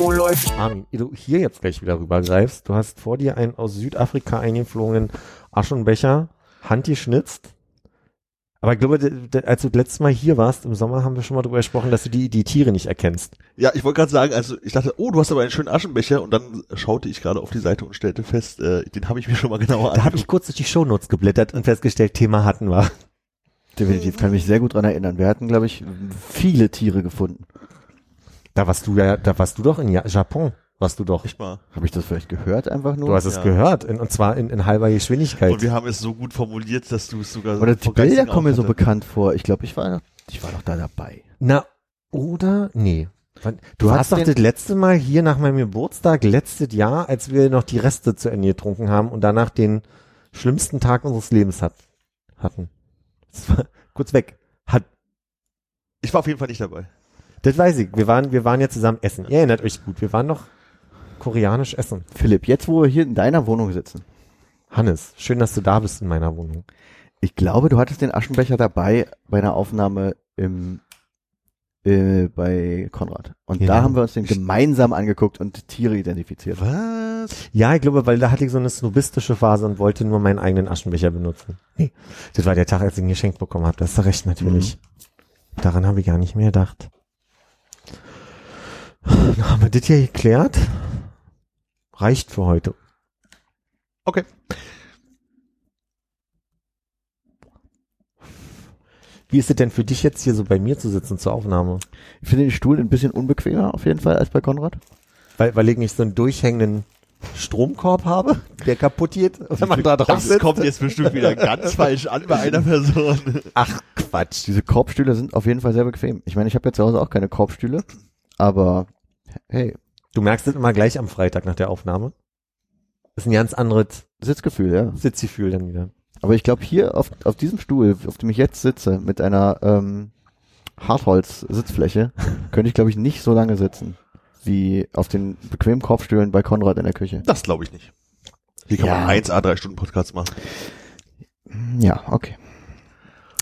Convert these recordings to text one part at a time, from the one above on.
Oh, läuft. Armin, ehe du hier jetzt gleich wieder rübergreifst, du hast vor dir einen aus Südafrika eingeflogenen Aschenbecher handgeschnitzt. Aber ich glaube, als du das letzte Mal hier warst, im Sommer haben wir schon mal darüber gesprochen, dass du die, die Tiere nicht erkennst. Ja, ich wollte gerade sagen, also ich dachte, oh, du hast aber einen schönen Aschenbecher und dann schaute ich gerade auf die Seite und stellte fest, äh, den habe ich mir schon mal genauer Da habe ich kurz durch die Shownotes geblättert und festgestellt, Thema hatten wir. Definitiv, kann mich sehr gut dran erinnern. Wir hatten, glaube ich, viele Tiere gefunden. Da warst du ja, da warst du doch in ja Japon, warst du doch. Echt mal. Habe ich das vielleicht gehört einfach nur? Du hast es Ja. gehört, in, und zwar in, in halber Geschwindigkeit. Und wir haben es so gut formuliert, dass du es sogar Oder die Bilder kommen mir so bekannt vor. Ich glaube, ich war noch, ich war noch da dabei. Na, oder? Nee. Du Du warst hast doch das letzte Mal hier nach meinem Geburtstag, letztes Jahr, als wir noch die Reste zu Ende getrunken haben und danach den schlimmsten Tag unseres Lebens hat, hatten. Das war kurz weg. Hat, Ich war auf jeden Fall nicht dabei. Das weiß ich. Wir waren, wir waren ja zusammen essen. Ihr erinnert euch gut. Wir waren noch koreanisch essen. Philipp, jetzt wo wir hier in deiner Wohnung sitzen. Hannes, schön, dass du da bist in meiner Wohnung. Ich glaube, du hattest den Aschenbecher dabei bei einer Aufnahme im, äh, bei Konrad. Und Ja. da haben wir uns den gemeinsam angeguckt und Tiere identifiziert. Was? Ja, ich glaube, weil da hatte ich so eine snobistische Phase und wollte nur meinen eigenen Aschenbecher benutzen. Nee, das war der Tag, als ich ihn geschenkt bekommen habe. Das ist recht natürlich. Daran habe ich gar nicht mehr gedacht. Dann haben wir das hier geklärt. Reicht für heute. Okay. Wie ist es denn für dich jetzt hier so bei mir zu sitzen zur Aufnahme? Ich finde den Stuhl ein bisschen unbequemer auf jeden Fall als bei Konrad. Weil, weil ich nicht so einen durchhängenden Stromkorb habe, der kaputt geht, wenn man da drauf Das sitzt. kommt jetzt bestimmt wieder ganz falsch an bei einer Person. Ach, Quatsch. Diese Korbstühle sind auf jeden Fall sehr bequem. Ich meine, ich habe ja zu Hause auch keine Korbstühle, aber hey, Du merkst es immer gleich am Freitag nach der Aufnahme. ist ein ganz anderes Sitzgefühl, ja. Sitzgefühl dann wieder. Aber ich glaube hier auf, auf diesem Stuhl, auf dem ich jetzt sitze, mit einer ähm, Hartholz-Sitzfläche, könnte ich glaube ich nicht so lange sitzen wie auf den bequemen Korbstühlen bei Konrad in der Küche. Das glaube ich nicht. Hier kann Ja. man 1 A 3 Stunden Podcast machen. Ja, okay.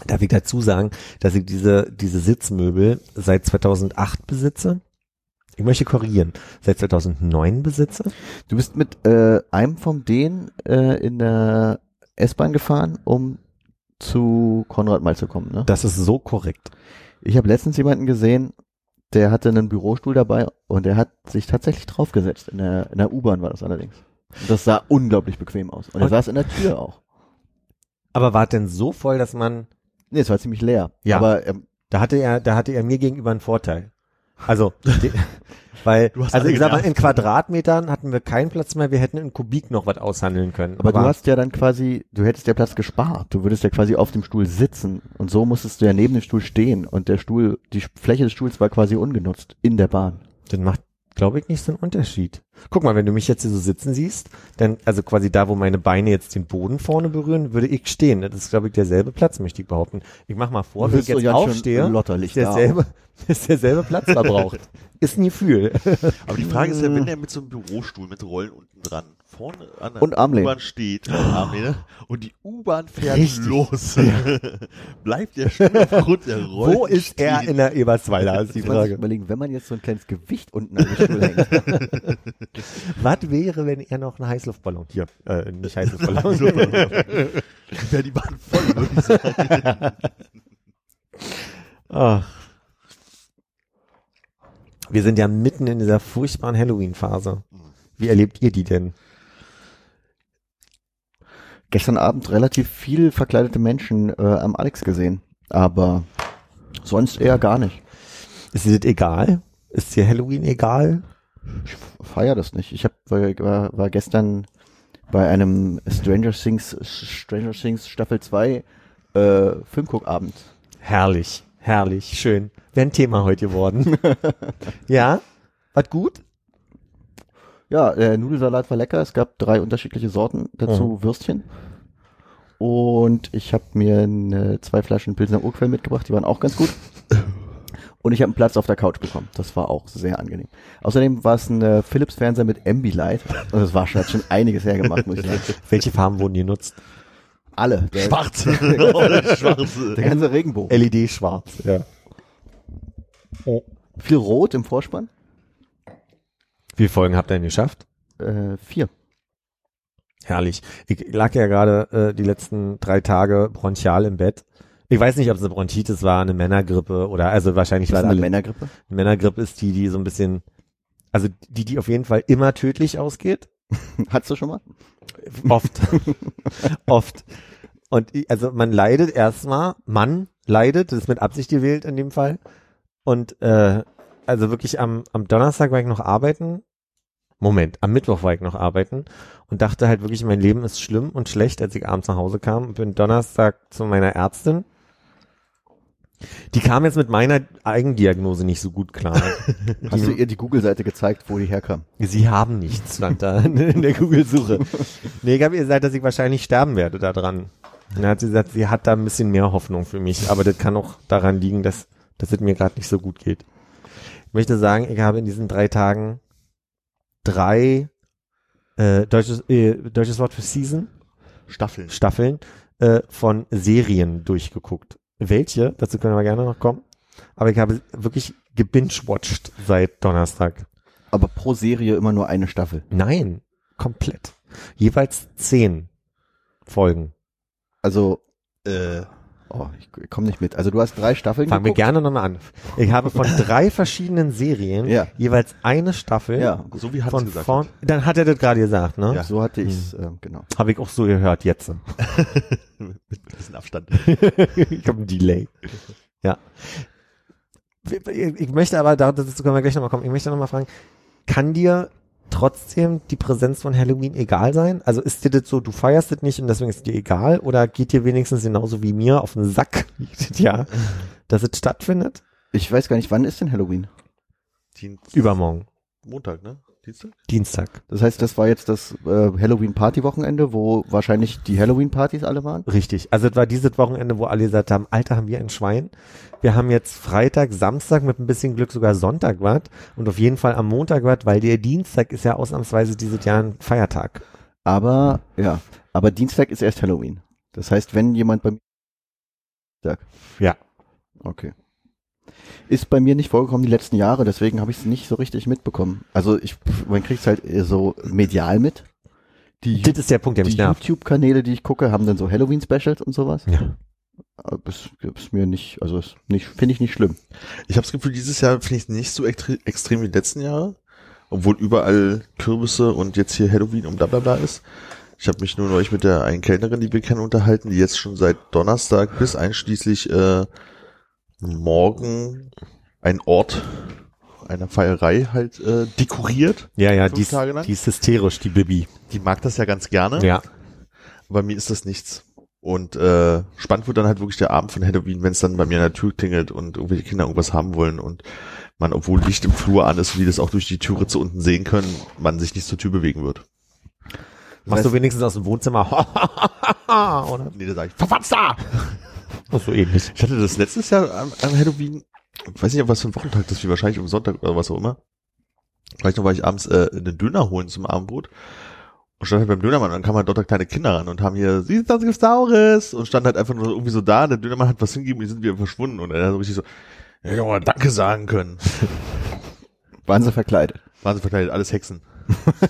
Darf ich dazu sagen, dass ich diese, diese Sitzmöbel seit 2008 besitze? Ich möchte korrigieren. Seit 2009 besitze? Du bist mit äh, einem von denen äh, in der S-Bahn gefahren, um zu Konrad mal zu kommen, ne? Das ist so korrekt. Ich habe letztens jemanden gesehen, der hatte einen Bürostuhl dabei und der hat sich tatsächlich draufgesetzt. In der, in der U-Bahn war das allerdings. Und das sah unglaublich bequem aus. Und er saß in der Tür auch. Aber war es denn so voll, dass man, Nee, es war ziemlich leer. Ja. Aber ähm, da hatte er, da hatte er mir gegenüber einen Vorteil. Also, die, weil, Du hast also ich sag mal, in. Quadratmetern hatten wir keinen Platz mehr, wir hätten in Kubik noch was aushandeln können. Aber, du hast ja dann quasi, du hättest ja Platz gespart. Du würdest ja quasi auf dem Stuhl sitzen und so musstest du ja neben dem Stuhl stehen und der Stuhl, die Fläche des Stuhls war quasi ungenutzt in der Bahn. Das macht, glaube ich, nicht so einen Unterschied. Guck mal, wenn du mich jetzt hier so sitzen siehst, dann, also quasi da, wo meine Beine jetzt den Boden vorne berühren, würde ich stehen. Das ist, glaube ich, derselbe Platz, möchte ich behaupten. Ich mach mal vor, Du wenn ich jetzt aufstehe, lotterlich ist da. derselbe, ist derselbe Platz verbraucht. ist ein Gefühl. Aber die Frage ist ja, wenn der mit so einem Bürostuhl mit Rollen unten dran vorne an der. U-Bahn steht, äh, Armlehne, und die U-Bahn fährt Richtig. los, bleibt der Stuhl aufgrund der Rollen Wo ist er in der Ebersweiler, ist die Muss Frage. überlegen, wenn man jetzt so ein kleines Gewicht unten an den Stuhl hängt. Was wäre, wenn er noch einen Heißluftballon, hier, äh, nicht Heißluftballon, Wäre die Bahn voll, würde ich sagen. Ach. Wir sind ja mitten in dieser furchtbaren Halloween-Phase. Wie erlebt ihr die denn? Gestern Abend relativ viel verkleidete Menschen äh, am Alex gesehen, aber sonst eher gar nicht. Ist dir egal? Ist dir Halloween egal? Ich feier das nicht. Ich hab, war, war, war gestern bei einem Stranger Things Stranger Things Staffel 2 äh, Filmguckabend. Herrlich. Herrlich, schön. Wäre ein Thema heute geworden. ja? Was gut? Ja, der Nudelsalat war lecker. Es gab drei unterschiedliche Sorten, dazu Würstchen. Und ich habe mir eine, zwei Flaschen Pilsner Urquell mitgebracht, die waren auch ganz gut. Und ich habe einen Platz auf der Couch bekommen. Das war auch sehr angenehm. Außerdem war es ein äh, Philips-Fernseher mit Ambilight. Und das war schon, hat schon einiges hergemacht, muss ich sagen. Welche Farben wurden genutzt? Alle. Der, Schwarz. Schwarz. der ganze Regenbogen. LED schwarz, ja. Viel Rot im Vorspann. Wie viele Folgen habt ihr denn geschafft? Äh, vier. Herrlich. Ich lag ja gerade äh, die letzten drei Tage bronchial im Bett. Ich weiß nicht, ob es eine Bronchitis war, eine Männergrippe oder also wahrscheinlich war es eine alle. Männergrippe. Männergrippe ist die, die so ein bisschen, also die, die auf jeden Fall immer tödlich ausgeht. Hattest du schon mal? Oft. Oft. Und also man leidet erstmal, Mann leidet, das ist mit Absicht gewählt in dem Fall. Und äh, also wirklich am, am Donnerstag war ich noch arbeiten. Moment, am Mittwoch war ich noch arbeiten und dachte halt wirklich, mein Leben ist schlimm und schlecht, als ich abends nach Hause kam. Bin Donnerstag zu meiner Ärztin. Die kam jetzt mit meiner Eigendiagnose nicht so gut klar. Hast du ihr die Google-Seite gezeigt, wo die herkam? Sie haben nichts, stand da in der Google-Suche. Nee, ich habe ihr gesagt, dass ich wahrscheinlich sterben werde da dran. Und dann hat sie gesagt, sie hat da ein bisschen mehr Hoffnung für mich, aber das kann auch daran liegen, dass, dass es mir gerade nicht so gut geht. Ich möchte sagen, ich habe in diesen drei Tagen drei äh, deutsches, äh, deutsches Wort für Season, Staffeln. Staffeln äh, von Serien durchgeguckt. Welche? Dazu können wir gerne noch kommen. Aber ich habe wirklich gebingewatcht seit Donnerstag. Aber pro Serie immer nur eine Staffel. Nein, komplett. Jeweils zehn Folgen. Also, Äh, oh, ich, ich komme nicht mit. Also du hast drei Staffeln Fangen wir gerne nochmal an. Ich habe von drei verschiedenen Serien Ja. jeweils eine Staffel. Ja, so wie hat von gesagt. vorn. Dann hat er das gerade gesagt, ne? Ja. so hatte ich's, äh, genau. Habe ich auch so gehört jetzt. Mit ein bisschen Abstand. ich habe ein Delay. Ja. Ich möchte aber, dazu können wir gleich nochmal kommen, ich möchte nochmal fragen, kann dir trotzdem die Präsenz von Halloween egal sein? Also ist dir das so, du feierst das nicht und deswegen ist es dir egal? Oder geht dir wenigstens genauso wie mir auf den Sack, ja, dass es stattfindet? Ich weiß gar nicht, wann ist denn Halloween? Dienst Übermorgen, Montag, ne? Dienstag? Dienstag. Das heißt, das war jetzt das äh, Halloween-Party-Wochenende, wo wahrscheinlich die Halloween-Partys alle waren? Richtig. Also es war dieses Wochenende, wo alle gesagt haben, Alter, haben wir ein Schwein. Wir haben jetzt Freitag, Samstag mit ein bisschen Glück sogar Sonntag was und auf jeden Fall am Montag was, weil der Dienstag ist ja ausnahmsweise dieses Jahr ein Feiertag. Aber, ja, aber Dienstag ist erst Halloween. Das heißt, wenn jemand bei mir... Dienstag. Ja. Okay. Ist bei mir nicht vorgekommen die letzten Jahre, deswegen habe ich es nicht so richtig mitbekommen. Also ich, man kriegt es halt so medial mit. Die, Das ist der Punkt, der die mich nervt. YouTube-Kanäle, die ich gucke, haben dann so Halloween-Specials und sowas. Ja. Aber Das ist mir nicht, also ist nicht, finde ich nicht schlimm. Ich habe das Gefühl, dieses Jahr finde ich es nicht so extre extrem wie die letzten Jahre. Obwohl überall Kürbisse und jetzt hier Halloween und bla bla bla ist. Ich habe mich nur neulich mit der einen Kellnerin, die wir kennen, unterhalten, die jetzt schon seit Donnerstag bis einschließlich äh, morgen ein Ort einer Feierei halt äh, dekoriert. Ja, ja, die die ist hysterisch, die Bibi. Die mag das ja ganz gerne. Ja. Bei mir ist das nichts. Und äh, spannend wird dann halt wirklich der Abend von Halloween, wenn es dann bei mir an der Tür klingelt und irgendwelche Kinder irgendwas haben wollen und man, obwohl Licht im Flur an ist und die das auch durch die Türe zu unten sehen können, man sich nicht zur Tür bewegen wird. Machst heißt- du wenigstens aus dem Wohnzimmer oder Nee, da sage ich, verfatz da! Ach, so ähnlich. Ich hatte das letztes Jahr an, an Halloween, ich weiß nicht, ob was für ein Wochentag das ist, wie wahrscheinlich am Sonntag oder was auch immer. Vielleicht noch war ich abends äh, einen Döner holen zum Abendbrot und stand halt beim Dönermann und dann kamen halt dort kleine Kinder ran und haben hier, siehst du, das gibt's Saures und stand halt einfach nur irgendwie so da, der Dönermann hat was hingegeben und die sind wieder verschwunden und er hat so richtig so, ja, ich hätte mal Danke sagen können. Waren sie verkleidet? Waren sie verkleidet, alles Hexen.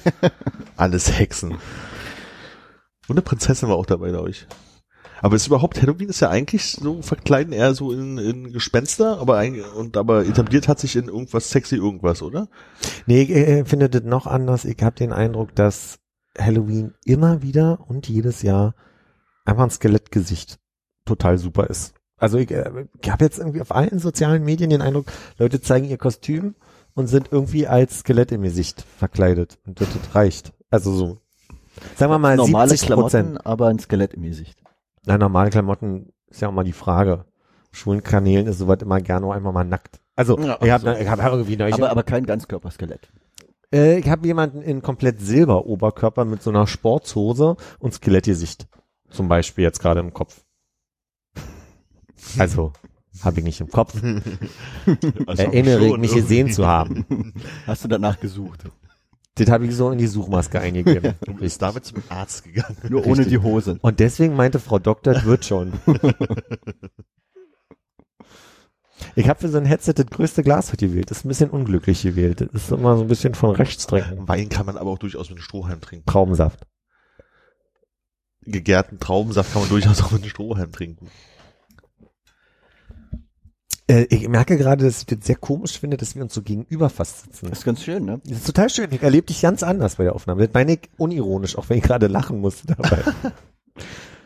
alles Hexen. Und eine Prinzessin war auch dabei, glaube ich. Aber ist überhaupt, Halloween ist ja eigentlich so verkleiden eher so in, in Gespenster, aber ein, und aber etabliert hat sich in irgendwas sexy irgendwas, oder? Nee, ich äh, finde das noch anders. Ich habe den Eindruck, dass Halloween immer wieder und jedes Jahr einfach ein Skelettgesicht total super ist. Also ich, äh, ich habe jetzt irgendwie auf allen sozialen Medien den Eindruck, Leute zeigen ihr Kostüm und sind irgendwie als Skelett im Gesicht verkleidet. Und das, das reicht. Also so. Sagen wir mal Normale 70 Prozent. Klamotten, aber ein Skelett im Gesicht. Na, normale Klamotten ist ja auch mal die Frage. schwulen Kanälen ist sowas immer gerne auch einfach mal nackt. Also, Ja, ich habe so. ich hab irgendwie neulich, Aber, aber kein Ganzkörperskelett. äh, ich habe jemanden in komplett Silberoberkörper mit so einer Sportshose und Skelettgesicht. Zum Beispiel jetzt gerade im Kopf. Also, habe ich nicht im Kopf. Also Erinnere ich mich irgendwie. gesehen zu haben. Hast du danach gesucht? Das habe ich so in die Suchmaske eingegeben. Du bist damit zum Arzt gegangen. Nur ohne die Hose. Und deswegen meinte Frau Doktor, das wird schon. Ich habe für so ein Headset das größte Glas heute gewählt. Das ist ein bisschen unglücklich gewählt. Das ist immer so ein bisschen von rechts trinken. Wein kann man aber auch durchaus mit einem Strohhalm trinken. Traubensaft. Gegärten Traubensaft kann man durchaus auch mit einem Strohhalm trinken. Äh, ich merke gerade, dass ich das sehr komisch finde, dass wir uns so gegenüber fast sitzen. Das ist ganz schön, ne? Das ist total schön. Ich erlebe dich ganz anders bei der Aufnahme. Das meine ich unironisch, auch wenn ich gerade lachen musste dabei.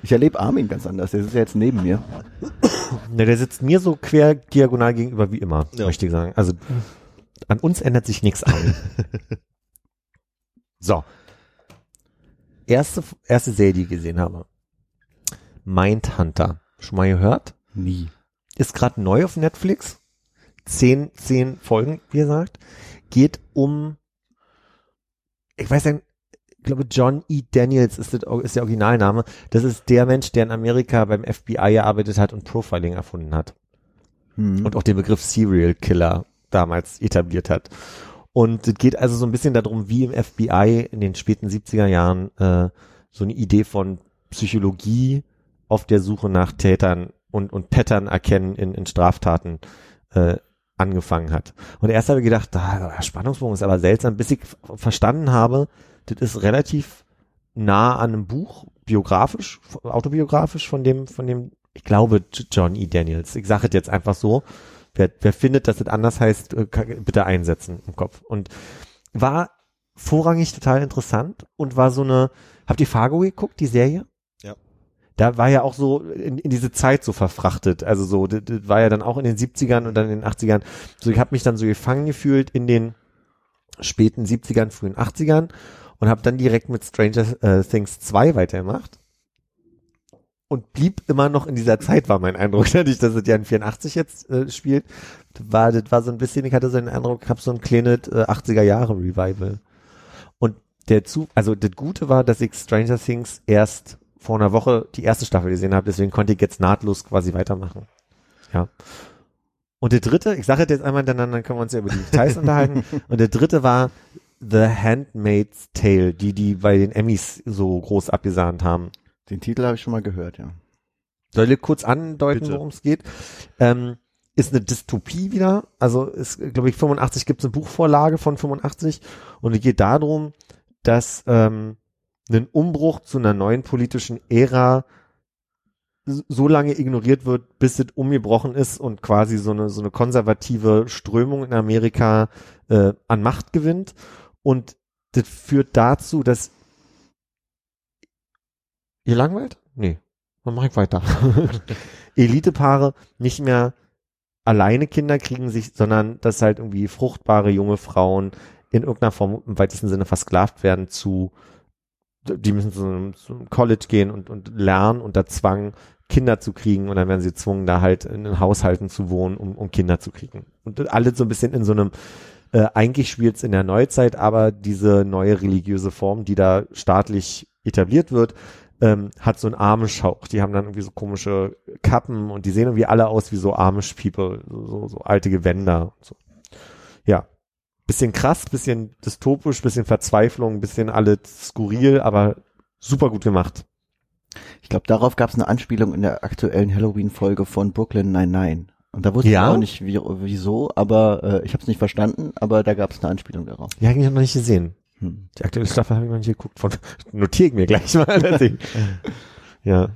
Ich erlebe Armin ganz anders. Der ist ja jetzt neben mir. Ne, der sitzt mir so quer diagonal gegenüber wie immer, Ja. möchte ich sagen. Also an uns ändert sich nichts an. so. Erste, erste Serie, die ich gesehen habe. Mindhunter. Schon mal gehört? Nie. Ist gerade neu auf Netflix. Zehn, zehn Folgen, wie gesagt. Geht um, ich weiß nicht, ich glaube John E. Daniels ist, das, ist der Originalname. Das ist der Mensch, der in Amerika beim FBI gearbeitet hat und Profiling erfunden hat Hm. und auch den Begriff Serial Killer damals etabliert hat. Und es geht also so ein bisschen darum, wie im FBI in den späten 70er Jahren äh, so eine Idee von Psychologie auf der Suche nach Tätern und, und Pattern erkennen in, in Straftaten äh, angefangen hat. Und erst habe ich gedacht, ah, Spannungsbogen ist aber seltsam, bis ich verstanden habe, das ist relativ nah an einem Buch, biografisch, autobiografisch von dem, von dem, ich glaube, John E. Daniels. Ich sage es jetzt einfach so. Wer, wer findet, dass das anders heißt, äh, bitte einsetzen im Kopf. Und war vorrangig total interessant und war so eine, habt ihr Fargo geguckt, die Serie? Da war ja auch so in, in diese Zeit so verfrachtet. Also so, das, das war ja dann auch in den 70ern und dann in den 80ern. So, ich habe mich dann so gefangen gefühlt in den späten 70ern, frühen 80ern und habe dann direkt mit Stranger äh, Things 2 weitergemacht. Und blieb immer noch in dieser Zeit, war mein Eindruck, dadurch, dass es ja in 84 jetzt äh, spielt. War, das war so ein bisschen, ich hatte so den Eindruck, ich habe so ein kleines äh, 80er Jahre Revival. Und der zu, also das Gute war, dass ich Stranger Things erst vor einer Woche die erste Staffel gesehen habe, deswegen konnte ich jetzt nahtlos quasi weitermachen. Ja. Und der dritte, ich sage jetzt einmal hintereinander, dann können wir uns ja über die Details unterhalten. Und der dritte war The Handmaid's Tale, die die bei den Emmys so groß abgesahnt haben. Den Titel habe ich schon mal gehört, ja. Soll ich kurz andeuten, worum es geht? Ähm, ist eine Dystopie wieder. Also ist, glaube ich, 85 gibt es eine Buchvorlage von 85 und es geht darum, dass ähm, ein Umbruch zu einer neuen politischen Ära so lange ignoriert wird, bis es umgebrochen ist und quasi so eine so eine konservative Strömung in Amerika äh, an Macht gewinnt und das führt dazu, dass ihr langweilt? Nee, dann mach ich weiter. Elitepaare nicht mehr alleine Kinder kriegen sich, sondern dass halt irgendwie fruchtbare junge Frauen in irgendeiner Form im weitesten Sinne versklavt werden zu, die müssen zu einem, zu einem College gehen und, und lernen unter Zwang Kinder zu kriegen und dann werden sie gezwungen, da halt in den Haushalten zu wohnen, um, um Kinder zu kriegen. Und alles so ein bisschen in so einem, äh, eigentlich spielt es in der Neuzeit, aber diese neue religiöse Form, die da staatlich etabliert wird, ähm, hat so einen Amish-Hauch. Die haben dann irgendwie so komische Kappen und die sehen irgendwie alle aus wie so Amish-People, so, so alte Gewänder. Und so. Ja, bisschen krass, bisschen dystopisch, bisschen Verzweiflung, bisschen alles skurril, aber super gut gemacht. Ich glaube, darauf gab es eine Anspielung in der aktuellen Halloween-Folge von Brooklyn 99. Und da wusste Ja? ich auch nicht, wie, wieso, aber äh, ich habe es nicht verstanden, aber da gab es eine Anspielung darauf. Die habe ich noch nicht gesehen. Hm. Die aktuelle Staffel habe ich noch nicht geguckt. Von, notiere ich mir gleich mal. ja.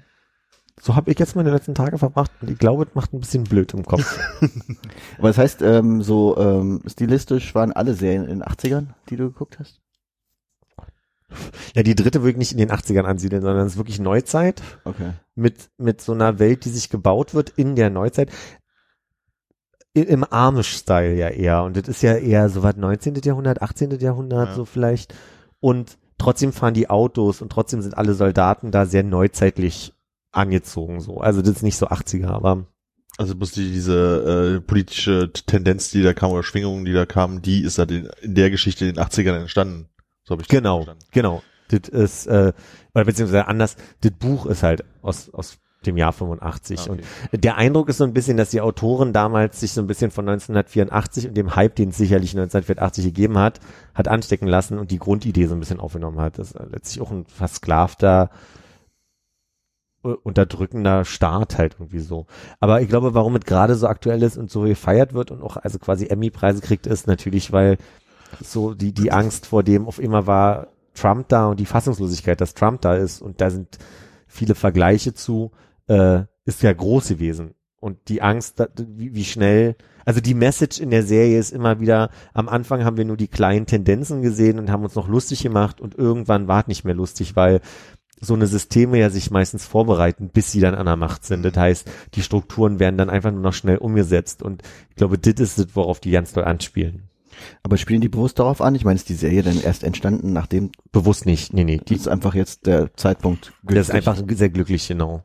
So habe ich jetzt meine letzten Tage verbracht und ich glaube, es macht ein bisschen blöd im Kopf. Aber das heißt, ähm, so ähm, stilistisch waren alle Serien in den 80ern, die du geguckt hast? ja, die dritte würde ich nicht in den 80ern ansiedeln, sondern es ist wirklich Neuzeit. Okay. mit, mit so einer Welt, die sich gebaut wird in der Neuzeit. I- Im Amish-Style ja eher. Und das ist ja eher so was 19. Jahrhundert, 18. Jahrhundert, Ja. so vielleicht. Und trotzdem fahren die Autos und trotzdem sind alle Soldaten da sehr neuzeitlich angezogen, so. Also das ist nicht so 80er, aber Also bloß die, diese äh, politische Tendenz, die da kam, oder Schwingungen, die da kamen, die ist halt in, in der Geschichte in den 80ern entstanden. So habe ich das Genau, verstanden. genau. Das ist, äh, oder beziehungsweise anders, das Buch ist halt aus, aus dem Jahr 85. Ah, okay. Und der Eindruck ist so ein bisschen, dass die Autoren damals sich so ein bisschen von 1984 und dem Hype, den es sicherlich 1984 gegeben hat, hat anstecken lassen und die Grundidee so ein bisschen aufgenommen hat. Das ist letztlich auch ein versklavter, unterdrückender Staat halt irgendwie so. Aber ich glaube, warum es gerade so aktuell ist und so gefeiert wird und auch also quasi Emmy-Preise kriegt, ist natürlich, weil so die, die Angst vor dem auf immer war Trump da und die Fassungslosigkeit, dass Trump da ist und da sind viele Vergleiche zu, äh, ist ja groß gewesen. Und die Angst, wie, wie schnell, also die Message in der Serie ist immer wieder, am Anfang haben wir nur die kleinen Tendenzen gesehen und haben uns noch lustig gemacht und irgendwann war es nicht mehr lustig, weil so eine Systeme ja sich meistens vorbereiten, bis sie dann an der Macht sind. Das heißt, die Strukturen werden dann einfach nur noch schnell umgesetzt und ich glaube, das ist es, worauf die ganz doll anspielen. Aber spielen die bewusst darauf an? Ich meine, ist die Serie denn erst entstanden, nachdem Bewusst nicht, nee, nee, die, die ist einfach jetzt der Zeitpunkt das ist einfach sehr glücklich, genau.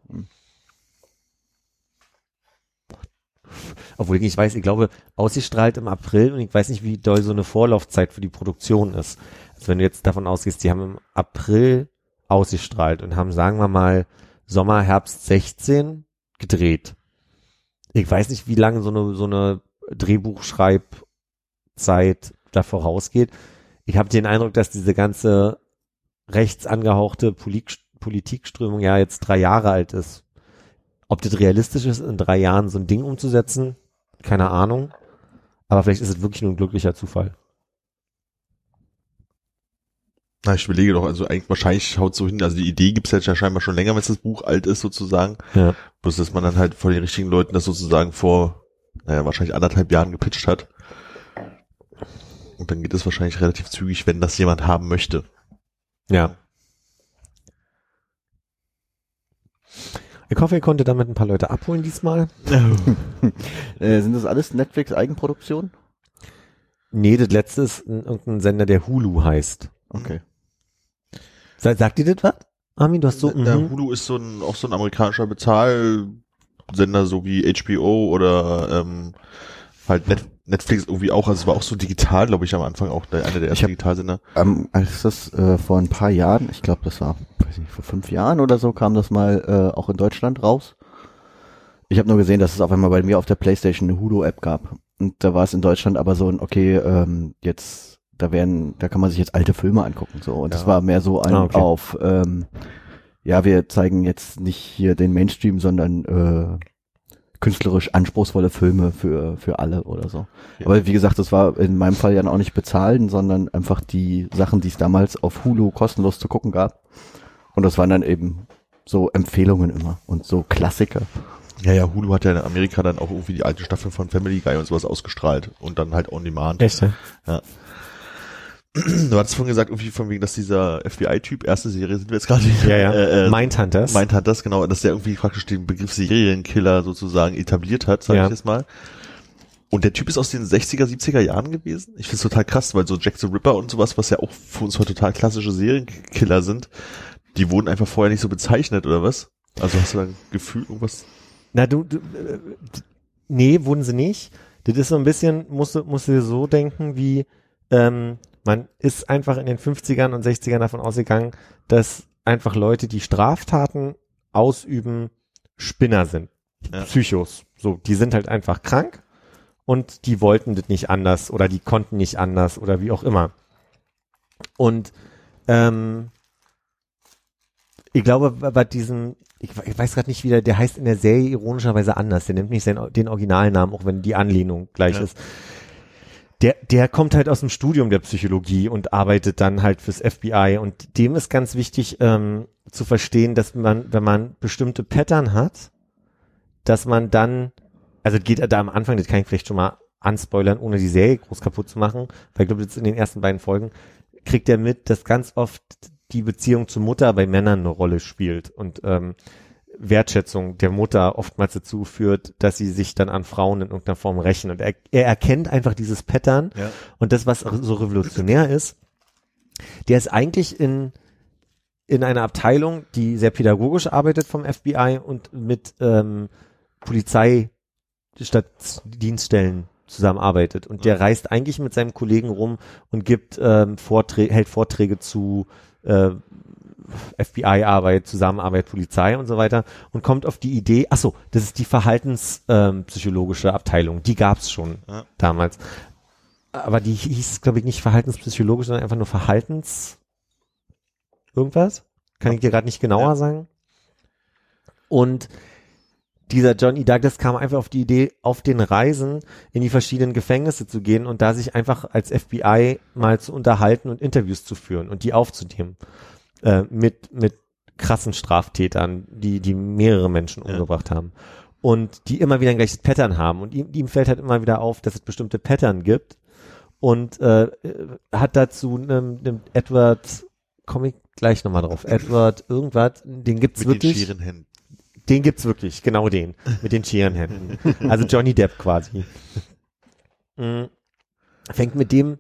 Obwohl ich nicht weiß, ich glaube, ausgestrahlt im April und ich weiß nicht, wie doll so eine Vorlaufzeit für die Produktion ist. Also wenn du jetzt davon ausgehst, die haben im April ausgestrahlt und haben, sagen wir mal, Sommer, Herbst 16 gedreht. Ich weiß nicht, wie lange so eine, so eine Drehbuchschreibzeit da vorausgeht. Ich habe den Eindruck, dass diese ganze rechts angehauchte Polit Politikströmung ja jetzt drei Jahre alt ist. Ob das realistisch ist, in drei Jahren so ein Ding umzusetzen, keine Ahnung. Aber vielleicht ist es wirklich nur ein glücklicher Zufall. Na, ich überlege doch, also eigentlich wahrscheinlich haut so hin, also die Idee gibt's jetzt ja scheinbar schon länger, wenn das Buch alt ist sozusagen. Ja. Bloß, dass man dann halt vor den richtigen Leuten das sozusagen vor, naja, wahrscheinlich anderthalb Jahren gepitcht hat. Und dann geht es wahrscheinlich relativ zügig, wenn das jemand haben möchte. Ja. Ich hoffe, ihr konntet damit ein paar Leute abholen diesmal. Äh, sind das alles Netflix-Eigenproduktionen? Nee, das letzte ist ein, irgendein Sender, der Hulu heißt. Okay. Sa- Sagt ihr das was? Armin, du hast so, Der mhm. Hulu ist so ein, auch so ein amerikanischer Bezahlsender, so wie HBO oder ähm, halt Net Netflix irgendwie auch. Also es war auch so digital, glaube ich, am Anfang auch der, einer der ersten Digitalsender. Ähm, als das äh, vor ein paar Jahren, ich glaube, das war, weiß nicht, vor fünf Jahren oder so, kam das mal äh, auch in Deutschland raus. Ich habe nur gesehen, dass es auf einmal bei mir auf der Playstation eine Hulu-App gab. Und da war es in Deutschland aber so ein, okay, ähm, jetzt, da werden, da kann man sich jetzt alte Filme angucken. so Und das Ja. war mehr so ein Ah, okay. auf, ähm, ja, wir zeigen jetzt nicht hier den Mainstream, sondern äh, künstlerisch anspruchsvolle Filme für, für alle oder so. Ja. Aber wie gesagt, das war in meinem Fall ja auch nicht bezahlen, sondern einfach die Sachen, die es damals auf Hulu kostenlos zu gucken gab. Und das waren dann eben so Empfehlungen immer und so Klassiker. Ja, ja, Hulu hat ja in Amerika dann auch irgendwie die alte Staffel von Family Guy und sowas ausgestrahlt und dann halt on demand. Echt, ja? Du hattest vorhin gesagt, irgendwie von wegen, dass dieser FBI-Typ, erste Serie sind wir jetzt gerade. Ja, ja. Äh, äh, Mindhunters. das, genau, dass der irgendwie praktisch den Begriff Serienkiller sozusagen etabliert hat, sag Ja. ich jetzt mal. Und der Typ ist aus den 60er, 70er Jahren gewesen. Ich find's total krass, weil so Jack the Ripper und sowas, was ja auch für uns heute total klassische Serienkiller sind, die wurden einfach vorher nicht so bezeichnet, oder was? Also hast du da ein Gefühl, irgendwas? Na, du, du äh, nee, wurden sie nicht. Das ist so ein bisschen, musst du, musst du dir so denken, wie, ähm, man ist einfach in den 50ern und 60ern davon ausgegangen, dass einfach Leute, die Straftaten ausüben, Spinner sind. Ja. Psychos. So, die sind halt einfach krank und die wollten das nicht anders oder die konnten nicht anders oder wie auch immer. Und ähm, ich glaube, bei- diesem, ich, ich weiß gerade nicht wieder, der heißt in der Serie ironischerweise anders. Der nimmt nicht seinen, den Originalnamen, auch wenn die Anlehnung gleich Ja. ist. Der, der kommt halt aus dem Studium der Psychologie und arbeitet dann halt fürs FBI. Und dem ist ganz wichtig ähm, zu verstehen, dass man, wenn man bestimmte Pattern hat, dass man dann, also geht da am Anfang, das kann ich vielleicht schon mal anspoilern, ohne die Serie groß kaputt zu machen, weil ich glaube, jetzt in den ersten beiden Folgen kriegt er mit, dass ganz oft die Beziehung zur Mutter bei Männern eine Rolle spielt und ähm, Wertschätzung der Mutter oftmals dazu führt, dass sie sich dann an Frauen in irgendeiner Form rächen. Und er, er erkennt einfach dieses Pattern Ja. und das, was so revolutionär ist, der ist eigentlich in, in einer Abteilung, die sehr pädagogisch arbeitet vom FBI und mit ähm, Stadtdienststellen zusammenarbeitet. Und der reist eigentlich mit seinem Kollegen rum und gibt ähm, Vorträge, hält Vorträge zu äh, FBI-Arbeit, Zusammenarbeit, Polizei und so weiter und kommt auf die Idee, ach so, das ist die verhaltenspsychologische Abteilung, die gab's schon Ja. damals. Aber die hieß, glaube ich, nicht verhaltenspsychologisch, sondern einfach nur Verhaltens irgendwas. Kann ich dir gerade nicht genauer Ja. sagen. Und dieser Johnny Douglas kam einfach auf die Idee, auf den Reisen in die verschiedenen Gefängnisse zu gehen und da sich einfach als FBI mal zu unterhalten und Interviews zu führen und die aufzunehmen. Äh, mit, mit krassen Straftätern, die, die mehrere Menschen Ja. umgebracht haben. Und die immer wieder ein gleiches Pattern haben. Und ihm, ihm fällt halt immer wieder auf, dass es bestimmte Pattern gibt. Und äh, hat dazu einem, einem Edward, komme ich gleich nochmal drauf, Edward irgendwas, den gibt's Mit den wirklich. schieren Händen. Den gibt's wirklich, genau den, mit den Scherenhänden. Also Johnny Depp quasi. Mm. Fängt mit dem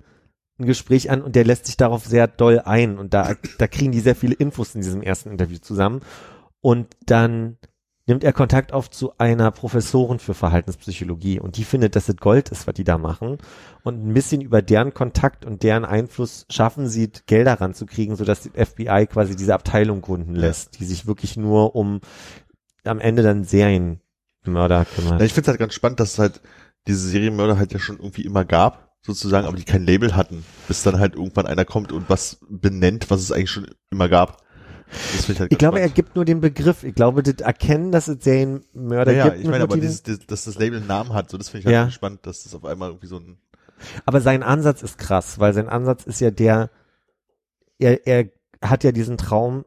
ein Gespräch an und der lässt sich darauf sehr doll ein. Und da, da kriegen die sehr viele Infos in diesem ersten Interview zusammen. Und dann nimmt er Kontakt auf zu einer Professorin für Verhaltenspsychologie. Und die findet, dass es Gold ist, was die da machen. Und ein bisschen über deren Kontakt und deren Einfluss schaffen sie, Gelder ranzukriegen, sodass die FBI quasi diese Abteilung gründen lässt, die sich wirklich nur um am Ende dann Serienmörder kümmert. Ja, ich finde es halt ganz spannend, dass es halt diese Serienmörder halt ja schon irgendwie immer gab, sozusagen, aber die kein Label hatten, bis dann halt irgendwann einer kommt und was benennt, was es eigentlich schon immer gab. Ich halt Ich glaube, er spannend. gibt nur den Begriff. Ich glaube, das Erkennen, dass es Serienmörder ja, ja, gibt. ich mit meine, aber dieses, das, dass das Label einen Namen hat, so das finde ich halt Ja. spannend, dass das auf einmal irgendwie so ein Aber sein Ansatz ist krass, weil sein Ansatz ist ja der, er, er hat ja diesen Traum,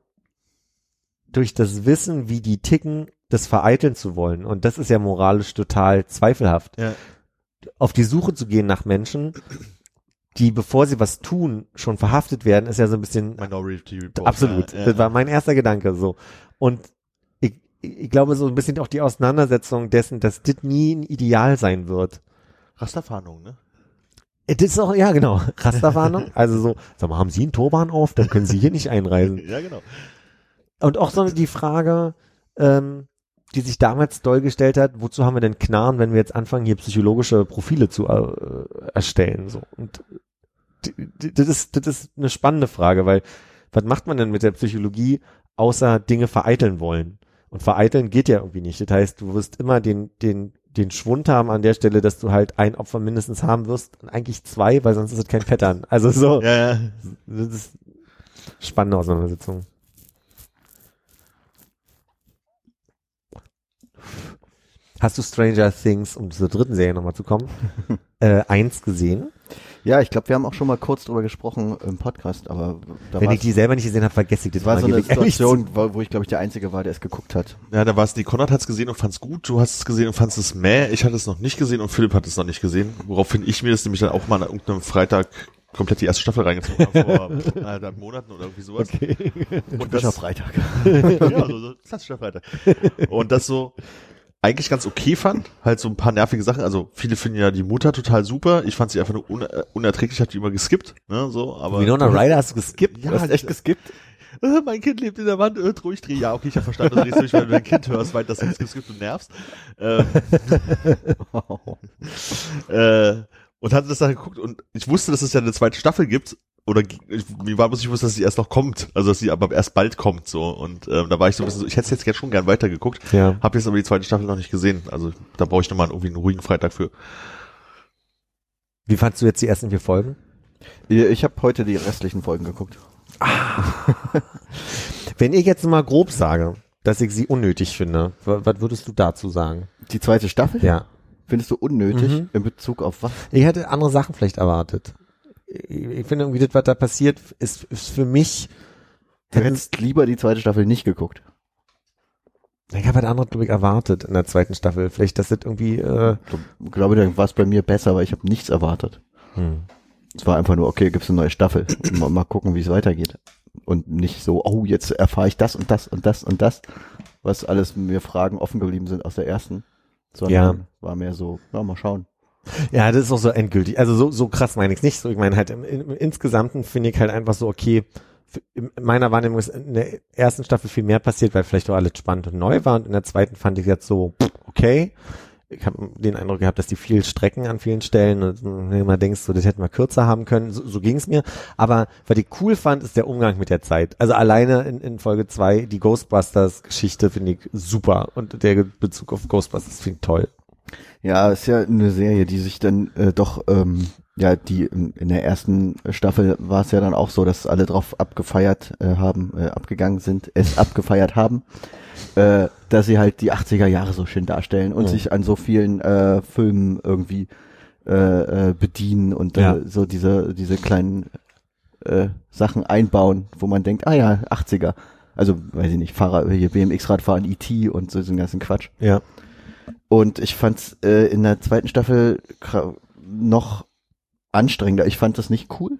durch das Wissen, wie die ticken, das vereiteln zu wollen. Und das ist ja moralisch total zweifelhaft. Ja. Auf die Suche zu gehen nach Menschen, die, bevor sie was tun, schon verhaftet werden, ist ja so ein bisschen Minority Report. Absolut. Ja, ja. Das war mein erster Gedanke so. Und ich, ich glaube so ein bisschen auch die Auseinandersetzung dessen, dass das nie ein Ideal sein wird. Rasterfahndung, ne? Äh, Das ist auch, ja genau, Rasterwarnung. Also so, sag mal, haben Sie einen Turban auf? Dann können Sie hier nicht einreisen. Ja, genau. Und auch so die Frage, ähm, die sich damals doll gestellt hat, wozu haben wir denn Knarren, wenn wir jetzt anfangen, hier psychologische Profile zu äh, erstellen? So. Und das ist, das ist eine spannende Frage, weil was macht man denn mit der Psychologie, außer Dinge vereiteln wollen? Und vereiteln geht ja irgendwie nicht. Das heißt, du wirst immer den, den, den Schwund haben an der Stelle, dass du halt ein Opfer mindestens haben wirst und eigentlich zwei, weil sonst ist es kein Pattern. Also so, Ja, ja. das ist spannende Auseinandersetzung. Hast du Stranger Things, um zur dritten Serie nochmal zu kommen, äh, eins gesehen? Ja, ich glaube, wir haben auch schon mal kurz drüber gesprochen im Podcast, aber da Wenn ich die selber nicht gesehen habe, vergesse ich das das war mal, so eine. Situation, wo, ich glaube ich der Einzige war, der es geguckt hat. Ja, da war es die Konrad hat es gesehen und fand's gut, du hast es gesehen und fandst es mäh, ich hatte es noch nicht gesehen und Philipp hat es noch nicht gesehen, woraufhin ich mir das nämlich dann auch mal an irgendeinem Freitag komplett die erste Staffel reingezogen habe, vor eineinhalb Monaten oder irgendwie sowas. Okay. Und das, Freitag. ja, so, so klassischer Freitag. Und das so eigentlich ganz okay fand, halt so ein paar nervige Sachen, also viele finden ja die Mutter total super, ich fand sie einfach nur un unerträglich, hat die immer geskippt, ne, so, aber Winona Ryder hast du geskippt? Ja, Du hast echt geskippt? äh, mein Kind lebt in der Wand, äh, ruhig dreh. Ja, okay, ich habe verstanden, dass du nicht wenn du dein Kind hörst, weil das jetzt geskippt und nervst. Ähm, äh, und hatte das dann geguckt und ich wusste, dass es ja eine zweite Staffel gibt. Oder mir war bloß ich wusste, dass sie erst noch kommt. Also dass sie aber erst bald kommt so. Und ähm, da war ich so ein bisschen so, ich hätte jetzt jetzt schon gern weitergeguckt. Ja. Hab jetzt aber die zweite Staffel noch nicht gesehen. Also da brauche ich nochmal irgendwie einen ruhigen Freitag für. Wie fandst du jetzt die ersten vier Folgen? Ich habe heute die restlichen Folgen geguckt. Wenn ich jetzt mal grob sage, dass ich sie unnötig finde, wa- was würdest du dazu sagen? Die zweite Staffel? Ja. Findest du unnötig Mhm. in Bezug auf was? Ich hätte andere Sachen vielleicht erwartet. Ich, finde irgendwie, das, was da passiert, ist, ist für mich, Du hättest lieber die zweite Staffel nicht geguckt. ich habe was anderes, glaube ich, erwartet in der zweiten Staffel. Vielleicht, dass das irgendwie, äh, Ich glaube, dann war es bei mir besser, weil ich habe nichts erwartet. hm. Es war einfach nur, okay, gibt's eine neue Staffel. mal, mal gucken, wie es weitergeht. Und nicht so, oh, jetzt erfahre ich das und das und das und das, was alles mir Fragen offen geblieben sind aus der ersten. Sondern Ja. war mehr so, ja, mal schauen. Ja, das ist auch so endgültig. Also so, so krass meine ich es nicht. So, ich meine halt im, im Insgesamten finde ich halt einfach so, okay, in meiner Wahrnehmung ist in der ersten Staffel viel mehr passiert, weil vielleicht auch alles spannend und neu war. Und in der zweiten fand ich jetzt so, okay. ich habe den Eindruck gehabt, dass die viel strecken an vielen Stellen und immer denkst, so, das hätten wir kürzer haben können. So, so ging es mir. Aber was ich cool fand, ist der Umgang mit der Zeit. Also alleine in, in Folge zwei die Ghostbusters-Geschichte finde ich super und der Bezug auf Ghostbusters finde ich toll. Ja, ist ja eine Serie, die sich dann äh, doch, ähm, ja, die in, der ersten Staffel war es ja dann auch so, dass alle drauf abgefeiert äh, haben, äh, abgegangen sind, es abgefeiert haben, äh, dass sie halt die 80er Jahre so schön darstellen und Mhm. sich an so vielen äh, Filmen irgendwie äh, äh, bedienen und Ja. äh, so diese, diese kleinen äh, Sachen einbauen, wo man denkt, ah ja, 80er. Also, weiß ich nicht, Fahrer, hier BMX-Rad fahren, E.T. und so diesen ganzen Quatsch. Ja. Und ich fand's äh, in der zweiten Staffel noch anstrengender. Ich fand das nicht cool.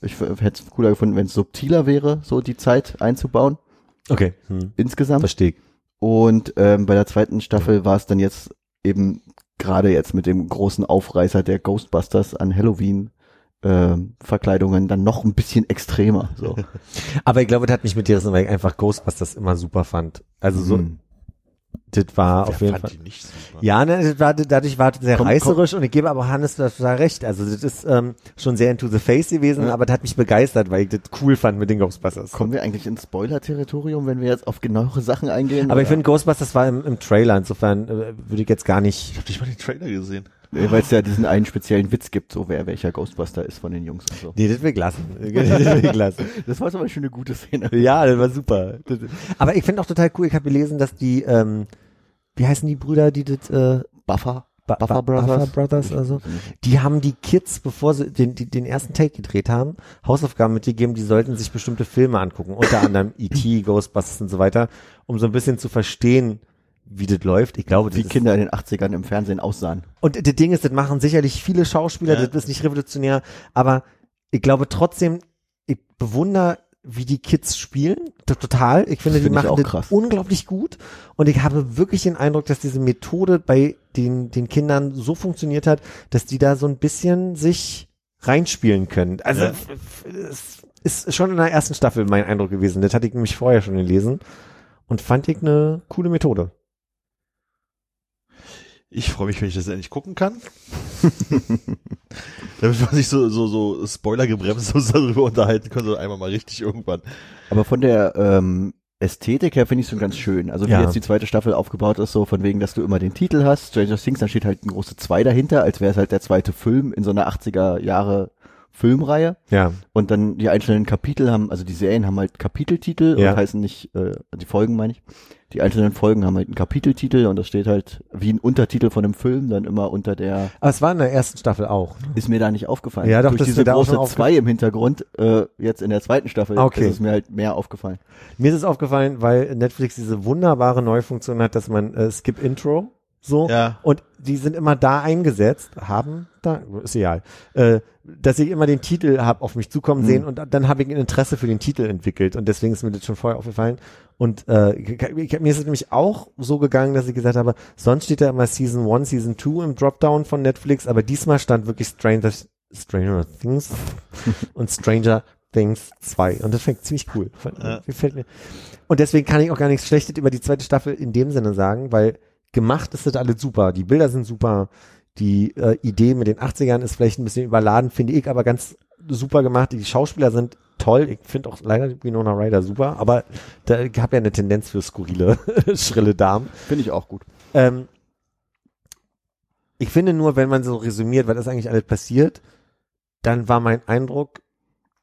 Ich hätte es cooler gefunden, wenn es subtiler wäre, so die Zeit einzubauen, Okay. Hm. insgesamt. Verstehe. Und ähm, bei der zweiten Staffel war es dann jetzt eben gerade jetzt mit dem großen Aufreißer der Ghostbusters an Halloween ähm, Verkleidungen dann noch ein bisschen extremer. So. Aber ich glaube, das hat mich mit dir weil ich einfach Ghostbusters immer super fand. Also so, Mhm. Das war Wer auf jeden Fall. Ja, ne, das war, dadurch war das sehr Komm, reißerisch und ich gebe aber Hannes total recht. Also das ist ähm, schon sehr into the face gewesen, Ja. aber das hat mich begeistert, weil ich das cool fand mit den Ghostbusters. Kommen wir eigentlich ins Spoiler-Territorium, wenn wir jetzt auf genauere Sachen eingehen? aber ich Oder? finde Ghostbusters war im, im Trailer, insofern äh, würde ich jetzt gar nicht. Ich habe nicht mal den Trailer gesehen. Nee, Weil es ja diesen einen speziellen Witz gibt, so wer welcher Ghostbuster ist von den Jungs und so. Nee, das will ich lassen. das will ich lassen. Das war aber schon eine gute Szene. Ja, das war super. Aber ich finde auch total cool, ich habe gelesen, dass die, ähm, wie heißen die Brüder, die das, äh, Buffer. Ba- Buffer Brothers. Buffer Brothers oder so. Die haben die Kids, bevor sie den, die, den ersten Take gedreht haben, Hausaufgaben mitgegeben, die sollten sich bestimmte Filme angucken, unter anderem E.T., Ghostbusters und so weiter, um so ein bisschen zu verstehen, wie das läuft. Ich glaube, das Wie Kinder in den 80ern im Fernsehen aussahen. und das Ding ist, das machen sicherlich viele Schauspieler, Ja. das ist nicht revolutionär, aber ich glaube trotzdem, ich bewundere, wie die Kids spielen, total. Ich finde, die Finde ich machen auch das krass. unglaublich gut und ich habe wirklich den Eindruck, dass diese Methode bei den, den Kindern so funktioniert hat, dass die da so ein bisschen sich reinspielen können. Also Ja. es ist schon in der ersten Staffel mein Eindruck gewesen. Das hatte ich nämlich vorher schon gelesen und fand ich eine coole Methode. Ich freue mich, wenn ich das endlich gucken kann. Damit wir nicht so, so, so Spoiler gebremst uns darüber unterhalten können, sondern einmal mal richtig irgendwann. Aber von der ähm, Ästhetik her finde ich es schon ganz schön. Also wie Ja. jetzt die zweite Staffel aufgebaut ist, so von wegen, dass du immer den Titel hast. Stranger Things, dann steht halt ein große Zwei dahinter, als wäre es halt der zweite Film in so einer 80er Jahre Filmreihe. Ja, Und dann die einzelnen Kapitel haben, also die Serien haben halt Kapiteltitel Ja. und heißen nicht, äh, die Folgen meine ich. Die einzelnen Folgen haben halt einen Kapiteltitel und das steht halt wie ein Untertitel von einem Film dann immer unter der, aber es war in der ersten Staffel auch. ist mir da nicht aufgefallen. Ja, doch, Durch das ist diese mir da auch große schon aufge- Zwei im Hintergrund, äh, jetzt in der zweiten Staffel, Okay. ist es mir halt mehr aufgefallen. Mir ist es aufgefallen, weil Netflix diese wunderbare Neufunktion hat, dass man äh, Skip Intro so Ja. und die sind immer da eingesetzt, haben da ist egal, äh, dass ich immer den Titel hab auf mich zukommen Hm. sehen und dann habe ich ein Interesse für den Titel entwickelt und deswegen ist mir das schon vorher aufgefallen und äh, ich, mir ist es nämlich auch so gegangen, dass ich gesagt habe, sonst steht da immer Season 1, Season 2 im Dropdown von Netflix, aber diesmal stand wirklich Stranger Stranger Things und Stranger Things 2 und das fängt ziemlich cool. Ja. Gefällt mir. Und deswegen kann ich auch gar nichts Schlechtes über die zweite Staffel in dem Sinne sagen, weil gemacht ist das alles super. Die Bilder sind super. Die äh, Idee mit den 80ern ist vielleicht ein bisschen überladen, finde ich, aber ganz super gemacht. Die Schauspieler sind toll. Ich finde auch leider Winona Ryder super, aber da habe ja eine Tendenz für skurrile, schrille Damen. Finde ich auch gut. Ähm, ich finde nur, wenn man so resümiert, was ist eigentlich alles passiert, dann war mein Eindruck,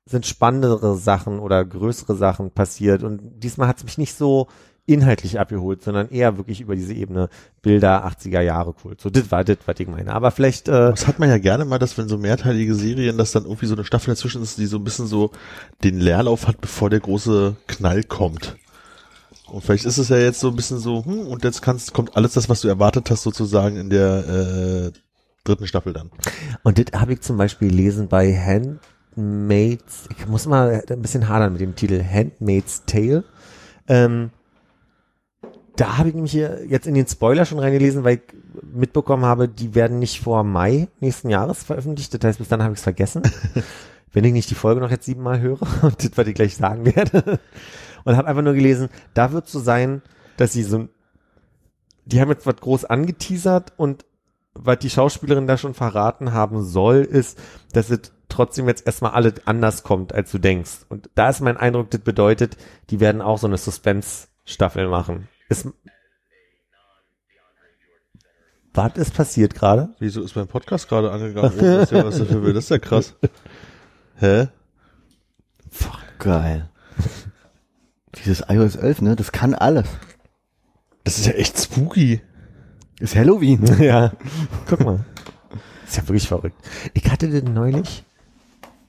sind spannendere Sachen oder größere Sachen passiert. Und diesmal hat es mich nicht so inhaltlich abgeholt, sondern eher wirklich über diese Ebene Bilder 80er Jahre cool. So, das war das, was ich meine. Aber vielleicht, äh, Das hat man ja gerne mal, dass wenn so mehrteilige Serien, dass dann irgendwie so eine Staffel dazwischen ist, die so ein bisschen so den Leerlauf hat, bevor der große Knall kommt. Und vielleicht ist es ja jetzt so ein bisschen so, hm, und jetzt kannst, kommt alles das, was du erwartet hast, sozusagen in der äh, dritten Staffel dann. und das habe ich zum Beispiel gelesen bei Handmaid's, ich muss mal ein bisschen hadern mit dem Titel Handmaid's Tale. Ähm, da habe ich nämlich hier jetzt in den Spoiler schon reingelesen, weil ich mitbekommen habe, die werden nicht vor Mai nächsten Jahres veröffentlicht. Das heißt, bis dann habe ich es vergessen. Wenn ich nicht die Folge noch jetzt siebenmal höre und das, was ich gleich sagen werde. Und habe einfach nur gelesen, da wird so sein, dass sie so ein die haben jetzt was groß angeteasert und was die Schauspielerin da schon verraten haben soll, ist, dass es trotzdem jetzt erstmal alles anders kommt, als du denkst. Und da ist mein Eindruck, das bedeutet, die werden auch so eine Suspense-Staffel machen. Ist, was ist passiert gerade? Wieso ist mein Podcast gerade angegangen? Oh, das, ist ja, was dafür will. das ist ja krass. Hä? Geil. Dieses iOS 11, ne, das kann alles. Das ist ja echt spooky. Ist Halloween. ja. Guck mal. Ist ja wirklich verrückt. Ich hatte den neulich,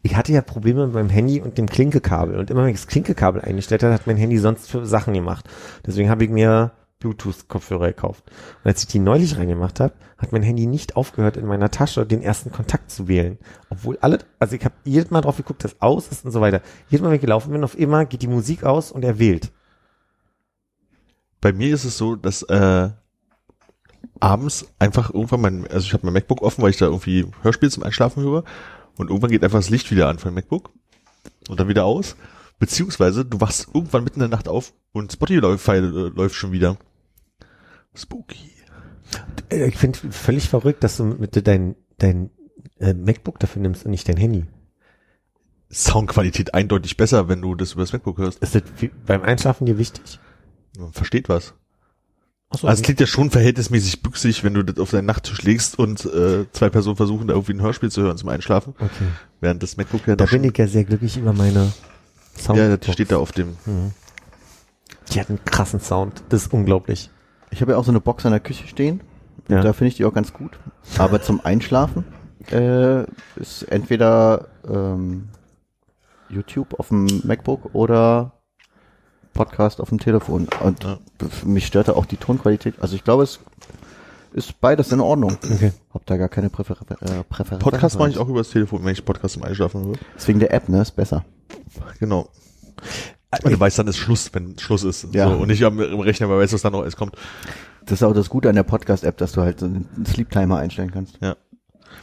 ich hatte ja Probleme mit meinem Handy und dem Klinkekabel. Und immer wenn ich das Klinkekabel eingestellt habe, hat mein Handy sonst für Sachen gemacht. Deswegen habe ich mir Bluetooth-Kopfhörer gekauft. Und als ich die neulich reingemacht habe, hat mein Handy nicht aufgehört, in meiner Tasche den ersten Kontakt zu wählen. Obwohl alle, also ich habe jedes Mal drauf geguckt, dass aus ist und so weiter. Jedes Mal, wenn ich gelaufen bin, auf immer geht die Musik aus und er wählt. Bei mir ist es so, dass äh, abends einfach irgendwann mein, also ich habe mein MacBook offen, weil ich da irgendwie Hörspiel zum Einschlafen höre und irgendwann geht einfach das Licht wieder an von MacBook und dann wieder aus. Beziehungsweise du wachst irgendwann mitten in der Nacht auf und Spotify äh, läuft schon wieder. Spooky. Äh, Ich finde völlig verrückt, dass du mit dein, dein äh, MacBook dafür nimmst und nicht dein Handy. Soundqualität eindeutig besser, wenn du das über das MacBook hörst. Ist das beim Einschlafen dir wichtig? Man versteht was. Achso, Also es klingt ja schon verhältnismäßig büchsig, wenn du das auf deinen Nachttisch legst und äh, zwei Personen versuchen, da irgendwie ein Hörspiel zu hören zum Einschlafen, okay. während das MacBook ja Da bin ich ja sehr glücklich über meine Sound. ja, das steht da auf dem. Mhm. Die hat einen krassen Sound. Das ist unglaublich. Ich habe ja auch so eine Box in der Küche stehen. Ja. Da finde ich die auch ganz gut. Aber zum Einschlafen äh, ist entweder ähm, YouTube auf dem MacBook oder Podcast auf dem Telefon. Und Ja. mich stört da auch die Tonqualität. Also ich glaube, es ist beides in Ordnung. Okay. Hab da gar keine Präfer äh, Präferenz. Podcast mache ich auch über das Telefon, wenn ich Podcast zum Einschlafen höre. Deswegen der App, ne, ist besser. Genau. Weil du weißt, dann ist Schluss, wenn Schluss ist. Ja. So, und nicht am, im Rechner, weil weißt, was dann noch alles kommt. Das ist auch das Gute an der Podcast-App, dass du halt so einen Sleep-Timer einstellen kannst. Ja.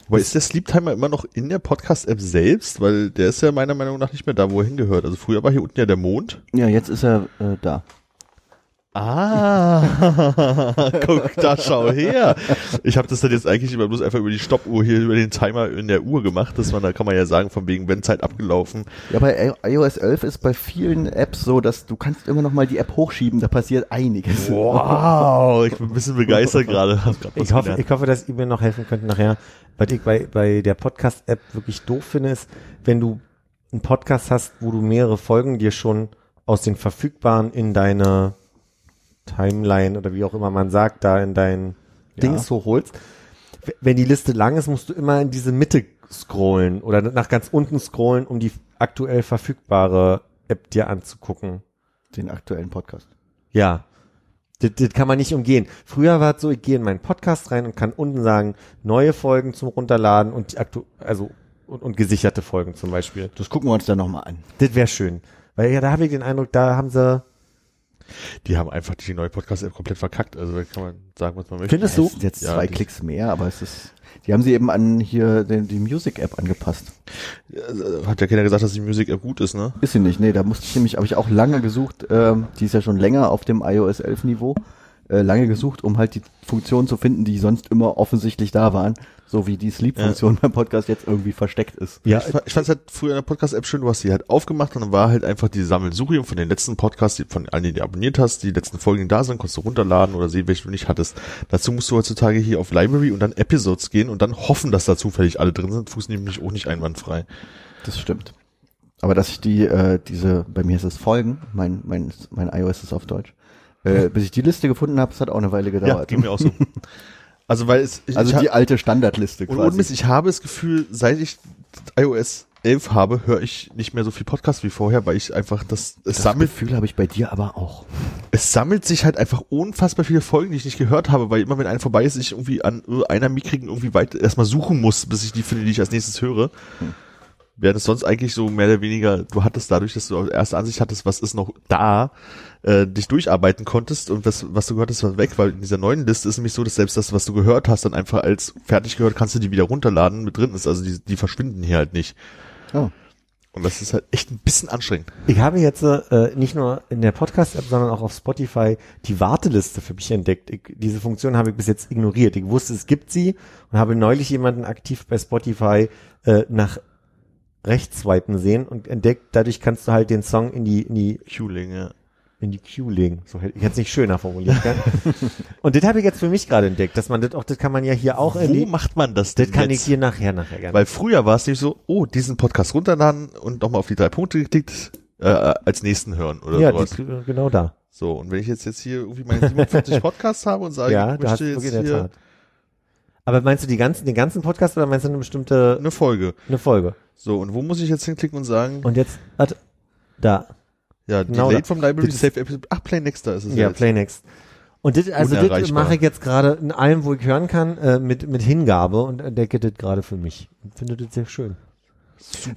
Aber ist der Sleep Timer immer noch in der Podcast-App selbst? Weil der ist ja meiner Meinung nach nicht mehr da, wo er hingehört. Also früher war hier unten ja der Mond. Ja, jetzt ist er äh, da. Ah, guck, da schau her. Ich habe das dann jetzt eigentlich immer bloß einfach über die Stoppuhr hier, über den Timer in der Uhr gemacht. Das war, da kann man ja sagen, von wegen, wenn Zeit abgelaufen. Ja, bei iOS 11 ist bei vielen Apps so, dass du kannst immer noch mal die App hochschieben, da passiert einiges. Wow, ich bin ein bisschen begeistert gerade. Ich hoffe, gelernt. ich hoffe, dass ihr mir noch helfen könnt nachher. Was ich bei, bei der Podcast-App wirklich doof finde, ist, wenn du einen Podcast hast, wo du mehrere Folgen dir schon aus den verfügbaren in deine Timeline oder wie auch immer man sagt, da in dein Ja. Dings hochholst. Wenn die Liste lang ist, musst du immer in diese Mitte scrollen oder nach ganz unten scrollen, um die aktuell verfügbare App dir anzugucken. Den aktuellen Podcast. Ja. Das, das kann man nicht umgehen. Früher war es so, ich gehe in meinen Podcast rein und kann unten sagen, neue Folgen zum Runterladen und die aktu also und, und gesicherte Folgen zum Beispiel. Das gucken wir uns dann noch mal an. Das wäre schön. Weil ja, da habe ich den Eindruck, da haben sie. Die haben einfach die neue Podcast-App komplett verkackt. Also da kann man sagen, was man möchte. Findest du? Jetzt Ja, zwei Klicks mehr, aber es ist, die haben sie eben an hier den, die Music-App angepasst. Äh, Hat ja keiner gesagt, dass die Musik-App gut ist, ne? Ist sie nicht, nee, da musste ich nämlich, habe ich auch lange gesucht, ähm, die ist ja schon länger auf dem iOS 11 Niveau, äh, lange gesucht, um halt die Funktionen zu finden, die sonst immer offensichtlich da waren, so wie die Sleep-Funktion beim Podcast jetzt irgendwie versteckt ist. Ja, Ich, ich fand es halt früher in der Podcast-App schön, du hast die halt aufgemacht und dann war halt einfach die Sammelsurium von den letzten Podcasts, die von allen, die du abonniert hast, die letzten Folgen, die da sind, konntest du runterladen oder sehen, welche du nicht hattest. Dazu musst du heutzutage hier auf Library und dann Episodes gehen und dann hoffen, dass da zufällig alle drin sind, funktioniert nämlich auch nicht einwandfrei. Das stimmt. Aber dass ich die, äh, diese, bei mir ist es Folgen, mein, mein, mein iOS ist auf Deutsch, äh, bis ich die Liste gefunden habe, es hat auch eine Weile Ja, gedauert. ging mir auch so. Also weil es ich, also ich die alte Standardliste und quasi. ohne Mist, ich habe das Gefühl, seit ich iOS 11 habe, höre ich nicht mehr so viel Podcast wie vorher, weil ich einfach das es das sammelt Gefühl habe ich bei dir aber auch. es sammelt sich halt einfach unfassbar viele Folgen, die ich nicht gehört habe, weil immer wenn einer vorbei ist, ich irgendwie an äh, einer mickrigen irgendwie weit erstmal suchen muss, bis ich die finde, die ich als nächstes höre. Während es sonst eigentlich so mehr oder weniger, du hattest dadurch, dass du erste Ansicht hattest, was ist noch da, äh, dich durcharbeiten konntest und was, was du gehört hast, war weg, weil in dieser neuen Liste ist nämlich so, dass selbst das, was du gehört hast, dann einfach als fertig gehört, kannst du die wieder runterladen mit drin ist. Also die, die verschwinden hier halt nicht. Oh. Und das ist halt echt ein bisschen anstrengend. Ich habe jetzt äh, nicht nur in der Podcast-App, sondern auch auf Spotify die Warteliste für mich entdeckt. Ich, diese Funktion habe ich bis jetzt ignoriert. Ich wusste, es gibt sie und habe neulich jemanden aktiv bei Spotify äh, nach rechts swipen sehen und entdeckt, dadurch kannst du halt den Song in die, in die Cueling, ja. in die Queue legen. So hätte ich jetzt nicht schöner formuliert. Gell? und das habe ich jetzt für mich gerade entdeckt, dass man das auch, das kann man ja hier auch Wo erleben. macht man das Das denn kann ich jetzt? hier nachher nachher gerne. Weil früher war es nicht so, oh, diesen Podcast runterladen und nochmal auf die drei Punkte geklickt, äh, als nächsten hören oder ja, sowas. die, genau da. So, und wenn ich jetzt, jetzt hier irgendwie meine 47 Podcasts habe und sage, ja, ich möchte jetzt hier Tat. Aber meinst du die ganzen, den ganzen Podcast oder meinst du eine bestimmte eine Folge. eine Folge? So, und wo muss ich jetzt hinklicken und sagen, Und jetzt, warte, da, ja, genau Delayed da. from Library Das Save Episode, ach, Play Next, da ist es ja, jetzt. Play Next. Und das, also das mache ich jetzt gerade in allem, wo ich hören kann, äh, mit, mit Hingabe und entdecke das gerade für mich. Ich finde das sehr schön.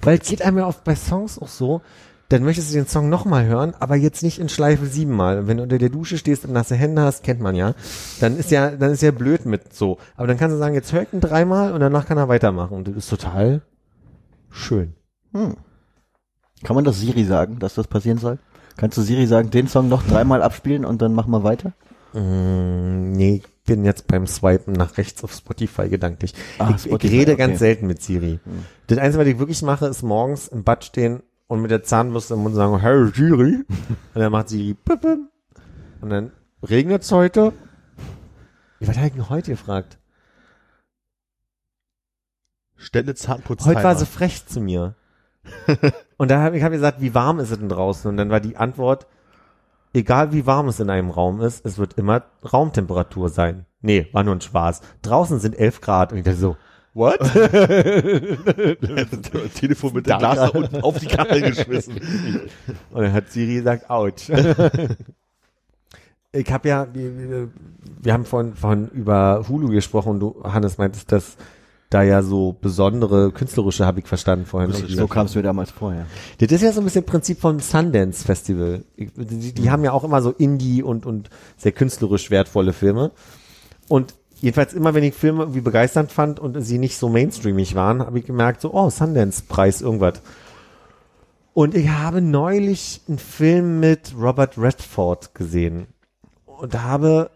Weil es geht einem ja oft bei Songs auch so, dann möchtest du den Song nochmal hören, aber jetzt nicht in Schleife siebenmal. Wenn du unter der Dusche stehst und nasse Hände hast, kennt man ja, dann ist ja, dann ist ja blöd mit so. Aber dann kannst du sagen, jetzt hör ich ihn dreimal und danach kann er weitermachen. Und das ist total schön. Hm. Kann man das Siri sagen, dass das passieren soll? Kannst du Siri sagen, den Song noch dreimal abspielen und dann machen wir weiter? Mm, nee, ich bin jetzt beim Swipen nach rechts auf Spotify gedanklich. Ah, ich, Spotify, ich rede okay. ganz selten mit Siri. Hm. Das Einzige, was ich wirklich mache, ist morgens im Bad stehen und mit der Zahnbürste im Mund sagen, hey Siri. Und dann macht Siri pip, pip. Und dann regnet's heute. Was habe ich denn heute gefragt? Stelle Zahnputz Heute war sie frech zu mir. und da habe ich hab gesagt, wie warm ist es denn draußen? Und dann war die Antwort, egal wie warm es in einem Raum ist, es wird immer Raumtemperatur sein. Nee, war nur ein Spaß. Draußen sind 11 Grad. Und ich dachte so, what? Telefon mit dem Glas unten auf die Karte geschmissen. Und dann hat Siri gesagt, ouch. ich habe ja, wir, wir- haben von, von über Hulu gesprochen und du, Hannes, meintest, dass da ja so besondere künstlerische, habe ich verstanden vorhin. So kam es mir damals vorher. Das ist ja so ein bisschen Prinzip vom Sundance Festival. Die, die haben ja auch immer so Indie und, und sehr künstlerisch wertvolle Filme. Und jedenfalls immer, wenn ich Filme irgendwie begeisternd fand und sie nicht so mainstreamig waren, habe ich gemerkt, so, oh, Sundance-Preis, irgendwas. Und ich habe neulich einen Film mit Robert Redford gesehen. Und habe,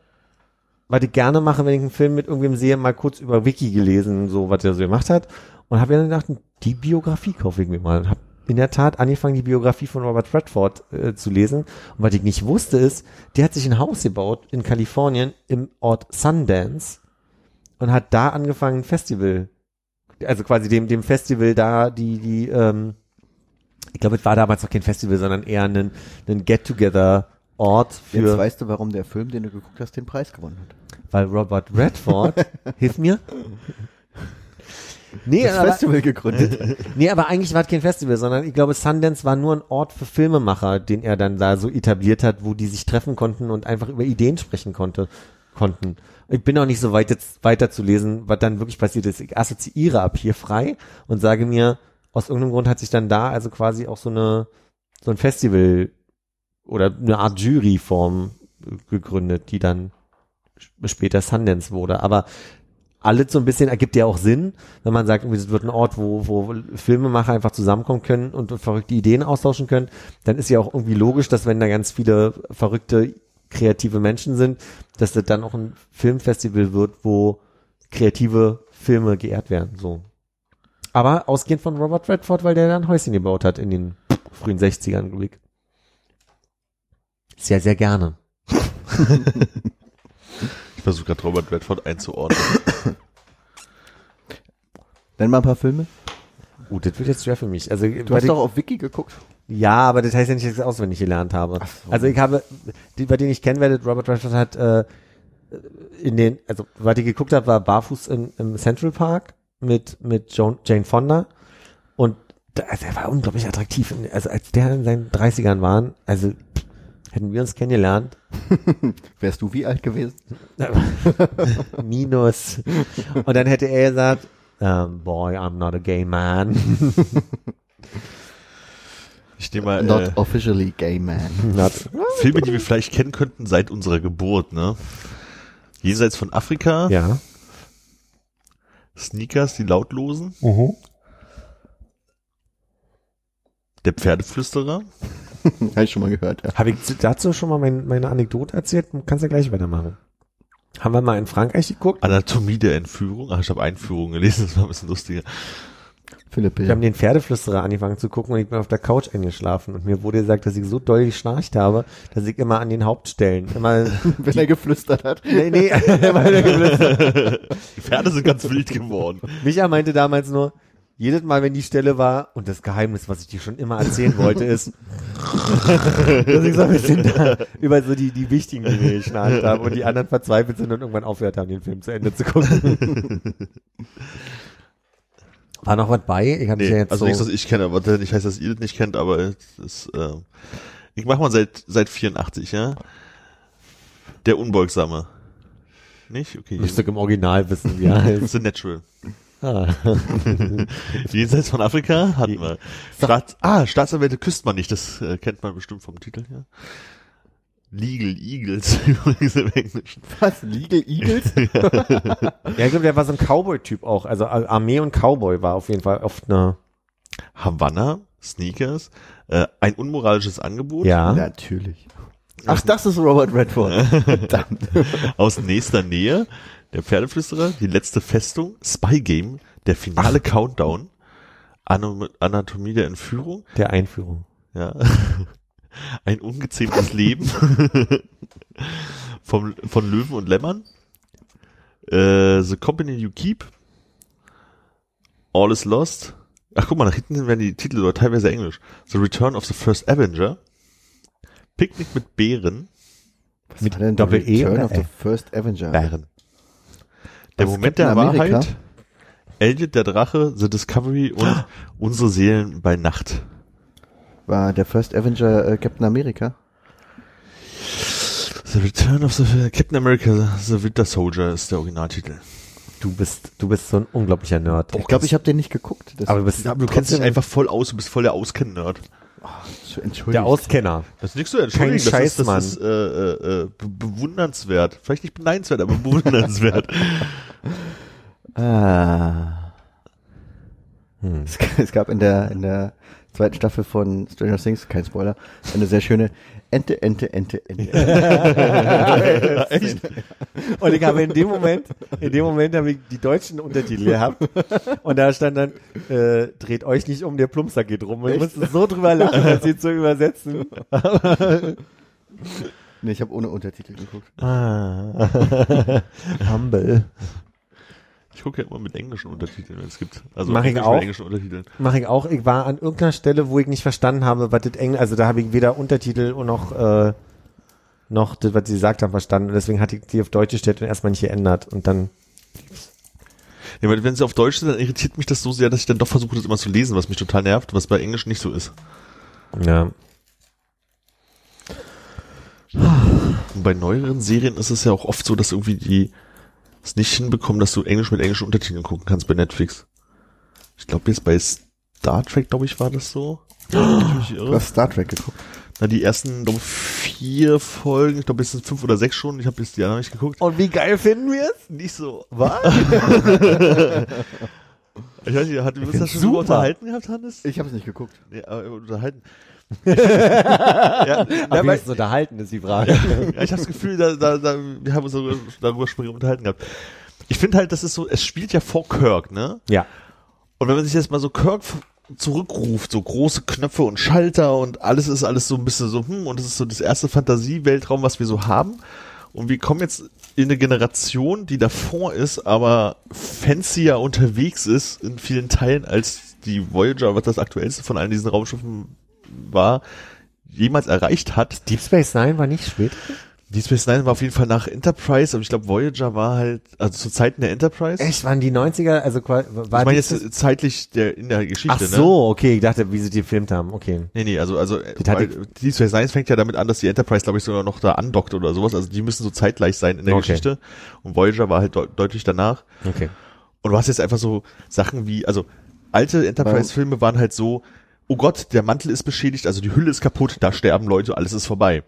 was ich gerne mache, wenn ich einen Film mit irgendwem sehe, mal kurz über Wiki gelesen, so was er so gemacht hat. Und habe dann gedacht, die Biografie kaufe ich mir mal. Und habe in der Tat angefangen, die Biografie von Robert Redford äh, zu lesen. Und was ich nicht wusste ist, der hat sich ein Haus gebaut in Kalifornien im Ort Sundance und hat da angefangen, ein Festival, also quasi dem, dem Festival da, die, die, ähm, ich glaube, es war damals noch kein Festival, sondern eher ein, ein Get-Together-Ort Jetzt für, weißt du, warum der Film, den du geguckt hast, den Preis gewonnen hat. weil Robert Redford, hilf mir. Nee, Das aber, Festival gegründet. nee, aber eigentlich war es kein Festival, sondern ich glaube, Sundance war nur ein Ort für Filmemacher, den er dann da so etabliert hat, wo die sich treffen konnten und einfach über Ideen sprechen konnte, konnten. Ich bin auch nicht so weit jetzt weiter zu lesen, was dann wirklich passiert ist. Ich assoziiere ab hier frei und sage mir, aus irgendeinem Grund hat sich dann da also quasi auch so eine, so ein Festival oder eine Art Juryform gegründet, die dann sp- später Sundance wurde. Aber alles so ein bisschen ergibt ja auch Sinn, wenn man sagt, es wird ein Ort, wo, wo Filmemacher einfach zusammenkommen können und verrückte Ideen austauschen können, dann ist ja auch irgendwie logisch, dass wenn da ganz viele verrückte, kreative Menschen sind, dass das dann auch ein Filmfestival wird, wo kreative Filme geehrt werden, so. Aber ausgehend von Robert Redford, weil der da ein Häuschen gebaut hat in den frühen 60ern, glaube ich. Sehr, sehr gerne. Ich versuche gerade Robert Redford einzuordnen. Nenn mal ein paar Filme. Uh, das wird jetzt schwer für mich. Also, Du hast doch auf Wiki geguckt. Ja, aber das heißt ja nicht, dass ich es auswendig gelernt habe. so. Also ich habe, die, bei denen ich kennen werde, Robert Redford hat äh, in den, also was ich geguckt habe, war Barfuß in, im Central Park mit mit Joan, Jane Fonda und da, also er war unglaublich attraktiv. Also als der in seinen 30ern waren, also hätten wir uns kennengelernt, Wärst du wie alt gewesen? minus. Und dann hätte er gesagt, um, boy, I'm not a gay man. Ich nehme mal Not äh, officially gay man. Not, Filme, die wir vielleicht kennen könnten seit unserer Geburt, ne? Jenseits von Afrika, ja. Sneakers, die lautlosen. Mhm. Der Pferdeflüsterer. Habe ich schon mal gehört, ja. Habe ich dazu schon mal mein, meine Anekdote erzählt? Kannst ja gleich weitermachen. Haben wir mal in Frankreich geguckt? Anatomie der Entführung. Ach, ich habe Einführung gelesen, das war ein bisschen lustiger. Philipp, Wir bitte. haben den Pferdeflüsterer angefangen zu gucken und ich bin auf der Couch eingeschlafen und mir wurde gesagt, dass ich so doll geschnarcht habe, dass ich immer an den Hauptstellen immer, Wenn er geflüstert hat. nee, nee, immer wieder geflüstert. Die Pferde sind ganz wild geworden. Micha meinte damals nur, jedes Mal, wenn die Stelle war, und das Geheimnis, was ich dir schon immer erzählen wollte, ist, dass ich so ein bisschen da über so die, die wichtigen Dinge geschnarcht habe und die anderen verzweifelt sind und irgendwann aufgehört haben, den Film zu Ende zu gucken. War noch was bei? Ich habe Nee, ja jetzt also so, nichts, was ich kenne, aber nicht heißt, dass ihr das nicht kennt, aber ist, äh, ich mache mal seit, seit 84, ja. Der Unbeugsame. Nicht? Okay. müsste ich im Original wissen, er heißt. The Natural. Ah. Jenseits von Afrika hatten wir. Staats ah, Staatsanwälte küsst man nicht, das äh, kennt man bestimmt vom Titel her. Legal Eagles übrigens im Englischen. Was? Legal Eagles? Ja, ich glaube, der war so ein Cowboy-Typ auch. Also Ar- Armee und Cowboy war auf jeden Fall oft eine. Havanna, Sneakers, äh, ein unmoralisches Angebot Ja. Natürlich. Ach, das ist Robert Redford. Verdammt. aus nächster Nähe, der Pferdeflüsterer, die letzte Festung, Spy Game, der finale Countdown, Ano Anatomie der Entführung, Der Einführung. ja, ein ungezähmtes Leben. Vom, von Löwen und Lämmern, äh, The Company You Keep, All is Lost, ach guck mal, nach hinten werden die Titel oder teilweise Englisch, The Return of the First Avenger, Picknick mit Bären, Mit war denn Doppel The E Return of the? First Avenger. Bären. Der Was, Moment Captain der? Wahrheit, Elliot der Drache, The Discovery und unsere Seelen bei Nacht. War der First Avenger äh, Captain America? The Return of the Captain America, The Winter Soldier ist der Originaltitel. Du bist, du bist so ein unglaublicher Nerd. Ich glaube, ich habe den nicht geguckt. Das, aber du bist Ja, du kennst dich einfach voll aus, du bist voll der Auskenn-Nerd. Entschuldigung. der Auskenner. Das ist nichts zu entschuldigen, das Scheiß, ist, das Mann. ist äh, äh, äh, be bewundernswert. Vielleicht nicht beneidenswert, aber bewundernswert. Ah. Hm. Es gab in der, in der zweiten Staffel von Stranger Things, kein Spoiler, eine sehr schöne Ente, Ente, Ente, Ente. Echt? Und ich habe in dem Moment, in dem Moment habe ich die deutschen Untertitel gehabt. Und da stand dann, äh, dreht euch nicht um, der Plumpsack geht rum. Und ich musste so drüber lachen, als sie zu übersetzen. nee, ich habe ohne Untertitel geguckt. Ah. Humble. Ich gucke ja immer mit englischen Untertiteln, wenn es gibt. Also Mach ich auch. mit englischen Untertiteln. Mache ich auch. Ich war an irgendeiner Stelle, wo ich nicht verstanden habe, was das Englisch, also da habe ich weder Untertitel noch, äh, noch das, was sie gesagt haben, verstanden. Und deswegen hatte ich die auf Deutsch gestellt und erstmal nicht geändert. Und dann, Ja, weil wenn sie auf Deutsch sind, dann irritiert mich das so sehr, dass ich dann doch versuche, das immer zu lesen, was mich total nervt, was bei Englisch nicht so ist. ja. Und bei neueren Serien ist es ja auch oft so, dass irgendwie die es nicht hinbekommen, dass du Englisch mit englischen Untertiteln gucken kannst bei Netflix. Ich glaube jetzt bei Star Trek, glaube ich, war das so. Nicht Du hast Star Trek geguckt. Na, die ersten, glaube vier Folgen, ich glaube, jetzt sind fünf oder sechs schon. Ich habe jetzt die anderen nicht geguckt. Und wie geil finden wir es? Nicht so. Was? Ich weiß nicht, hat du das schon super unterhalten gehabt, Hannes? Ich habe es nicht geguckt. Nee, aber unterhalten. ja, Aber ja, es unterhalten, ist die Frage. ja, ich habe das Gefühl, da, da, da, wir haben uns darüber, darüber schon mal unterhalten gehabt. Ich finde halt, das ist so, es spielt ja vor Kirk, ne? ja. Und wenn man sich jetzt mal so Kirk zurückruft, so große Knöpfe und Schalter und alles ist alles so ein bisschen so, hm, und das ist so das erste Fantasieweltraum, was wir so haben. Und wir kommen jetzt in eine Generation, die davor ist, aber fancier unterwegs ist in vielen Teilen als die Voyager, was das aktuellste von allen diesen Raumschiffen war, jemals erreicht hat. Deep Space Nine war nicht spät. Deep Space Nine war auf jeden Fall nach Enterprise, aber ich glaube Voyager war halt, also zu Zeiten der Enterprise. Echt, waren die 90er, also war Ich meine jetzt zeitlich der, in der Geschichte, Ach ne? so, okay, ich dachte, wie sie die gefilmt haben, okay. Nee, nee, also, also, Deep Space Nine fängt ja damit an, dass die Enterprise, glaube ich, sogar noch da andockt oder sowas. Also die müssen so zeitgleich sein in der Okay. Geschichte. Und Voyager war halt deut deutlich danach. Okay. Und du hast jetzt einfach so Sachen wie, also alte Enterprise-Filme waren halt so, oh Gott, der Mantel ist beschädigt, also die Hülle ist kaputt, da sterben Leute, alles ist vorbei.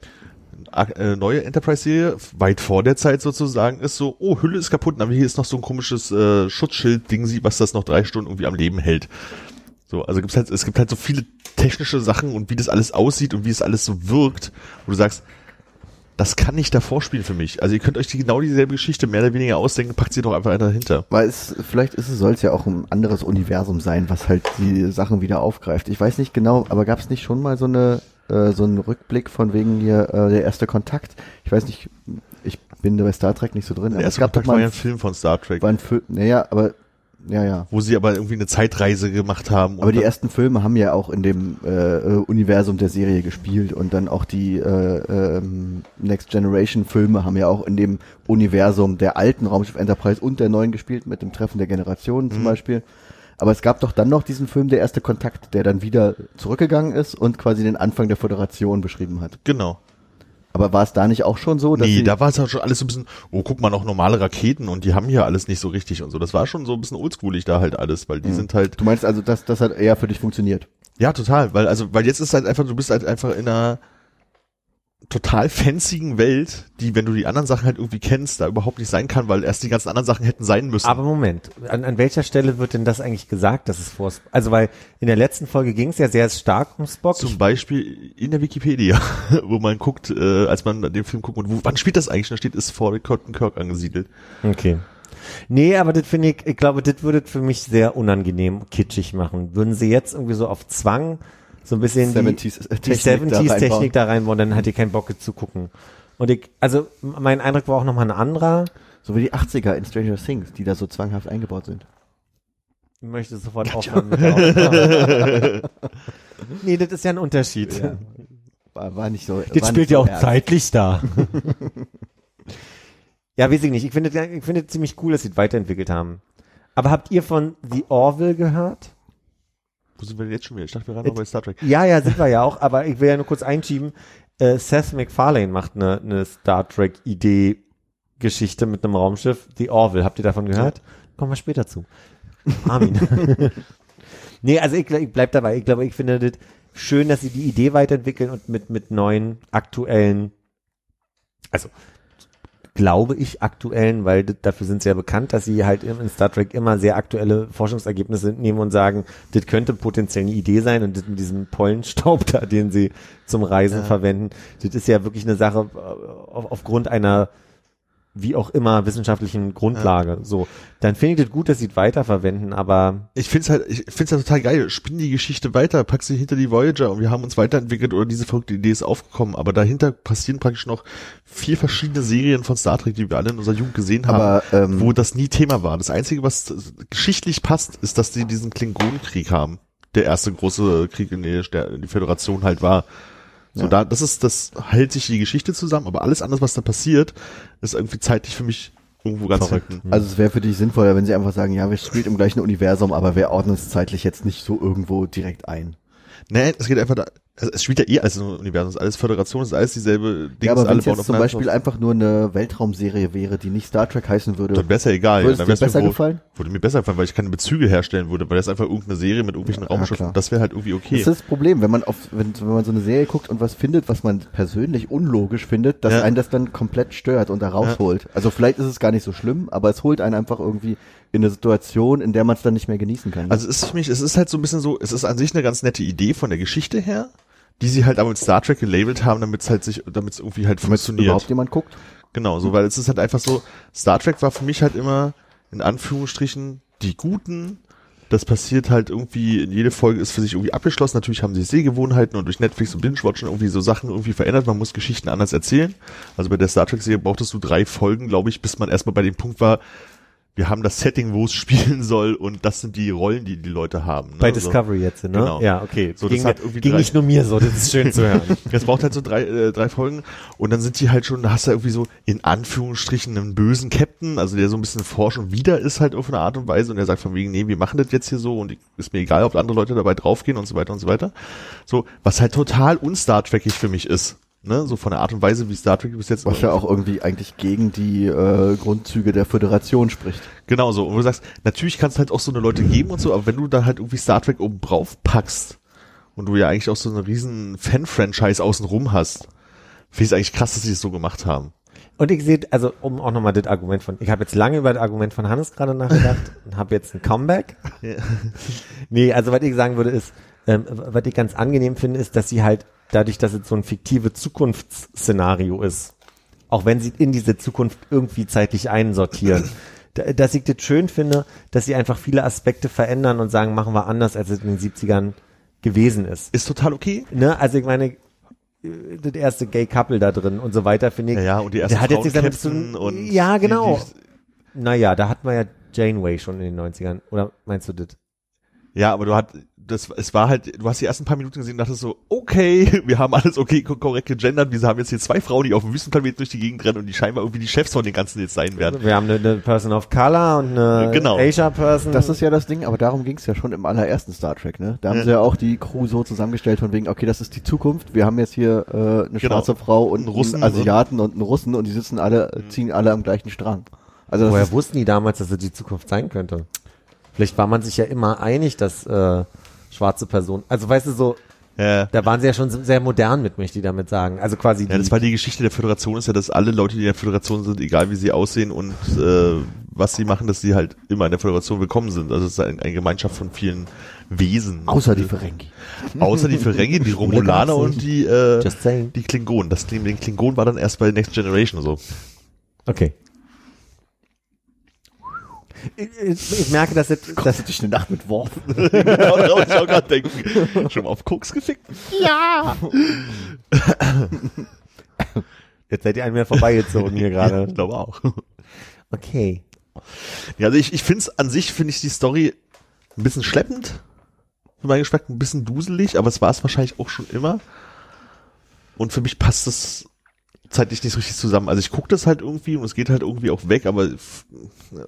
Äh, neue Enterprise-Serie, weit vor der Zeit sozusagen, ist so, oh, Hülle ist kaputt, aber hier ist noch so ein komisches äh, Schutzschild-Ding, was das noch drei Stunden irgendwie am Leben hält. So, also gibt's halt, es gibt halt so viele technische Sachen und wie das alles aussieht und wie es alles so wirkt, wo du sagst, das kann nicht davor spielen für mich. Also ihr könnt euch die, genau dieselbe Geschichte mehr oder weniger ausdenken, packt sie doch einfach einer dahinter. Weil es, vielleicht ist es, soll es ja auch ein anderes Universum sein, was halt die Sachen wieder aufgreift. Ich weiß nicht genau, aber gab es nicht schon mal so eine, äh, so einen Rückblick von wegen hier, äh, der erste Kontakt? Ich weiß nicht, ich bin da bei Star Trek nicht so drin, Der aber es erste gab doch Kontakt war mal ja ein, ein Film von Star Trek, war ein Film, naja, aber, ja, ja. wo sie aber irgendwie eine Zeitreise gemacht haben. Aber die ersten Filme haben ja auch in dem äh, äh, Universum der Serie gespielt und dann auch die äh, ähm, Next Generation Filme haben ja auch in dem Universum der alten Raumschiff Enterprise und der neuen gespielt mit dem Treffen der Generationen zum Mhm. Beispiel. Aber es gab doch dann noch diesen Film Der erste Kontakt, der dann wieder zurückgegangen ist und quasi den Anfang der Föderation beschrieben hat. Genau. Aber war es da nicht auch schon so, dass Nee, da war es ja schon alles so ein bisschen, oh, guck mal, noch normale Raketen und die haben hier alles nicht so richtig und so. Das war schon so ein bisschen oldschoolig da halt alles, weil die Mhm. sind halt, du meinst also, dass das hat eher für dich funktioniert? ja, total, weil, also, weil jetzt ist halt einfach, du bist halt einfach in einer total fanzigen Welt, die, wenn du die anderen Sachen halt irgendwie kennst, da überhaupt nicht sein kann, weil erst die ganzen anderen Sachen hätten sein müssen. Aber Moment, an, an welcher Stelle wird denn das eigentlich gesagt, dass es vor Also weil in der letzten Folge ging es ja sehr stark um Spock. Zum Beispiel in der Wikipedia, wo man guckt, äh, als man den Film guckt, und wo, wann spielt das eigentlich? Da steht, ist vor Captain Kirk angesiedelt. Okay. Nee, aber das finde ich, ich glaube, das würde für mich sehr unangenehm kitschig machen. Würden sie jetzt irgendwie so auf Zwang so ein bisschen die, 70s die Technik da 70s reinbauen. Technik da reinbauen, dann hat ihr keinen Bock zu gucken. Und ich, also mein Eindruck war auch nochmal ein anderer. So wie die 80er in Stranger Things, die da so zwanghaft eingebaut sind. Ich möchte sofort aufhören mit der Aufnahme. Nee, das ist ja ein Unterschied. Ja. War, war nicht so. Das spielt ja so auch ernst. zeitlich da. ja, weiß ich nicht. Ich finde, ich finde ziemlich cool, dass sie es weiterentwickelt haben. Aber habt ihr von The Orville gehört? Wo sind wir denn jetzt schon wieder? Ich dachte, wir waren noch bei Star Trek. Ja, ja, sind wir ja auch, aber ich will ja nur kurz einschieben. Äh, Seth MacFarlane macht eine, eine Star Trek Idee Geschichte mit einem Raumschiff, The Orville. Habt ihr davon gehört? Kommen wir später zu. Armin. nee, also ich, ich bleib dabei. Ich glaube, ich finde das schön, dass sie die Idee weiterentwickeln und mit, mit neuen, aktuellen, also glaube ich, aktuellen, weil dafür sind sie ja bekannt, dass sie halt in Star Trek immer sehr aktuelle Forschungsergebnisse nehmen und sagen, das könnte potenziell eine Idee sein und mit diesem Pollenstaub da, den sie zum Reisen Ja. verwenden, das ist ja wirklich eine Sache äh, auf, aufgrund einer wie auch immer wissenschaftlichen Grundlage. So, dann finde ich das gut, dass sie es weiterverwenden, aber Ich find's halt, ich find's halt total geil. Spinn die Geschichte weiter, pack sie hinter die Voyager und wir haben uns weiterentwickelt oder diese verrückte Idee ist aufgekommen. Aber dahinter passieren praktisch noch vier verschiedene Serien von Star Trek, die wir alle in unserer Jugend gesehen haben, Aber, ähm, wo das nie Thema war. Das Einzige, was geschichtlich passt, ist, dass die diesen Klingonenkrieg haben. Der erste große Krieg, in der der die Föderation halt war. So, Ja. da, das ist, das hält sich die Geschichte zusammen, aber alles andere, was da passiert, ist irgendwie zeitlich für mich irgendwo ganz Verrückt. hinten. Also es wäre für dich sinnvoller, wenn sie einfach sagen, ja, wir spielen im gleichen Universum, aber wir ordnen es zeitlich jetzt nicht so irgendwo direkt ein. Nee, es geht einfach da, also es spielt ja eh alles im Universum, es ist alles Föderation, es ist alles dieselbe Dinge, Ja, aber wenn es jetzt zum Beispiel drauf. einfach nur eine Weltraumserie wäre, die nicht Star Trek heißen würde, dann wäre es ja egal. würde ja, dir mir besser wohl- gefallen? Würde mir besser gefallen, weil ich keine Bezüge herstellen würde, weil das einfach irgendeine Serie mit irgendwelchen Ja, Raumschiffen, klar. das wäre halt irgendwie Das okay. ist das Problem, wenn man auf, wenn, wenn man so eine Serie guckt und was findet, was man persönlich unlogisch findet, dass Ja. einen das dann komplett stört und da rausholt. Also vielleicht ist es gar nicht so schlimm, aber es holt einen einfach irgendwie in eine Situation, in der man es dann nicht mehr genießen kann. Also es ist für mich, es ist halt so ein bisschen so, es ist an sich eine ganz nette Idee von der Geschichte her, die sie halt aber mit Star Trek gelabelt haben, damit es halt sich, damit es irgendwie halt funktioniert. überhaupt jemand guckt. Genau, so, weil es ist halt einfach so, Star Trek war für mich halt immer, in Anführungsstrichen, die Guten. Das passiert halt irgendwie, in jede Folge ist für sich irgendwie abgeschlossen. Natürlich haben sie Sehgewohnheiten und durch Netflix und Binge-Watchen irgendwie so Sachen irgendwie verändert. Man muss Geschichten anders erzählen. Also bei der Star Trek-Serie brauchtest du drei Folgen, glaube ich, bis man erstmal bei dem Punkt war, wir haben das Setting, wo es spielen soll und das sind die Rollen, die die Leute haben. Ne? bei so. Discovery jetzt, ne? Genau. Ja, okay. So, das ging hat irgendwie ging drei- nicht nur mir so, das ist schön zu hören. Es braucht halt so drei, äh, drei Folgen und dann sind die halt schon, da hast du irgendwie so in Anführungsstrichen einen bösen Captain, also der so ein bisschen forsch und wieder ist halt auf eine Art und Weise und der sagt von wegen, nee, wir machen das jetzt hier so und ich- ist mir egal, ob andere Leute dabei draufgehen und so weiter und so weiter. So, was halt total unstar für mich ist. Ne, so von der Art und Weise, wie Star Trek bis jetzt Was ja auch irgendwie eigentlich gegen die äh, Grundzüge der Föderation spricht. Genau so. Und du sagst, natürlich kannst halt auch so eine Leute geben und so, aber wenn du dann halt irgendwie Star Trek oben drauf packst und du ja eigentlich auch so eine riesen Fan-Franchise außenrum hast, finde ich es eigentlich krass, dass sie es so gemacht haben. Und ich sehe, also um auch nochmal das Argument von, ich habe jetzt lange über das Argument von Hannes gerade nachgedacht und habe jetzt ein Comeback. Ja. Nee, also was ich sagen würde ist, Ähm, was ich ganz angenehm finde, ist, dass sie halt dadurch, dass es so ein fiktive Zukunftsszenario ist, auch wenn sie in diese Zukunft irgendwie zeitlich einsortieren, da- dass ich das schön finde, dass sie einfach viele Aspekte verändern und sagen, machen wir anders, als es in den 70ern gewesen ist. Ist total okay. Ne? Also ich meine, äh, das erste Gay Couple da drin und so weiter, finde ich. Ja, ja, und die ersten der hat jetzt damit zu und Ja, die- genau. die- naja, da hatten wir ja Janeway schon in den 90ern. Oder meinst du das? Ja, aber du hat, das, es war halt, du hast die ersten paar Minuten gesehen und dachtest so, okay, wir haben alles okay, ko- korrekt gegendert, wir haben jetzt hier zwei Frauen, die auf dem Wüstenplanet durch die Gegend rennen und die scheinbar irgendwie die Chefs von den ganzen jetzt sein werden. Wir haben eine, eine Person of Color und eine Genau. Asia Person. Das ist ja das Ding, aber darum ging es ja schon im allerersten Star Trek, ne? Da haben Ja. sie ja auch die Crew so zusammengestellt von wegen, okay, das ist die Zukunft, wir haben jetzt hier äh, eine Genau. schwarze Frau und Einen Russen einen Asiaten und einen Russen und die sitzen alle, ziehen alle am gleichen Strang. Also Woher wussten die damals, dass es die Zukunft sein könnte? Vielleicht war man sich ja immer einig, dass äh, schwarze Personen, also weißt du so, Ja, da waren sie ja schon sehr modern mit, möchte ich damit sagen. Also quasi ja, das war die Geschichte der Föderation, ist ja, dass alle Leute, die in der Föderation sind, egal wie sie aussehen und äh, was sie machen, dass sie halt immer in der Föderation willkommen sind. Also es ist ein, eine Gemeinschaft von vielen Wesen. außer die Ferengi. Außer die Ferengi, die Romulaner und die, äh, die Klingonen. Das den Klingonen war dann erst bei Next Generation so. Okay. Ich, ich, ich merke, dass, es, dass Das dich eine Nacht mit Worf. genau, da ich auch gerade denken. Schon mal auf Koks gefickt? jetzt seid ihr an mir vorbeigezogen hier Ja, gerade. ich glaube auch. Okay. Ja, also ich, ich finde es an sich, finde ich die Story ein bisschen schleppend. Für meinen Geschmack ein bisschen duselig, aber es war es wahrscheinlich auch schon immer. Und für mich passt das zeitlich nicht so richtig zusammen. Also ich gucke das halt irgendwie und es geht halt irgendwie auch weg, aber na,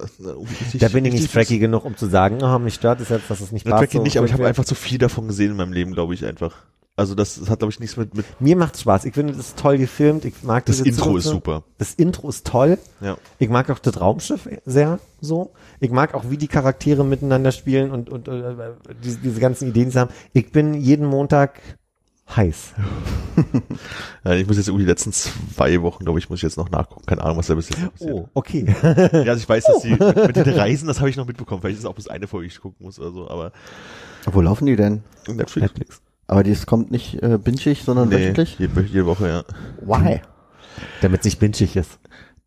Da bin ich nicht tracky genug, um zu sagen, oh, mich stört es jetzt, dass es nicht Na, passt. tracky so nicht, aber ich habe einfach zu viel davon gesehen in meinem Leben, glaube ich einfach. Also das, das hat, glaube ich, nichts mit, mit Mir macht's Spaß. Ich finde, das ist toll gefilmt. Ich mag das Intro ist Zukunft- super. Das Intro ist toll. Ja. Ich mag auch das Raumschiff sehr so. Ich mag auch, wie die Charaktere miteinander spielen und, und äh, diese, diese ganzen Ideen, die sie haben. Ich bin jeden Montag heiß. ja. Ich muss jetzt irgendwie die letzten zwei Wochen, glaube ich, muss ich jetzt noch nachgucken. Keine Ahnung, was da bis jetzt passiert. Oh, okay. Ja, also ich weiß, dass die mit den Reisen, das habe ich noch mitbekommen. Vielleicht ist es auch bis eine Folge, die ich gucken muss oder so, aber Wo laufen die denn? Netflix. Netflix. Aber dies kommt nicht äh, binchig, sondern Nee, wöchentlich? jede, jede Woche, ja. Why? Damit es nicht binchig ist.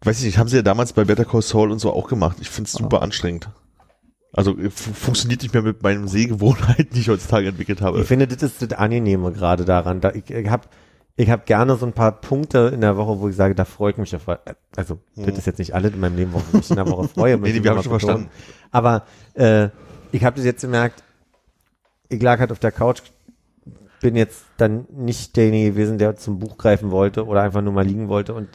Weiß ich nicht, haben sie ja damals bei Better Call Saul und so auch gemacht. Ich finde es super anstrengend. Also äh, fu- funktioniert nicht mehr mit meinen Sehgewohnheiten, die ich heutzutage entwickelt habe. Ich finde, das ist das Angenehme gerade daran. Da, ich ich habe ich hab gerne so ein paar Punkte in der Woche, wo ich sage, da freue ich mich auf. Also, das ist jetzt nicht alles in meinem Leben, worauf ich mich in der Woche freue. Nee, ich wir haben schon betonen. verstanden. Aber äh, ich habe das jetzt gemerkt, ich lag halt auf der Couch, bin jetzt dann nicht derjenige gewesen, der zum Buch greifen wollte oder einfach nur mal liegen wollte und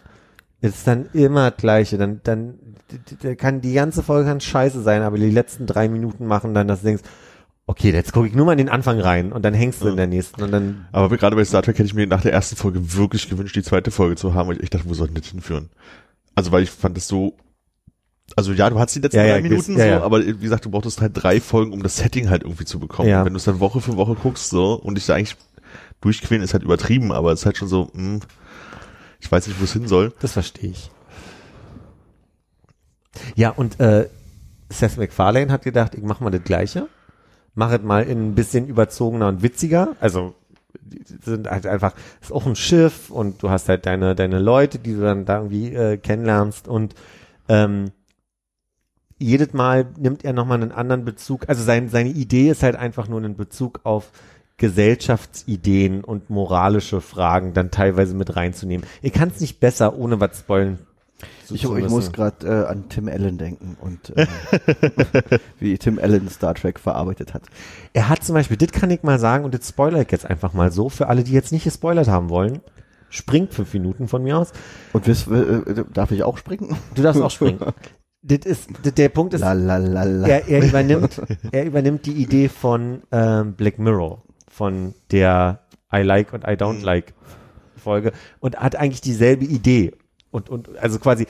es ist dann immer das Gleiche. Dann, dann d- d- kann die ganze Folge kann scheiße sein, aber die letzten drei Minuten machen dann, dass du denkst, okay, jetzt gucke ich nur mal in den Anfang rein und dann hängst du in der nächsten und dann Aber gerade bei Star Trek hätte ich mir nach der ersten Folge wirklich gewünscht, die zweite Folge zu haben, weil ich dachte, wo soll denn das hinführen? Also weil ich fand es so, also ja, du hast die letzten Ja, ja, drei ich Minuten ja, so, ja. aber wie gesagt, du brauchtest halt drei Folgen, um das Setting halt irgendwie zu bekommen. Ja. Und wenn du es dann Woche für Woche guckst so und dich da eigentlich durchquälen, ist halt übertrieben, aber es ist halt schon so, mh, ich weiß nicht, wo es hin soll. Das verstehe ich. Ja, und äh, Seth MacFarlane hat gedacht, ich mache mal das Gleiche. Mach es mal in ein bisschen überzogener und witziger. Also sind halt einfach, ist auch ein Schiff und du hast halt deine, deine Leute, die du dann da irgendwie äh, kennenlernst und ähm, jedes Mal nimmt er nochmal einen anderen Bezug. Also sein, seine Idee ist halt einfach nur einen Bezug auf Gesellschaftsideen und moralische Fragen dann teilweise mit reinzunehmen. Ihr kann es nicht besser, ohne was spoilen. Zu- Ich, ich muss gerade äh, an Tim Allen denken und äh, wie Tim Allen Star Trek verarbeitet hat. Er hat zum Beispiel, das kann ich mal sagen und das spoiler ich jetzt einfach mal so, für alle, die jetzt nicht gespoilert haben wollen, springt fünf Minuten von mir aus. Und wiss, äh, darf ich auch springen? Du darfst auch springen. das ist, das, der Punkt ist, La la la la. er, er übernimmt, er übernimmt die Idee von ähm, Black Mirror, von der I like und I don't like Folge und hat eigentlich dieselbe Idee und und also quasi,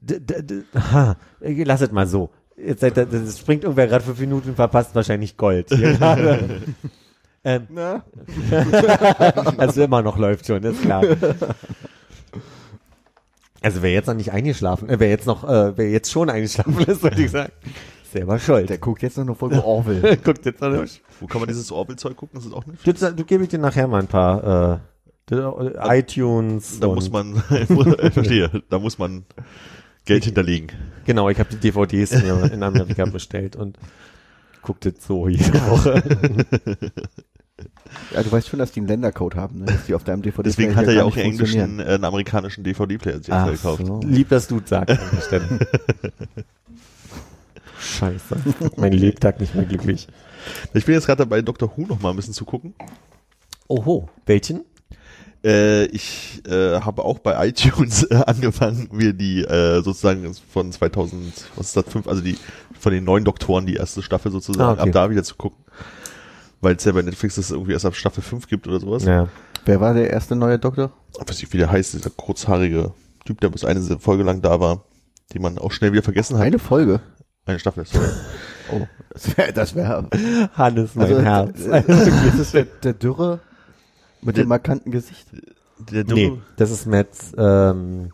d, d, d, ha, lass es mal so. Jetzt seid das springt irgendwer gerade fünf Minuten, verpasst wahrscheinlich Gold. Ähm, also immer noch läuft schon, ist klar. Also wer jetzt noch nicht eingeschlafen, äh, wer jetzt noch, äh, wer jetzt schon eingeschlafen ist, würde ich sagen, Selber schuld. Der guckt jetzt nur noch Folge Orwell. guckt jetzt noch nicht. Wo kann man dieses Orwell-Zeug gucken? Das ist auch nicht. Du, du gebe ich dir nachher mal ein paar äh, iTunes. Da und- muss man, ich verstehe, da muss man Geld hinterlegen. Genau, ich habe die DVDs in Amerika bestellt und guckt jetzt so jede Woche. Ja, du weißt schon, dass die einen Ländercode haben, ne? dass die auf deinem DVD Deswegen hat er ja auch einen englischen, äh, einen amerikanischen DVD-Player jetzt Ach gekauft. so. Lieb, dass du es sagst an der Stelle. Scheiße. Mein Lebtag nicht mehr glücklich. Ich bin jetzt gerade dabei, Dr. Who noch mal ein bisschen zu gucken. Oho. Welchen? Äh, ich äh, habe auch bei iTunes äh, angefangen, mir die äh, sozusagen von 2000, was ist das, fünf, also die von den neun Doktoren die erste Staffel sozusagen, Ah, okay. ab da wieder zu gucken. Weil es ja bei Netflix das irgendwie erst ab Staffel 5 gibt oder sowas. Ja. Wer war der erste neue Doktor? Ich weiß nicht, wie der heißt, dieser kurzhaarige Typ, der bis eine Folge lang da war, die man auch schnell wieder vergessen hat. Eine Folge. Eine Staffel, sorry. Oh, das wäre, das wäre. Hannes, mein Also, Herz. äh, das ist der, der Dürre mit Der- dem markanten Gesicht. Der nee, Dumme, das ist Matt, ähm,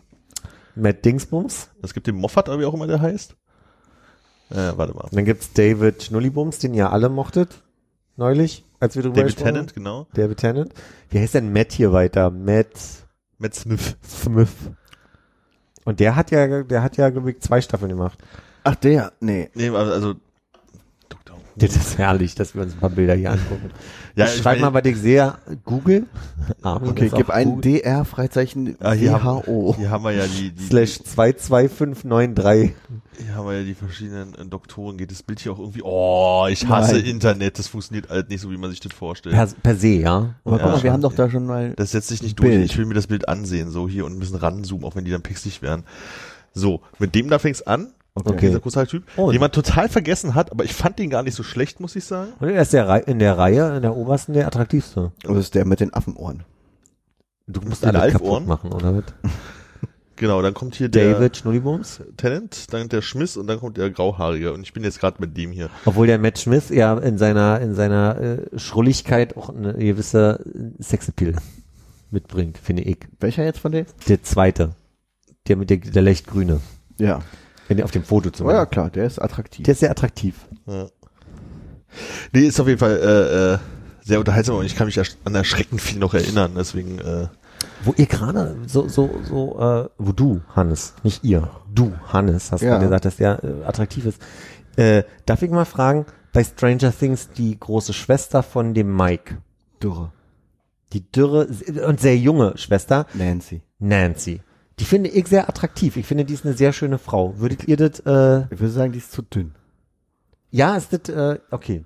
Matt Dingsbums. Es gibt den Moffat, oder wie auch immer der heißt. Äh, warte mal. Und dann gibt's David Schnullibums, den ihr alle mochtet. Neulich, als wir drüber David Tennant, genau. David Tennant. Wie heißt denn Matt hier weiter? Matt Matt Smith. Smith. Und der hat ja, der hat ja, glaube ich, zwei Staffeln gemacht. Ach, der? Nee. Nee, also, also. Das ist herrlich, dass wir uns ein paar Bilder hier angucken. Ja, ich schreib mal, was ich sehe. Google. Armin Okay, ist gib ein. DR Freizeichen Ah, hier, WHO. haben, hier haben wir ja die, die, Slash 22593. hier haben wir ja die verschiedenen äh, Doktoren. Geht das Bild hier auch irgendwie, oh, ich hasse Nein. Internet. Das funktioniert halt nicht so, wie man sich das vorstellt. Per, per se, ja. Aber Ja. guck mal, wir haben doch da schon mal. Das setzt sich nicht durch. Bild. Ich will mir das Bild ansehen, so hier und ein bisschen ranzoomen, auch wenn die dann pixelig wären. So, mit dem da fängt's an. Okay. Dieser große Typ, Und? den man total vergessen hat, aber ich fand den gar nicht so schlecht, muss ich sagen. Und er ist der Rei- in der Reihe, in der obersten, der attraktivste. Das ist der mit den Affenohren. Du musst Den alle kaputt machen, oder was? Genau, dann kommt hier der David Schnullibums. Tennant, dann der Schmiss und dann kommt der Grauhaarige und ich bin jetzt gerade mit dem hier. Obwohl der Matt Smith ja in seiner, in seiner äh, Schrulligkeit auch eine gewisse Sexappeal mitbringt, finde ich. Welcher jetzt von denen? Der zweite. Der mit der, der leicht grüne. Ja. Wenn der auf dem Foto Oh ja, klar, der ist attraktiv. Der ist sehr attraktiv. Ja. Nee, ist auf jeden Fall äh, äh, sehr unterhaltsam und ich kann mich an erschreckend viel noch erinnern, deswegen äh, Wo ihr gerade so, so, so, äh, wo du, Hannes, nicht ihr, du, Hannes, hast Ja. gerade gesagt, dass der äh, attraktiv ist. Äh, darf ich mal fragen, bei Stranger Things die große Schwester von dem Mike, Dürre. die dürre und sehr junge Schwester, Nancy. Nancy. Die finde ich sehr attraktiv. Ich finde, die ist eine sehr schöne Frau. Würdet ihr das, äh, Ich würde sagen, die ist zu dünn. ja, ist das, äh, okay.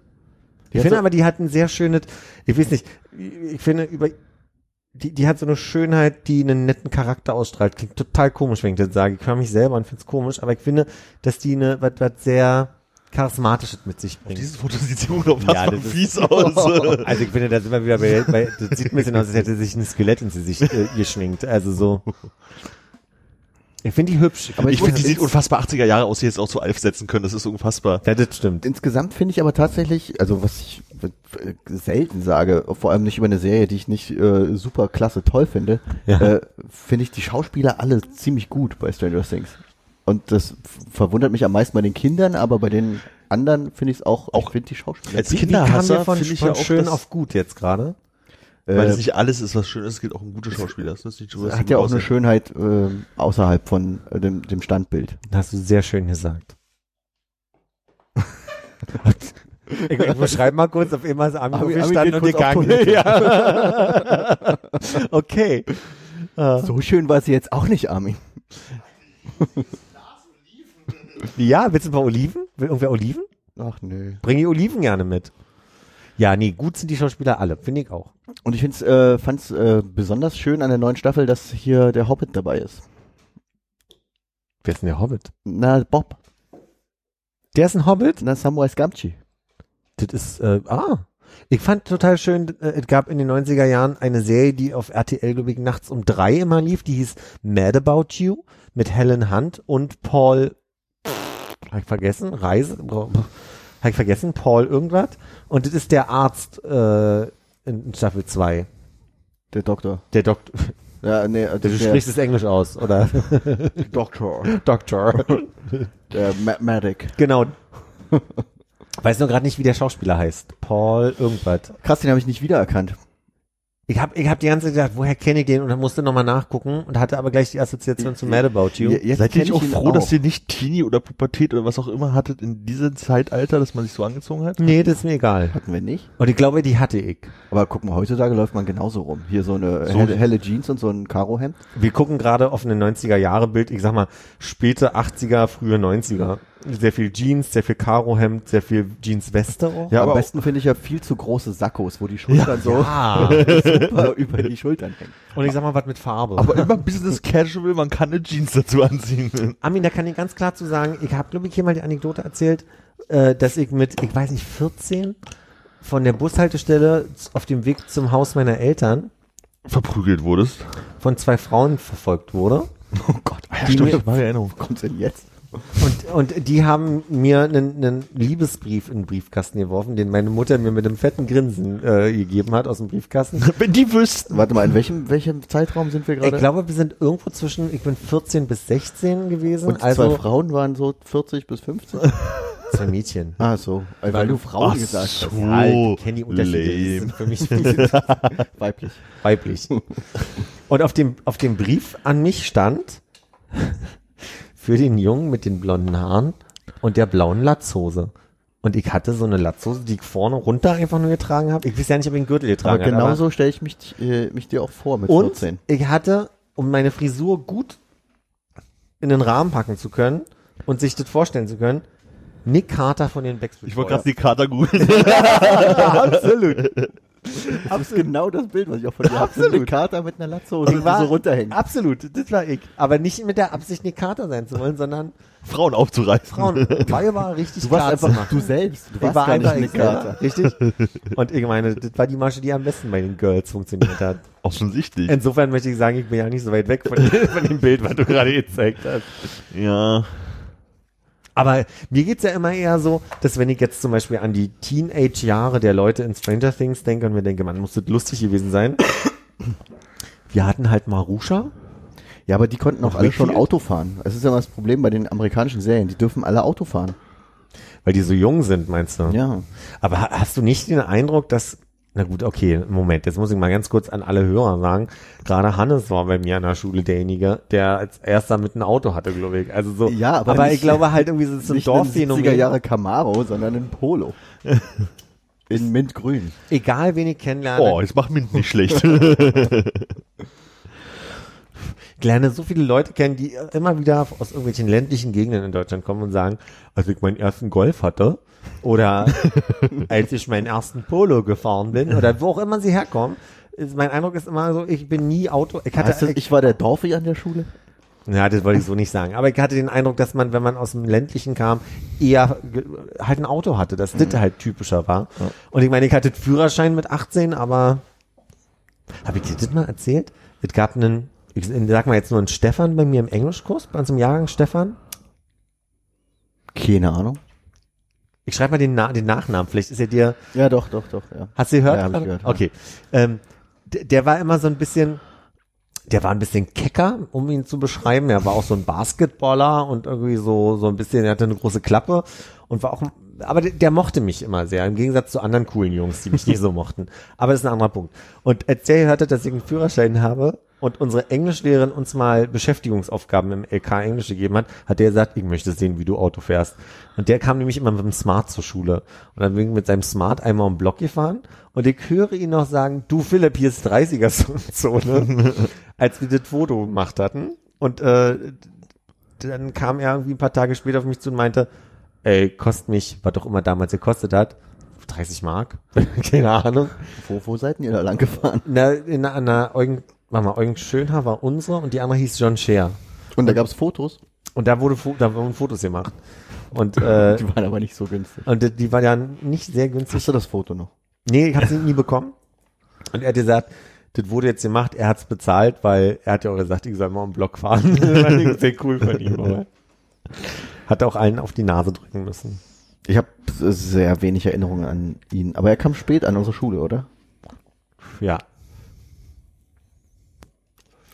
Die Ich hat finde so- aber, die hat ein sehr schönes, ich weiß nicht, ich finde über, die, die hat so eine Schönheit, die einen netten Charakter ausstrahlt. Klingt total komisch, wenn ich das sage. Ich höre mich selber und finde es komisch, aber ich finde, dass die eine, was, was sehr charismatisches mit sich bringt. dieses Foto sieht so unfassbar Ja, das ist- fies aus. Also ich finde, da sind wir wieder bei, bei das sieht ein bisschen aus, als hätte sich ein Skelett ins Gesicht äh, geschminkt. Also so. Ich finde die hübsch. Aber ich ich finde, die sieht unfassbar 80er Jahre aus, die jetzt auch zu Alf setzen können, das ist unfassbar. Ja, das stimmt. Insgesamt finde ich aber tatsächlich, also was ich selten sage, vor allem nicht über eine Serie, die ich nicht äh, super klasse toll finde, Ja. äh, finde ich die Schauspieler alle ziemlich gut bei Stranger Things. Und das verwundert mich am meisten bei den Kindern, aber bei den anderen finde ich es auch, Auch ich finde die Schauspieler. als Kinderhasser finde ich von ja auch, schön auf gut jetzt gerade? Weil äh, es nicht alles ist, was schön ist, es geht auch um gute Schauspieler. Das ist nicht so, dass hat ja auch gut eine aussehen. Schönheit äh, außerhalb von äh, dem, dem Standbild. Das hast du sehr schön gesagt. ich, ich beschreibe mal kurz, auf immer ist Armin Armin- aufgestanden und gegangen. Ja. okay. Äh, So schön war sie jetzt auch nicht, Armin. ja, willst du ein paar Oliven? Will irgendwer Oliven? Ach nö. Bring die Oliven gerne mit. Ja, nee, gut sind die Schauspieler alle, finde ich auch. Und ich find's, äh, fand's äh, besonders schön an der neuen Staffel, dass hier der Hobbit dabei ist. Wer ist denn der Hobbit? Na, Bob. Der ist ein Hobbit? Na, Samwise Gamgee. Das ist, äh, ah. Ich fand total schön, äh, es gab in den 90er Jahren eine Serie, die auf RTL, glaube ich, nachts um drei immer lief, die hieß Mad About You mit Helen Hunt und Paul, hab ich vergessen, Reise, hab ich vergessen, Paul irgendwas. Und das ist der Arzt äh, in Staffel 2. Der Doktor. Der Doktor, Ja, nee, du der sprichst es Englisch aus, oder? Doktor. Doktor. Der Ma Medic. genau. Weiß nur gerade nicht, wie der Schauspieler heißt. Paul irgendwas. Krass, den habe ich nicht wiedererkannt. Ich habe ich hab die ganze Zeit gedacht, woher kenne ich den? Und dann musste nochmal nachgucken und hatte aber gleich die Assoziation zu Mad About You. Je- Jetzt Seid ihr nicht auch froh, dass auch. ihr nicht Teenie oder Pubertät oder was auch immer hattet in diesem Zeitalter, dass man sich so angezogen hat? Nee, das ist mir egal. Hatten wir nicht. Und ich glaube, die hatte ich. Aber guck mal, heutzutage läuft man genauso rum. Hier so eine So- helle, helle Jeans und so ein Karohemd. Wir gucken gerade auf ein 90er-Jahre-Bild, ich sag mal, späte 80er, frühe 90er. Sehr viel Jeans, sehr viel Karohemd, sehr viel Jeans-Weste auch. Ja, Am aber besten finde ich ja viel zu große Sakkos, wo die Schultern so Ja. super über die Schultern hängen. Und ich sag mal, was mit Farbe. aber immer Business Casual, man kann eine Jeans dazu anziehen. Armin, da kann ich ganz klar zu sagen, ich habe, glaube ich, hier mal die Anekdote erzählt, äh, dass ich mit, ich weiß nicht, 14 von der Bushaltestelle auf dem Weg zum Haus meiner Eltern Verprügelt wurdest. von zwei Frauen verfolgt wurde. Oh Gott, Ah, ja, stimmt, mir- das war Erinnerung. wo kommt's denn jetzt? Und, und die haben mir einen, einen Liebesbrief in den Briefkasten geworfen, den meine Mutter mir mit einem fetten Grinsen äh, gegeben hat aus dem Briefkasten. Wenn die wüssten. Warte mal, in welchem, welchem Zeitraum sind wir Ich gerade? glaube, wir sind irgendwo zwischen, ich bin 14 bis 16 gewesen, und also zwei Frauen waren so 40 bis 50? zwei Mädchen. ah, so. Weil, weil du Frauen gesagt hast. so. Ja, ich kenne die Unterschiede. Die sind für mich Weiblich. weiblich. Und auf dem, auf dem Brief an mich stand für den Jungen mit den blonden Haaren und der blauen Latzhose. Und ich hatte so eine Latzhose, die ich vorne runter einfach nur getragen habe. Ich weiß ja nicht, ob ich einen Gürtel getragen habe. genauso stelle ich mich, äh, mich dir auch vor mit Und 14. ich hatte, um meine Frisur gut in den Rahmen packen zu können und sich das vorstellen zu können, Nick Carter von den Backstreet Ich wollte Boys. gerade die Kater googeln. Absolut. Das ist genau das Bild, was ich auch von dir habe. So eine Kater mit einer Latzhose, die so runterhängt. Absolut, das war ich. Aber nicht mit der Absicht, Nick Carter sein zu wollen, sondern Frauen aufzureißen. Frauen. Weil war richtig Du warst einfach du selbst. Du warst war gar einfach nicht ich eine Kater. Richtig? Und ich meine, das war die Masche, die am besten bei den Girls funktioniert hat. Offensichtlich. Insofern möchte ich sagen, ich bin ja nicht so weit weg von, von dem Bild, was du gerade gezeigt hast. ja. Aber mir geht's ja immer eher so, dass wenn ich jetzt zum Beispiel an die Teenage-Jahre der Leute in Stranger Things denke und mir denke, man muss das lustig gewesen sein. Wir hatten halt Marusha. Ja, aber die konnten auch alle schon? Auto fahren. Das ist ja mal das Problem bei den amerikanischen Serien. Die dürfen alle Auto fahren. Weil die so jung sind, meinst du? Ja. Aber ha- hast du nicht den Eindruck, dass, na gut, okay, Moment, jetzt muss ich mal ganz kurz an alle Hörer sagen, gerade Hannes war bei mir an der Schule derjenige, der als erster mit einem Auto hatte, glaube ich. Also so, Ja, aber aber nicht- ich glaube halt irgendwie so ein Nicht ein 70er Dorfphänomen. Jahre Camaro, sondern ein Polo. In Mintgrün. Egal wen ich kennenlerne, Oh, jetzt macht Mint nicht schlecht. ich lerne so viele Leute kennen, die immer wieder aus irgendwelchen ländlichen Gegenden in Deutschland kommen und sagen, als ich meinen ersten Golf hatte oder als ich meinen ersten Polo gefahren bin oder wo auch immer sie herkommen, ist, mein Eindruck ist immer so, ich bin nie Auto, ich hatte, Weißt du, ich war der Dorfi an der Schule. Ja, das wollte ich so nicht sagen. Aber ich hatte den Eindruck, dass man, wenn man aus dem ländlichen kam, eher halt ein Auto hatte, dass das halt typischer war. Und ich meine, ich hatte Führerschein mit 18, aber habe ich dir das mal erzählt? Es gab einen, ich sag mal jetzt nur einen Stefan bei mir im Englischkurs, bei uns im Jahrgang Stefan. Keine Ahnung. Ich schreibe mal den, Na den Nachnamen, vielleicht ist er dir, Ja, doch, doch, doch, ja. hast du gehört? Ja, hab ich gehört, ja. Okay. Ähm, d- der war immer so ein bisschen, der war ein bisschen kecker, um ihn zu beschreiben. Er war auch so ein Basketballer und irgendwie so, so ein bisschen, er hatte eine große Klappe und war auch, aber der, der mochte mich immer sehr, im Gegensatz zu anderen coolen Jungs, die mich nicht so mochten. Aber das ist ein anderer Punkt. Und als der hörte, dass ich einen Führerschein habe und unsere Englischlehrerin uns mal Beschäftigungsaufgaben im LK Englisch gegeben hat, hat der gesagt, ich möchte sehen, wie du Auto fährst. Und der kam nämlich immer mit dem Smart zur Schule. Und dann bin ich mit seinem Smart einmal um Block gefahren und ich höre ihn noch sagen, du Philipp, hier ist 30er-Zone, als wir das Foto gemacht hatten. Und äh, dann kam er irgendwie ein paar Tage später auf mich zu und meinte, ey, kostet mich, was doch immer damals gekostet hat, 30 Mark, keine Ahnung. Wo, wo seid ihr da lang gefahren? Na, in einer Eugen, warte mal, Eugen Schönhaar war unsere und die andere hieß John Scher. Und da gab's Fotos. Und da wurde, da wurden Fotos gemacht. Und, äh, Die waren aber nicht so günstig. und die- die war ja nicht sehr günstig. Hast du das Foto noch? Nee, ich habe sie nie bekommen. Und er hat gesagt, das wurde jetzt gemacht, er hat's bezahlt, weil er hat ja auch gesagt, ich soll mal einen Block fahren. sehr cool von ihm. Aber hat auch allen auf die Nase drücken müssen. Ich habe sehr wenig Erinnerungen an ihn. Aber er kam spät an unsere Schule, oder? Ja.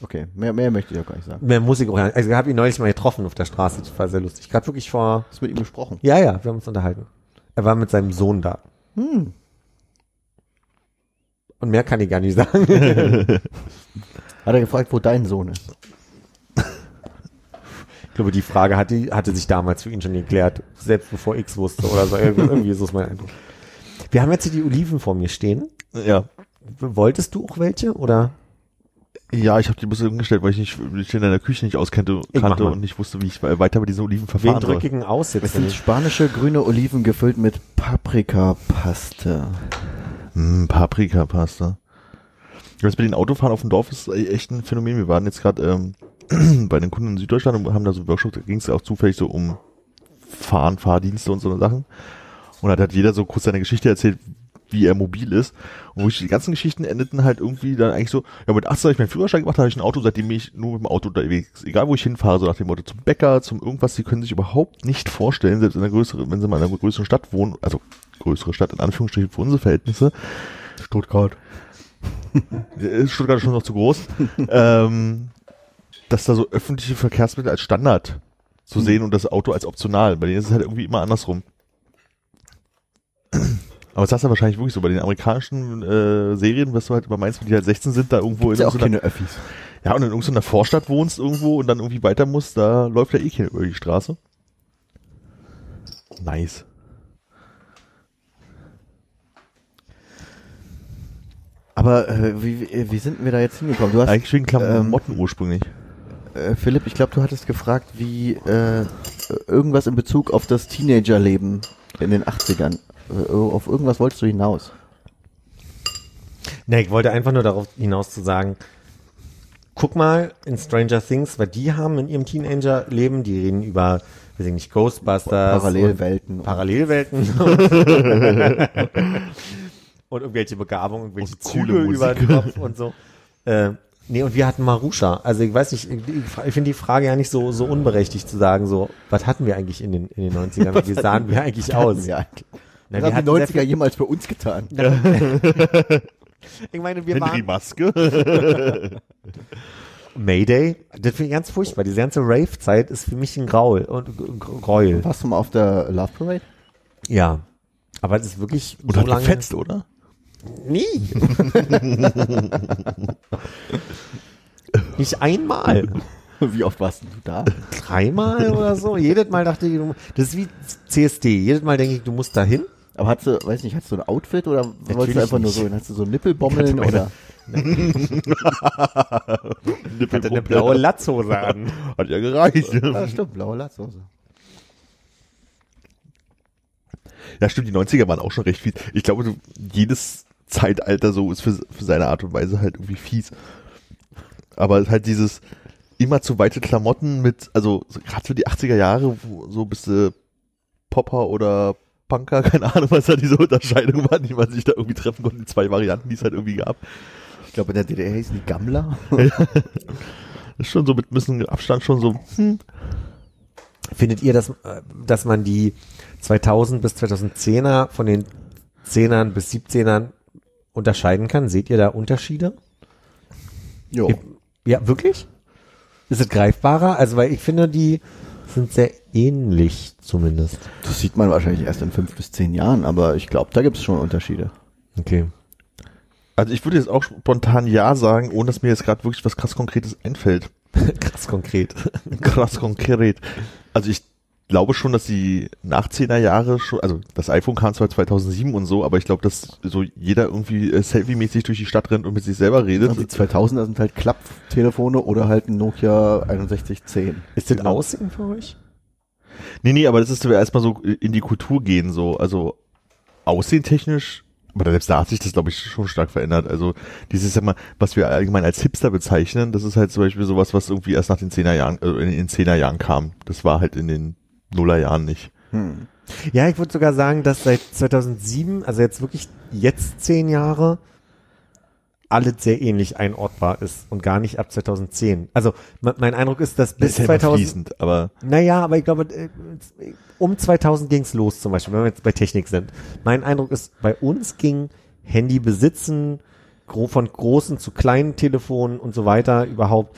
Okay, mehr, mehr möchte ich auch gar nicht sagen. Mehr muss ich auch gar nicht. Also ich habe ihn neulich mal getroffen auf der Straße, das war sehr lustig. Gerade wirklich vor, Hast du mit ihm gesprochen? ja, ja, wir haben uns unterhalten. Er war mit seinem Sohn da. Hm. Und mehr kann ich gar nicht sagen. Hat er gefragt, wo dein Sohn ist? Ich glaube, die Frage hatte, hatte sich damals für ihn schon geklärt, selbst bevor X wusste oder so. Irgendwie, irgendwie ist das mein Eindruck. Wir haben jetzt hier die Oliven vor mir stehen. Ja. Wolltest du auch welche oder? Ja, ich habe die ein bisschen umgestellt, weil ich nicht, ich in der Küche nicht auskannte kannte und nicht wusste, wie ich weiter mit diesen Oliven verfahren soll. drücke ich denn aus jetzt? Es sind spanische grüne Oliven gefüllt mit Paprikapaste. Hm, Paprikapasta. Das bei den Autofahren auf dem Dorf ist echt ein Phänomen. Wir waren jetzt gerade ähm, bei den Kunden in Süddeutschland und haben da so Workshops, da ging es auch zufällig so um Fahren, Fahrdienste und so Sachen. Und da hat jeder so kurz seine Geschichte erzählt, wie er mobil ist. Und wo ich die ganzen Geschichten endeten halt irgendwie dann eigentlich so, ja mit 18 habe ich meinen Führerschein gemacht, habe ich ein Auto, seitdem ich nur mit dem Auto unterwegs. Egal wo ich hinfahre, so nach dem Motto zum Bäcker, zum irgendwas, die können sich überhaupt nicht vorstellen, selbst in einer größeren, wenn sie mal in einer größeren Stadt wohnen, also größere Stadt in Anführungsstrichen für unsere Verhältnisse, Stuttgart. ist Stuttgart schon noch zu groß, ähm, dass da so öffentliche Verkehrsmittel als Standard zu sehen und das Auto als optional. Bei denen ist es halt irgendwie immer andersrum. Aber das hast du wahrscheinlich wirklich so. Bei den amerikanischen äh, Serien, was du halt immer meinst, wenn die halt 16 sind, da irgendwo Ist ja in auch so einer, keine Öffis. ja, und in irgendeiner Vorstadt wohnst irgendwo und dann irgendwie weiter musst, da läuft ja eh keiner über die Straße. Nice. Aber äh, wie, wie sind wir da jetzt hingekommen? Du hast, Eigentlich wegen Klamotten ursprünglich. äh, Philipp, ich glaube, du hattest gefragt, wie äh, irgendwas in Bezug auf das Teenagerleben in den 80ern. Äh, auf irgendwas wolltest du hinaus. Ne, ich wollte einfach nur darauf hinaus zu sagen, guck mal in Stranger Things, weil die haben in ihrem Teenager-Leben, die reden über, weiß ich nicht, Ghostbusters. Parallelwelten. Parallelwelten. und irgendwelche Begabungen, irgendwelche Und Züge über den Kopf und so. Äh, nee, und wir hatten Marusha. Also ich weiß nicht, ich, ich finde die Frage ja nicht so, so unberechtigt zu sagen, so, was hatten wir eigentlich in den, in den 90ern? Wie sahen wir eigentlich aus? Ja, Na, wir haben die hatten sehr 90er jemals für uns getan? Ich meine, wir Henry waren Maske. Mayday. Das finde ich ganz furchtbar. Diese ganze Rave-Zeit ist für mich ein Graul und G- Gräuel. Warst du mal auf der Love Parade? Ja. Aber es ist wirklich Und so hat lange. gefetzt, oder? Nie. Nicht einmal. Wie oft warst du da? Dreimal oder so. Jedes Mal dachte ich, du- das ist wie CSD. Jedes Mal denke ich, du musst dahin. Aber hast du, weiß nicht, hast du ein Outfit oder wolltest Natürlich du einfach nur so, hast du so Nippelbommeln oder? Hatte eine blaue Latzhose an. Hat ja gereicht. Ja, stimmt, blaue Latzhose. Ja, stimmt, die 90er waren auch schon recht fies. Ich glaube, so jedes Zeitalter so ist für, für seine Art und Weise halt irgendwie fies. Aber halt dieses immer zu weite Klamotten mit, also so, gerade für die 80er Jahre, wo so bist du Popper oder Punker, keine Ahnung, was da diese Unterscheidung war, die man sich da irgendwie treffen konnte, die zwei Varianten, die es halt irgendwie gab. Ich glaube, in der DDR hießen die Gammler. Das ist schon so mit ein bisschen Abstand schon so, hm, Findet ihr, dass, dass man die 2000 bis 2010er von den 10ern bis 17ern unterscheiden kann? Seht ihr da Unterschiede? Jo. Ja, wirklich? Ist es greifbarer? Also, weil ich finde, die sind sehr ähnlich zumindest. Das sieht man wahrscheinlich erst in fünf bis zehn Jahren, aber ich glaube, da gibt es schon Unterschiede. Okay. Also ich würde jetzt auch spontan Ja sagen, ohne dass mir jetzt gerade wirklich was krass Konkretes einfällt. Krass konkret. Krass konkret. Also ich glaube schon, dass die nach 10er Jahre schon, also das iPhone kam zwar 2007 und so, aber ich glaube, dass so jeder irgendwie äh, selfie-mäßig durch die Stadt rennt und mit sich selber redet. Die 2000er sind halt Klapptelefone oder halt ein Nokia 6110. Ist das Genau. Aussehen für euch? Nee, nee, aber das ist erstmal so in die Kultur gehen, so, also aussehentechnisch, aber selbst da hat sich das, glaube ich, schon stark verändert. Also dieses, sag mal, was wir allgemein als Hipster bezeichnen, das ist halt zum Beispiel sowas, was irgendwie erst nach den 10er Jahren, äh, in den 10er Jahren kam. Das war halt in den Nuller Jahren nicht. Hm. Ja, ich würde sogar sagen, dass seit 2007, also jetzt wirklich jetzt zehn Jahre, alles sehr ähnlich einordbar ist und gar nicht ab 2010. Also me- mein Eindruck ist, dass bis ist ja immer 2000, fließend, aber naja, aber ich glaube, äh, um 2000 ging's los zum Beispiel, wenn wir jetzt bei Technik sind. Mein Eindruck ist, bei uns ging Handy besitzen, von großen zu kleinen Telefonen und so weiter überhaupt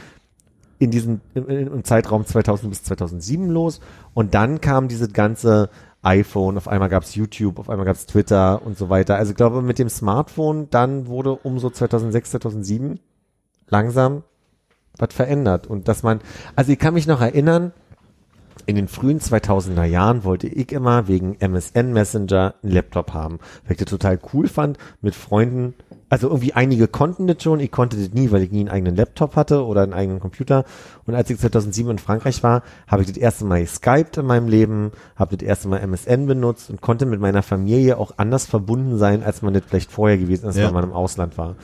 in diesem im, im Zeitraum 2000 bis 2007 los und dann kam diese ganze iPhone, auf einmal gab's YouTube, auf einmal gab's Twitter und so weiter. Also ich glaube, mit dem Smartphone dann wurde um so 2006, 2007 langsam was verändert und dass man, also ich kann mich noch erinnern, in den frühen 2000er Jahren wollte ich immer wegen MSN Messenger einen Laptop haben, weil ich das total cool fand, mit Freunden, also irgendwie einige konnten das schon, ich konnte das nie, weil ich nie einen eigenen Laptop hatte oder einen eigenen Computer und als ich 2007 in Frankreich war, habe ich das erste Mal geskypt in meinem Leben, habe das erste Mal MSN benutzt und konnte mit meiner Familie auch anders verbunden sein, als man das vielleicht vorher gewesen ist, Ja. wenn man im Ausland war.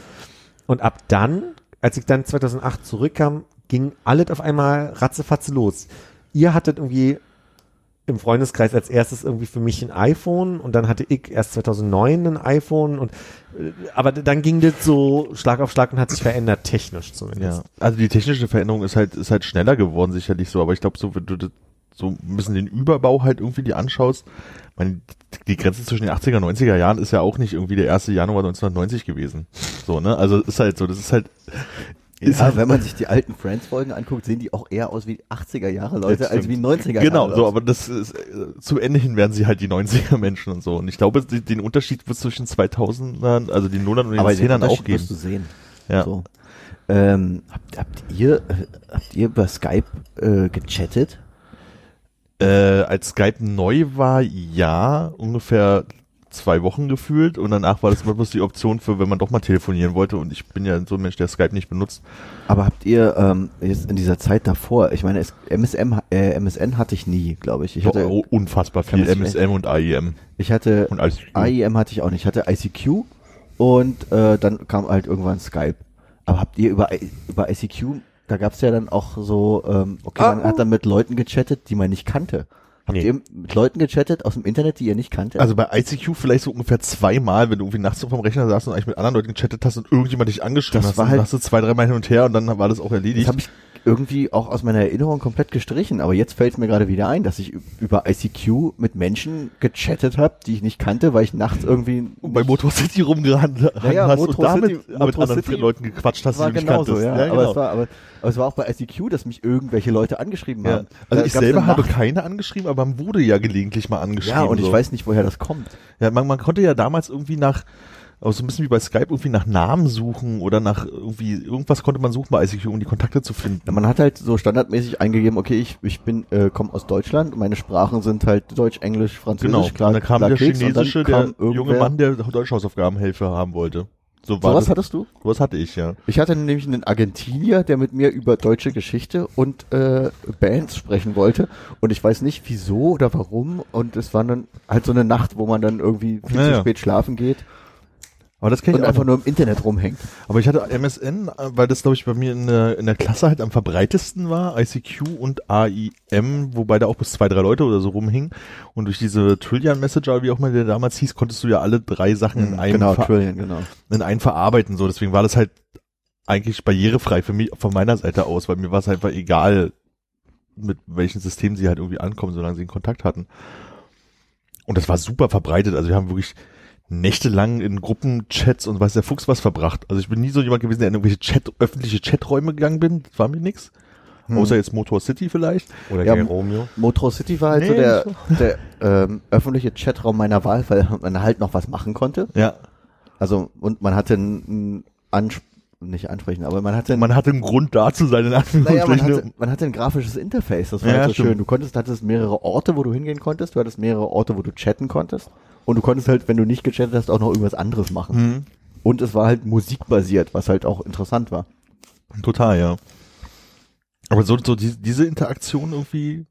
Und ab dann, als ich dann 2008 zurückkam, ging alles auf einmal ratzefatze los. Ihr hattet irgendwie im Freundeskreis als erstes irgendwie für mich ein iPhone und dann hatte ich erst 2009 ein iPhone und äh, aber dann ging das so Schlag auf Schlag und hat sich verändert technisch zumindest. Ja, also die technische Veränderung ist halt, ist halt schneller geworden, sicherlich so, aber ich glaube, so, wenn du das so ein bisschen den Überbau halt irgendwie die anschaust, meine, die Grenze zwischen den 80er und 90er Jahren ist ja auch nicht irgendwie der 1. Januar 1990 gewesen. So, ne? Also ist halt so, das ist halt, Ja, wenn man sich die alten Friends-Folgen anguckt, sehen die auch eher aus wie 80er Jahre Leute Das als wie stimmt. 90er Jahre. Genau, so, aber das ist, zu Ende hin werden sie halt die 90er Menschen und so. Und ich glaube, die, den Unterschied wird zwischen 2000ern, also den Nullern und den aber den Zehnern auch Unterschied geben. wirst du sehen. Ja. So. Ähm, habt, habt ihr habt ihr über Skype äh, gechattet? Äh, als Skype neu war, ja, ungefähr zwei Wochen gefühlt und danach war das immer bloß die Option für, wenn man doch mal telefonieren wollte und ich bin ja so ein Mensch, der Skype nicht benutzt. Aber habt ihr ähm, jetzt in dieser Zeit davor, ich meine, es, MSM, äh, MSN hatte ich nie, glaube ich. Ich hatte, oh, unfassbar viel MSM und AIM ich hatte und. AIM hatte ich auch nicht. Ich hatte ICQ und äh, dann kam halt irgendwann Skype. Aber habt ihr über, über ICQ, da gab's ja dann auch so, ähm, okay, man hat dann mit Leuten gechattet, die man nicht kannte. Habt Nee. ihr mit Leuten gechattet aus dem Internet, die ihr nicht kanntet? Also bei ICQ vielleicht so ungefähr zweimal, wenn du irgendwie nachts so vom Rechner saßt und eigentlich mit anderen Leuten gechattet hast und irgendjemand dich angeschrieben Das hast, war halt- hast du zwei, dreimal hin und her und dann war das auch das erledigt. habe ich irgendwie auch aus meiner Erinnerung komplett gestrichen, aber jetzt fällt mir gerade wieder ein, dass ich über ICQ mit Menschen gechattet habe, die ich nicht kannte, weil ich nachts irgendwie und bei Motor City rumgerannt Naja, hast Motor und damit City- mit Motor anderen City Leuten gequatscht hast, die du nicht genauso, kanntest. ja. ja aber, genau. es war, aber, aber es war auch bei ICQ, dass mich irgendwelche Leute angeschrieben ja. haben. Also Da ich selber habe keine angeschrieben, aber man wurde ja gelegentlich mal angeschrieben. Ja, und ich so. weiß nicht, woher das kommt. Ja, man, man konnte ja damals irgendwie nach, auch so ein bisschen wie bei Skype, irgendwie nach Namen suchen oder nach irgendwie, irgendwas konnte man suchen bei ICQ, um die Kontakte zu finden. Ja, Man hat halt so standardmäßig eingegeben, okay, ich, ich bin, äh, komme aus Deutschland, meine Sprachen sind halt Deutsch, Englisch, Französisch, Genau. klar. und dann kam klar der Keks, chinesische, kam der junge Mann, der Deutschhausaufgabenhelfer haben wollte. So war Sowas das. hattest du? Sowas hatte ich, ja. Ich hatte nämlich einen Argentinier, der mit mir über deutsche Geschichte und äh, Bands sprechen wollte. Und ich weiß nicht wieso oder warum. Und es war dann halt so eine Nacht, wo man dann irgendwie viel Ja, zu ja. spät schlafen geht Aber das kenne und ich einfach auch. nur im Internet rumhängt. Aber ich hatte MSN, weil das, glaube ich, bei mir in der, in der Klasse halt am verbreitesten war, ICQ und AIM, wobei da auch bis zwei, drei Leute oder so rumhingen. Und durch diese Trillion Messenger, wie auch mal der damals hieß, konntest du ja alle drei Sachen in einem, genau, Trillion, genau. in einen verarbeiten. So, deswegen war das halt eigentlich barrierefrei für mich, von meiner Seite aus, weil mir war es einfach egal, mit welchen Systemen sie halt irgendwie ankommen, solange sie einen Kontakt hatten. Und das war super verbreitet. Also wir haben wirklich nächtelang in Gruppenchats und weiß der Fuchs was verbracht. Also ich bin nie so jemand gewesen, der in irgendwelche Chat, öffentliche Chaträume gegangen bin. Das war mir nix. Hm. Außer jetzt Motor City vielleicht. Oder Ja, Romeo. Motro City war halt so Nee, der, nicht der ähm, öffentliche Chatraum meiner Wahl, weil man halt noch was machen konnte. Ja. Also, und man hatte ein, ein Ansp nicht ansprechen, aber man hatte Man hatte einen Grund da zu sein, in naja, man hatte, man hatte ein grafisches Interface, das war Ja, halt so stimmt. schön. Du konntest, hattest mehrere Orte, wo du hingehen konntest, du hattest mehrere Orte, wo du chatten konntest. Und du konntest halt, wenn du nicht gechattet hast, auch noch irgendwas anderes machen. Hm, Und es war halt musikbasiert, was halt auch interessant war. total, ja. Aber so, so die, diese Interaktion irgendwie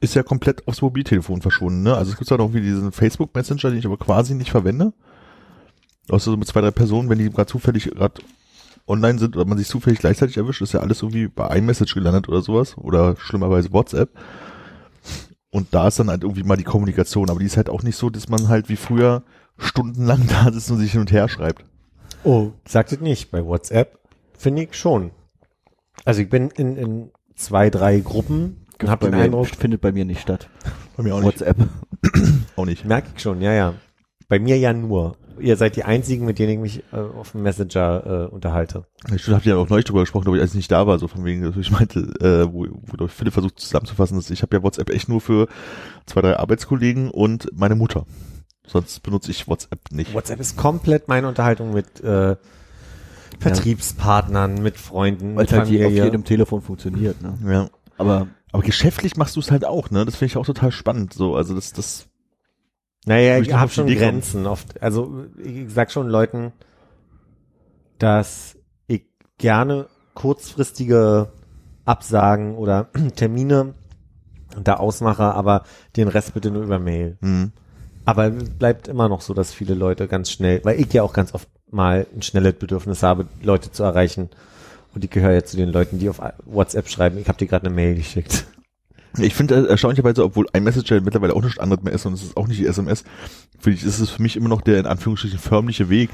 ist ja komplett aufs Mobiltelefon verschwunden, ne? Also es gibt ja noch irgendwie diesen Facebook Messenger, den ich aber quasi nicht verwende. Außer so mit zwei, drei Personen, wenn die gerade zufällig gerade online sind oder man sich zufällig gleichzeitig erwischt, ist ja alles irgendwie bei iMessage gelandet oder sowas. Oder schlimmerweise WhatsApp. Und da ist dann halt irgendwie mal die Kommunikation, aber die ist halt auch nicht so, dass man halt wie früher stundenlang da sitzt und sich hin und her schreibt. Oh, sagt es nicht. Bei WhatsApp finde ich schon. Also ich bin in, in zwei, drei Gruppen und habe bei den mir, Eindruck, findet bei mir nicht statt. Bei mir auch nicht. WhatsApp. Auch nicht. merke ich schon, ja, ja. Bei mir ja nur. Ihr seid die einzigen, mit denen ich mich äh, auf dem Messenger äh, unterhalte. Ich habe ja auch neulich drüber gesprochen, aber als ich nicht da war, so von wegen, dass ich meinte, äh, wo, wo doch Philipp versucht zusammenzufassen, dass ich habe ja WhatsApp echt nur für zwei, drei Arbeitskollegen und meine Mutter. Sonst benutze ich WhatsApp nicht. WhatsApp ist komplett meine Unterhaltung mit äh, Vertriebspartnern, mit Freunden, Weil es halt auf jedem Telefon funktioniert, ne? Ja. Aber Aber geschäftlich machst du es halt auch, ne? Das finde ich auch total spannend. So, also das, das. Naja, ich habe schon. Grenzen oft. Also ich sag schon Leuten, dass ich gerne kurzfristige Absagen oder Termine da ausmache, aber den Rest bitte nur über Mail. Hm. Aber es bleibt immer noch so, dass viele Leute ganz schnell, weil ich ja auch ganz oft mal ein schnelles Bedürfnis habe, Leute zu erreichen. Und ich gehöre ja zu den Leuten, die auf WhatsApp schreiben, ich habe dir gerade eine Mail geschickt. Ich finde erstaunlicherweise, obwohl iMessage mittlerweile auch nichts anderes mehr ist und es ist auch nicht die SMS, finde ich, ist es für mich immer noch der in Anführungsstrichen förmliche Weg.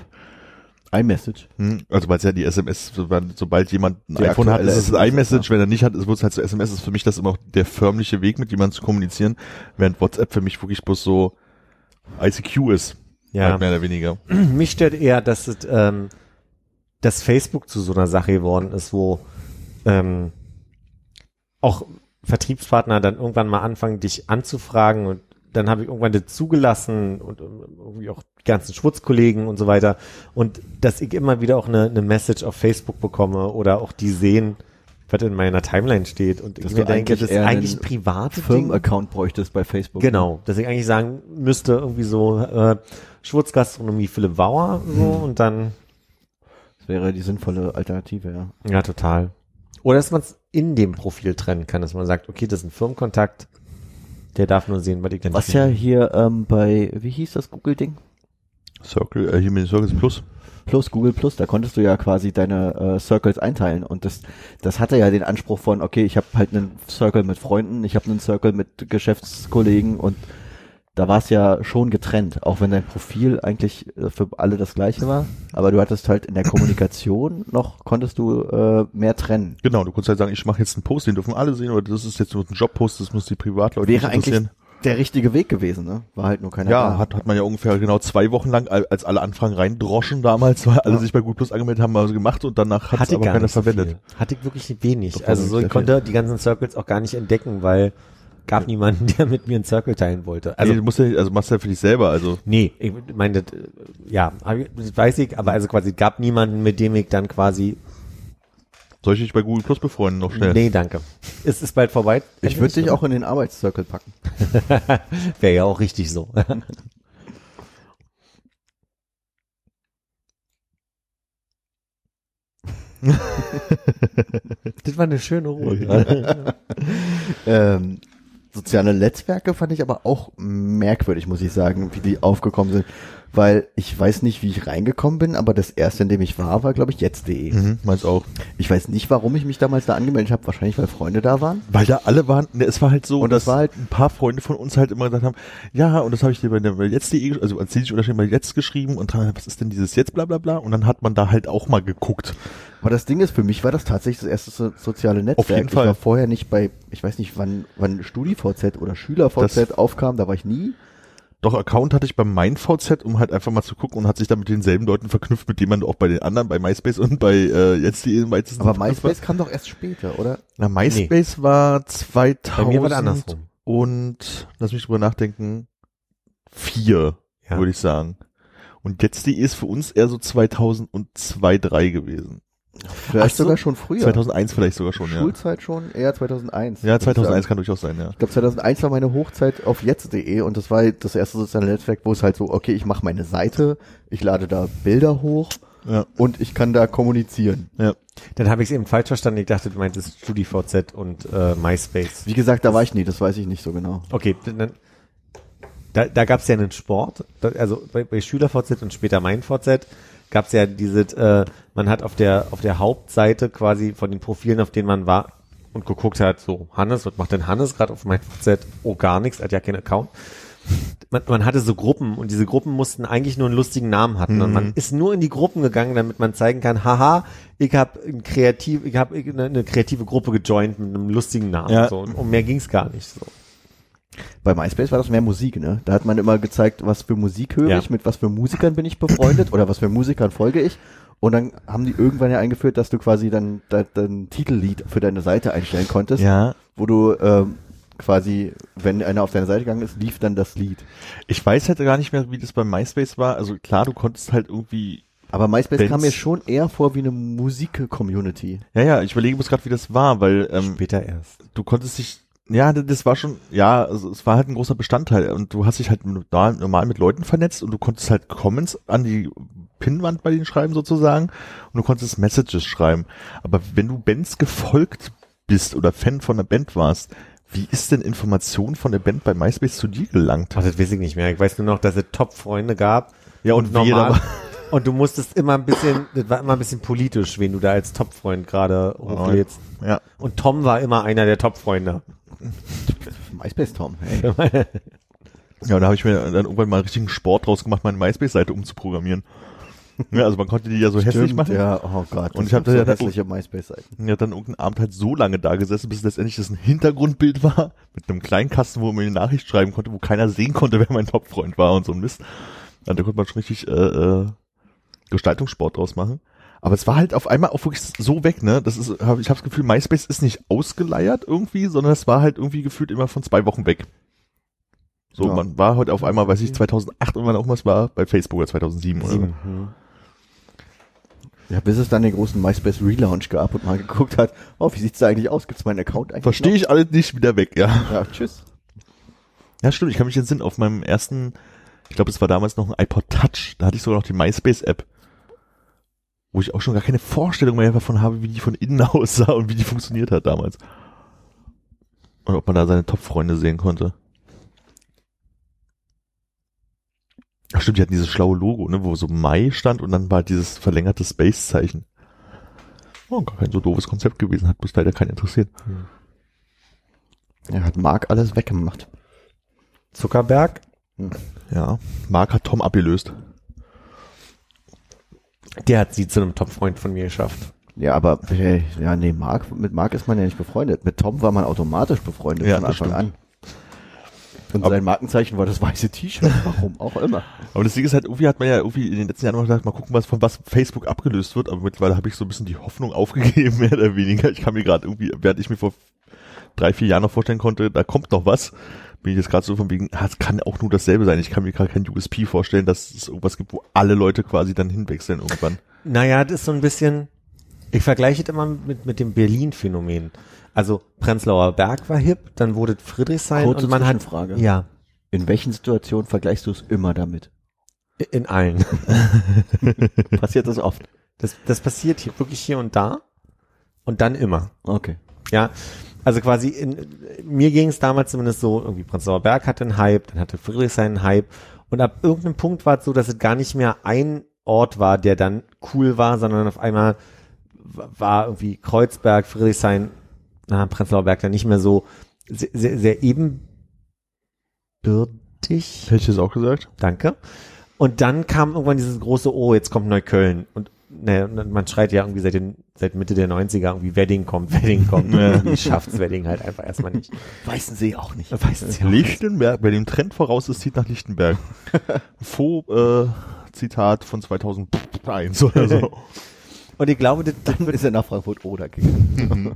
iMessage. Hm, Also weil es ja die SMS, sobald, jemand ein Die iPhone hat, ist es ein iMessage, wenn er nicht hat, ist es halt so SMS, ist für mich das immer noch der förmliche Weg, mit jemandem zu kommunizieren, während WhatsApp für mich wirklich bloß so ICQ ist, Ja. halt mehr oder weniger. Mich stört eher, dass es, ähm, dass Facebook zu so einer Sache geworden ist, wo ähm, auch Vertriebspartner dann irgendwann mal anfangen, dich anzufragen und dann habe ich irgendwann das zugelassen und ähm, irgendwie auch die ganzen Schwurzkollegen und so weiter und dass ich immer wieder auch eine, eine Message auf Facebook bekomme oder auch die sehen, was in meiner Timeline steht und Dass ich mir denke, eigentlich das ist eigentlich private. Firmenaccount bräuchtest bei Facebook. Genau, dass ich eigentlich sagen müsste, irgendwie so äh, Schwurzgastronomie Philipp Bauer so und dann, Das wäre die sinnvolle Alternative, ja. ja total. Oder dass man es in dem Profil trennen kann, dass man sagt, okay, das ist ein Firmenkontakt, der darf nur sehen, was ich denn Was ja hier ähm, bei, wie hieß das Google-Ding? Circle, äh, hier mit den Circles Plus. Plus Google Plus, da konntest du ja quasi deine äh, Circles einteilen und das das hatte ja den Anspruch von okay, ich habe halt einen Circle mit Freunden, ich habe einen Circle mit Geschäftskollegen und da war es ja schon getrennt, auch wenn dein Profil eigentlich äh, für alle das gleiche war, aber du hattest halt in der Kommunikation noch konntest du äh, mehr trennen. Genau, du kannst halt sagen, ich mache jetzt einen Post, den dürfen alle sehen, oder das ist jetzt nur ein Jobpost, das muss die Privatleute Wäre nicht eigentlich interessieren. der richtige Weg gewesen, ne? War halt nur keiner Ja, da. hat, hat man ja ungefähr genau zwei Wochen lang, al- als alle Anfragen reindroschen damals, weil alle Ja. sich bei Google Plus angemeldet haben, also gemacht und danach hat es hatte ich aber gar keiner so verwendet. viel. Hatte ich wirklich wenig. Doch, also so, ich konnte die ganzen Circles auch gar nicht entdecken, weil gab niemanden, der mit mir einen Circle teilen wollte. Also, nee, du musst ja, also machst ja für dich selber, also Nee, ich meine, das, äh, ja, das weiß ich, aber also quasi gab niemanden, mit dem ich dann quasi, soll ich dich bei Google Plus befreunden noch schnell? nee, danke. Es ist bald vorbei. Ich würde dich auch in den Arbeitscircle packen. Wäre ja auch richtig so. das war eine schöne Ruhe. Ähm, soziale Netzwerke fand ich aber auch merkwürdig, muss ich sagen, wie die aufgekommen sind. Weil ich weiß nicht, wie ich reingekommen bin, aber das erste, in dem ich war, war, glaube ich, jetzt.de. Mhm, meins auch. Ich weiß nicht, warum ich mich damals da angemeldet habe. Wahrscheinlich, weil Freunde da waren. Weil da alle waren, ne, es war halt so, Und das war halt- ein paar Freunde von uns halt immer gesagt haben, ja, und das habe ich dir bei der bei jetzt.de, also als sie sich unterstehen, bei jetzt geschrieben und dann, was ist denn dieses jetzt, bla bla bla, und dann hat man da halt auch mal geguckt. Aber das Ding ist, für mich war das tatsächlich das erste so soziale Netzwerk. Auf jeden ich Fall. war vorher nicht bei, ich weiß nicht, wann, wann StudiVZ oder SchülerVZ Das- aufkam, da war ich nie. Doch Account hatte ich bei MeinVZ, um halt einfach mal zu gucken und hat sich dann mit denselben Leuten verknüpft, mit denen man auch bei den anderen, bei MySpace und bei äh, jetzt.de im weitesten Aber. MySpace kam doch erst später, oder? Na, MySpace war 2000 Bei mir war das andersrum. und, lass mich drüber nachdenken, vier, Ja. würde ich sagen. Und jetzt.de ist für uns eher so 2002, 3 gewesen. Vielleicht so, sogar schon früher. 2001 vielleicht sogar schon, ja. Schulzeit schon, eher 2001. Ja, würde ich 2001 sagen. kann durchaus sein, ja. Ich glaube, 2001 war meine Hochzeit auf jetzt.de und das war das erste soziale Netzwerk, wo es halt so, okay, ich mache meine Seite, ich lade da Bilder hoch Ja. und ich kann da kommunizieren. ja. Dann habe ich es eben falsch verstanden. Ich dachte, du meintest StudiVZ und äh, MySpace. Wie gesagt, da war ich nie, das weiß ich nicht so genau. Okay, dann, da, da gab es ja einen Sport, da, also bei, bei SchülerVZ und später MeinVZ gab es ja diese, äh, man hat auf der auf der Hauptseite quasi von den Profilen, auf denen man war und geguckt hat, so Hannes, was macht denn Hannes gerade auf MeinVZ? Oh, gar nichts, hat ja keinen Account. Man, man hatte so Gruppen und diese Gruppen mussten eigentlich nur einen lustigen Namen hatten und man ist nur in die Gruppen gegangen, damit man zeigen kann, haha, ich habe ein kreativ, ich habe eine, eine kreative Gruppe gejoint mit einem lustigen Namen. Ja. So, und um mehr ging's gar nicht. So. Bei MySpace war das mehr Musik, ne? Da hat man immer gezeigt, was für Musik höre Ja. ich, mit was für Musikern bin ich befreundet oder was für Musikern folge ich. Und dann haben die irgendwann ja eingeführt, dass du quasi dann dein, dein Titellied für deine Seite einstellen konntest, Ja, wo du ähm, quasi, wenn einer auf deine Seite gegangen ist, lief dann das Lied. ich weiß halt gar nicht mehr, wie das bei MySpace war. Also klar, du konntest halt irgendwie Aber MySpace Wenn's- kam mir schon eher vor wie eine Musik-Community. Ja, ja, ich überlege bloß gerade, wie das war, weil ähm, Später erst. du konntest dich, ja, das war schon, ja, also es war halt ein großer Bestandteil und du hast dich halt normal, normal mit Leuten vernetzt und du konntest halt Comments an die Pinnwand bei denen schreiben sozusagen und du konntest Messages schreiben. Aber wenn du Bands gefolgt bist oder Fan von einer Band warst, wie ist denn Information von der Band bei MySpace zu dir gelangt? Ach, das weiß ich nicht mehr. Ich weiß nur noch, dass es Top-Freunde gab. Ja, und normal. jeder war- Und du musstest immer ein bisschen, das war immer ein bisschen politisch, wen du da als Top-Freund gerade hochlädst. Ja. Und Tom war immer einer der Top-Freunde. MySpace Tom, hey. Ja, und da habe ich mir dann irgendwann mal richtigen Sport draus gemacht, meine MySpace-Seite umzuprogrammieren. Ja, also man konnte die ja so hässlich Stimmt, machen. Ja, oh Gott. Und ich hab gab da ja so da- hässliche MySpace-Seiten. Und hat dann irgendeinen Abend halt so lange da gesessen, bis letztendlich das ein Hintergrundbild war, mit einem kleinen Kasten, wo man eine Nachricht schreiben konnte, wo keiner sehen konnte, wer mein Topfreund war und so ein Mist. Also da konnte man schon richtig äh, äh, Gestaltungssport draus machen. Aber es war halt auf einmal auch wirklich so weg, ne? Das ist, hab, ich habe das Gefühl, MySpace ist nicht ausgeleiert irgendwie, sondern es war halt irgendwie gefühlt immer von zwei Wochen weg. So, Ja. man war heute auf einmal, weiß ich, 2008 und wann auch was war, bei Facebook oder 2007 oder so. Hm. Ja, bis es dann den großen MySpace Relaunch gab und mal geguckt hat, oh, wie sieht's da eigentlich aus? Gibt's meinen Account eigentlich Verstehe ich alles nicht wieder weg, ja. Ja, tschüss. Ja, stimmt. Ich kann mich entsinnen, auf meinem ersten, ich glaube, es war damals noch ein iPod Touch, da hatte ich sogar noch die MySpace-App, wo ich auch schon gar keine Vorstellung mehr davon habe, wie die von innen aussah und wie die funktioniert hat damals. Und ob man da seine Top-Freunde sehen konnte. Ach stimmt, die hatten dieses schlaue Logo, ne, wo so Mai stand und dann war halt dieses verlängerte Space-Zeichen. Oh, gar kein so doofes Konzept gewesen, hat bloß leider keinen interessiert. Er hat Mark alles weggemacht. Zuckerberg. Ja, Mark hat Tom abgelöst. Der hat sie zu einem Top-Freund von mir geschafft. Ja, aber hey, ja, nee, Mark, mit Mark ist man ja nicht befreundet. Mit Tom war man automatisch befreundet Ja, von Anfang an. Und Aber- sein Markenzeichen war das weiße T-Shirt, warum auch immer. Aber das Ding ist halt, irgendwie hat man ja irgendwie in den letzten Jahren immer gedacht, mal gucken, was von was Facebook abgelöst wird, aber mittlerweile habe ich so ein bisschen die Hoffnung aufgegeben, mehr oder weniger. Ich kann mir gerade irgendwie, während ich mir vor drei, vier Jahren noch vorstellen konnte, da kommt noch was, bin ich jetzt gerade so von wegen, ah, es kann auch nur dasselbe sein. Ich kann mir gerade kein USP vorstellen, dass es irgendwas gibt, wo alle Leute quasi dann hinwechseln irgendwann. Naja, das ist so ein bisschen, ich vergleiche es immer mit, mit dem Berlin-Phänomen. Also Prenzlauer Berg war hip, dann wurde Friedrichshain Kurze und man hat, Zwischenfrage. ja, In welchen Situationen vergleichst du es immer damit? in allen. Passiert das oft? Das, das passiert hier wirklich hier und da und dann immer. Okay. Ja, also quasi in, mir ging es damals zumindest so, irgendwie Prenzlauer Berg hatte einen Hype, dann hatte Friedrichshain einen Hype und ab irgendeinem Punkt war es so, dass es gar nicht mehr ein Ort war, der dann cool war, sondern auf einmal war irgendwie Kreuzberg, Friedrichshain, na, Prenzlauer Berg dann nicht mehr so sehr, sehr, sehr ebenbürtig. Hätte ich das auch gesagt? Danke. Und dann kam irgendwann dieses große, oh, jetzt kommt Neukölln. Und ne, und man schreit ja irgendwie seit, den, seit Mitte der 90er irgendwie, Wedding kommt, Wedding kommt. Ja. Wie schafft's Wedding halt einfach erstmal nicht. Weißensee auch nicht. Weiß es ja auch nicht. Lichtenberg, bei dem Trend voraus ist, zieht nach Lichtenberg. Faux, äh, Zitat von 2001 oder so. Und ich glaube, das, das Dann wird, ist er nach Frankfurt oder gegangen.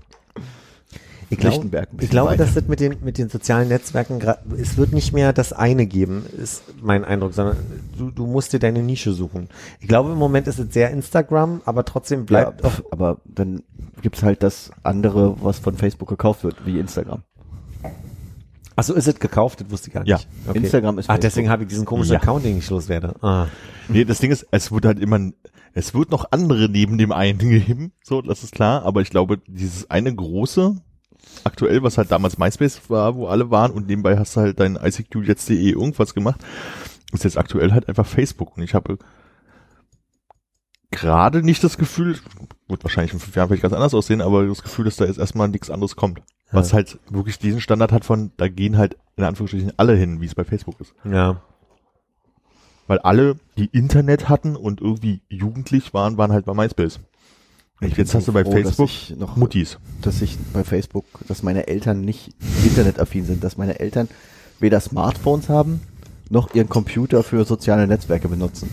Ich glaube, ich glaube, weiter. dass das mit den, mit den sozialen Netzwerken, es wird nicht mehr das eine geben, ist mein Eindruck, sondern du, du musst dir deine Nische suchen. Ich glaube, im Moment ist es sehr Instagram, aber trotzdem bleibt ja, aber dann gibt's halt das andere, was von Facebook gekauft wird, wie Instagram. Ach so, ist es gekauft? Das wusste ich gar nicht. Ja. Okay. Instagram ist Ah, deswegen habe ich diesen komischen Ja. Account, den ich loswerde. Ah. Nee, das Ding ist, es wird halt immer, es wird noch andere neben dem einen geben, so, das ist klar, aber ich glaube, dieses eine große, aktuell, was halt damals MySpace war, wo alle waren und nebenbei hast du halt dein ICQ jetzt.de irgendwas gemacht, ist jetzt aktuell halt einfach Facebook und ich habe gerade nicht das Gefühl, wird wahrscheinlich in fünf Jahren vielleicht ganz anders aussehen, aber das Gefühl, dass da jetzt erstmal nichts anderes kommt. Was Ja. halt wirklich diesen Standard hat von, da gehen halt in Anführungsstrichen alle hin, wie es bei Facebook ist. Ja. Weil alle, die Internet hatten und irgendwie jugendlich waren, waren halt bei MySpace. Ich jetzt hast du bei froh, dass Facebook ich noch- Muttis. dass ich bei Facebook, dass meine Eltern nicht internetaffin sind, dass meine Eltern weder Smartphones haben, noch ihren Computer für soziale Netzwerke benutzen.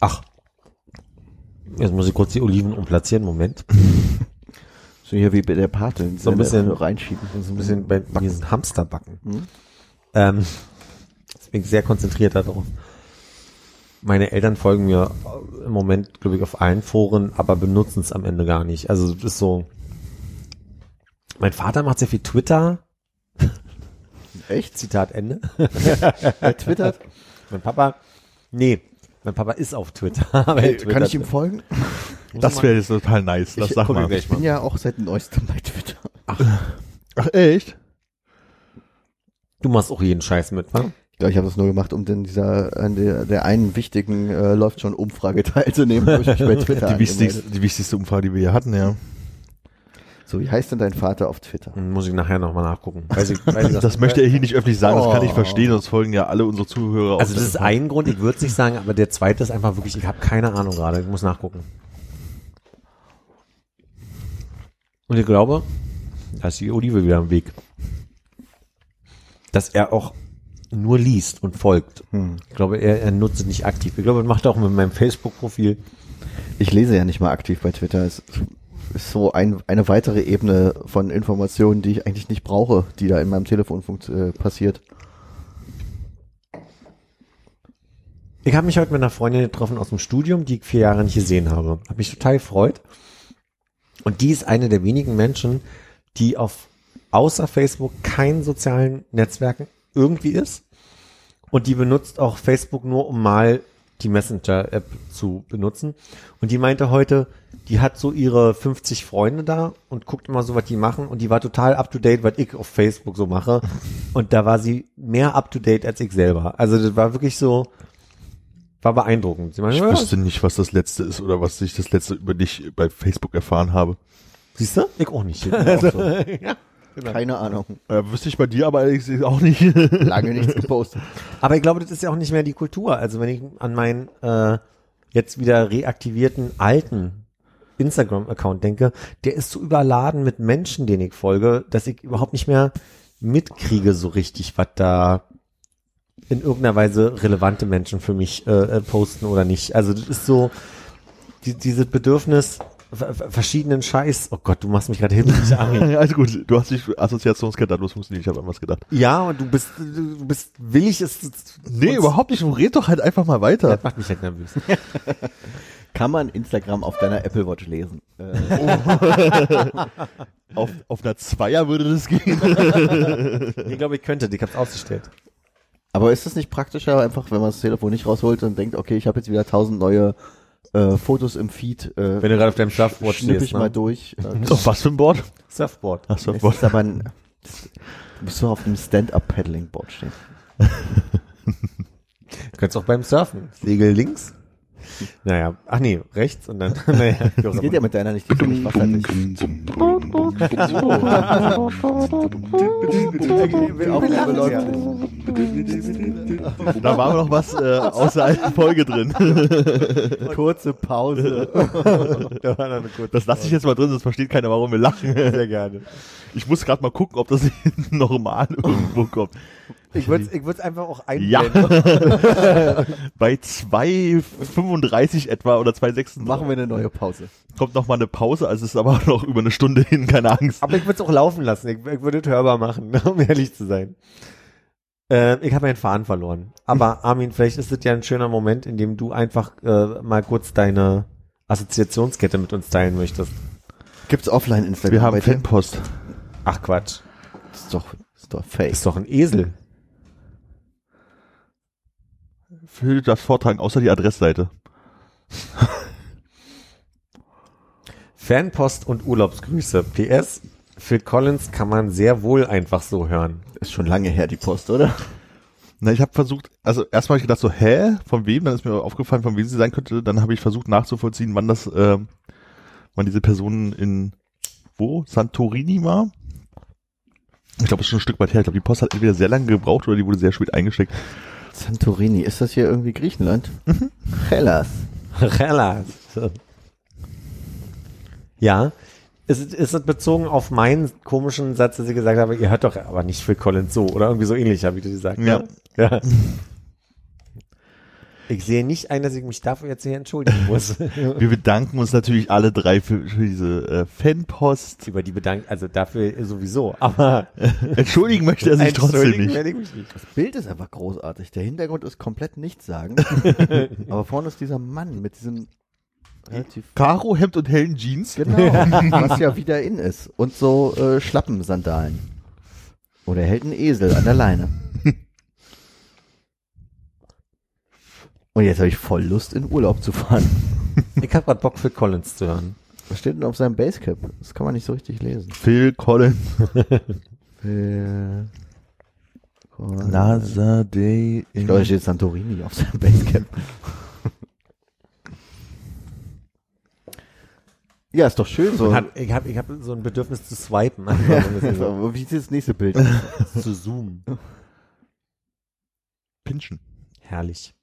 Ach. Jetzt muss ich kurz die Oliven umplatzieren. Moment. So hier wie bei der Pate. So ein bisschen- reinschieben. So ein bisschen bei diesen Hamsterbacken. Hm? Ähm, ich sehr konzentriert darauf. Meine Eltern folgen mir im Moment, glaube ich, auf allen Foren, aber benutzen es am Ende gar nicht. Also das ist so. Mein Vater macht sehr viel Twitter. Echt? Zitat Ende. Er twittert? Mein Papa, nee, mein Papa ist auf Twitter. aber er Kann ich ihm folgen? Das wäre jetzt total nice. Das Ich- sag mal. ich bin ja auch seit neuestem bei Twitter. Ach, echt? Du machst auch jeden Scheiß mit, wa? Ich glaube, ich habe das nur gemacht, um denn dieser an der, der einen wichtigen äh, läuft schon Umfrage teilzunehmen, wo ich mich bei Twitter Die wichtigste, die wichtigste Umfrage, die wir hier hatten, ja. So, wie heißt denn dein Vater auf Twitter? Hm, Muss ich nachher nochmal nachgucken. Weiß ich, weiß ich, Das möchte er hier nicht öffentlich sagen, das kann ich Oh. verstehen, sonst folgen ja alle unsere Zuhörer. Also das ist ein Grund, ich würde es nicht sagen, aber der zweite ist einfach wirklich, ich habe keine Ahnung gerade, ich muss nachgucken. Und ich glaube, da ist die Olive wieder am Weg. Dass er auch nur liest und folgt. Hm. Ich glaube, er, er nutzt es nicht aktiv. Ich glaube, er macht auch mit meinem Facebook-Profil. Ich lese ja nicht mal aktiv bei Twitter. Es ist so ein, eine weitere Ebene von Informationen, die ich eigentlich nicht brauche, die da in meinem Telefon äh, passiert. Ich habe mich heute mit einer Freundin getroffen aus dem Studium, die ich vier Jahre nicht gesehen habe. Habe mich total gefreut. Und die ist eine der wenigen Menschen, die auf außer Facebook keinen sozialen Netzwerken irgendwie ist. Und die benutzt auch Facebook nur, um mal die Messenger-App zu benutzen. Und die meinte heute, die hat so ihre 50 Freunde da und guckt immer so, was die machen. Und die war total up to date, was ich auf Facebook so mache. Und da war sie mehr up to date als ich selber. Also das war wirklich so, war beeindruckend. Meinte, Ich wüsste nicht, was das letzte ist oder was ich das letzte über dich bei Facebook erfahren habe. siehst du? Ich auch nicht. ja. Keine Ahnung. Äh, wüsste ich bei dir aber ehrlich auch nicht. Lange nichts gepostet. Aber ich glaube, das ist ja auch nicht mehr die Kultur. Also wenn ich an meinen äh, jetzt wieder reaktivierten alten Instagram-Account denke, der ist so überladen mit Menschen, denen ich folge, dass ich überhaupt nicht mehr mitkriege so richtig, was da in irgendeiner Weise relevante Menschen für mich äh, äh, posten oder nicht. Also das ist so die, dieses Bedürfnis verschiedenen Scheiß. Oh Gott, du machst mich gerade himmlisch an. also gut, du hast dich assoziationsskandallos funktioniert, ich habe an was gedacht. Ja, und du bist du bist willig ist Nee, überhaupt nicht, red doch halt einfach mal weiter. Das macht mich halt nervös. Kann man Instagram auf deiner Apple Watch lesen? Äh, Auf, auf einer Zweier würde das gehen. Ich glaube, ich könnte, ich hab's ausgestellt. aber ist es nicht praktischer, einfach, wenn man das Telefon nicht rausholt und denkt, okay, ich habe jetzt wieder tausend neue äh, Fotos im Feed, äh, Wenn du gerade auf deinem Surfboard schnipp stehst, ich mal ne? durch. Äh, Auf was für ein Board? Surfboard. Ach, Es Surfboard. ist aber ein, du bist so auf dem Stand-Up-Paddling-Board stehen. Du kannst auch beim Surfen. Segel links. Naja, ach nee, rechts und dann, naja. Das geht ja mit deiner nicht, die nicht wasserdicht. Da war noch was äh, aus der alten Folge drin. Kurze Pause. da war noch eine kurze Das lasse ich jetzt mal drin, sonst versteht keiner, warum wir lachen. Sehr gerne. Ich muss gerade mal gucken, ob das normal irgendwo kommt. Ich würde ich würd's einfach auch Ja. einblenden. Bei 2,35 etwa oder 2,36 Machen wir eine neue Pause. kommt noch mal eine Pause, also es ist aber noch über eine Stunde hin, keine Angst. Aber ich würde es auch laufen lassen. Ich, ich würde es hörbar machen, um ehrlich zu sein. Äh, ich habe meinen Faden verloren. Aber Armin, vielleicht ist es ja ein schöner Moment, in dem du einfach äh, mal kurz deine Assoziationskette mit uns teilen möchtest. Gibt's offline Instagram? Wir haben? Fanpost. Ach Quatsch. Das ist doch, das ist doch fake. Ist doch ein Esel. Für das Vortragen außer die Adressseite. Fanpost und Urlaubsgrüße. PS. Phil Collins kann man sehr wohl einfach so hören. Ist schon lange her, die Post, oder? Na, ich habe versucht, also erstmal hab ich gedacht so, hä, von wem? Dann ist mir aufgefallen, von wem sie sein könnte. Dann habe ich versucht nachzuvollziehen, wann das, äh, wann diese Person in wo? Santorini war. Ich glaube, es ist schon ein Stück weit her. Ich glaube, die Post hat entweder sehr lange gebraucht oder die wurde sehr spät eingesteckt. Santorini, ist das hier irgendwie Griechenland? Hellas. Relax. Ja. Ist, es- ist es bezogen auf meinen komischen Satz, dass ich gesagt habe, ihr hört doch aber nicht Phil Collins so, oder irgendwie so ähnlich, habe ich das gesagt. Ja. ne? ja. Ich sehe nicht ein, dass ich mich dafür jetzt hier entschuldigen muss. Wir bedanken uns natürlich alle drei für, für diese äh, Fanpost. Über die bedankt, also dafür sowieso, aber Entschuldigen möchte er sich trotzdem entschuldigen nicht. werde ich mich nicht. Das Bild ist einfach großartig. Der Hintergrund ist komplett nichtssagend. aber vorne ist dieser Mann mit diesem relativ Karo, Hemd und hellen Jeans. Genau, was ja wieder in ist. Und so äh, Schlappensandalen. Oder er hält einen Esel an der Leine. Und jetzt habe ich voll Lust, in Urlaub zu fahren. Ich habe gerade Bock, Phil Collins zu hören. Was steht denn auf seinem Basecap? Das kann man nicht so richtig lesen. Phil Collins. Äh, NASA Day Ich glaube, da steht Santorini auf seinem Basecap. ja, ist doch schön so. Ich habe ich hab so ein Bedürfnis zu swipen. Also, wenn das so- Aber Wie sieht das nächste Bild? zu zoomen. Pinschen. Herrlich.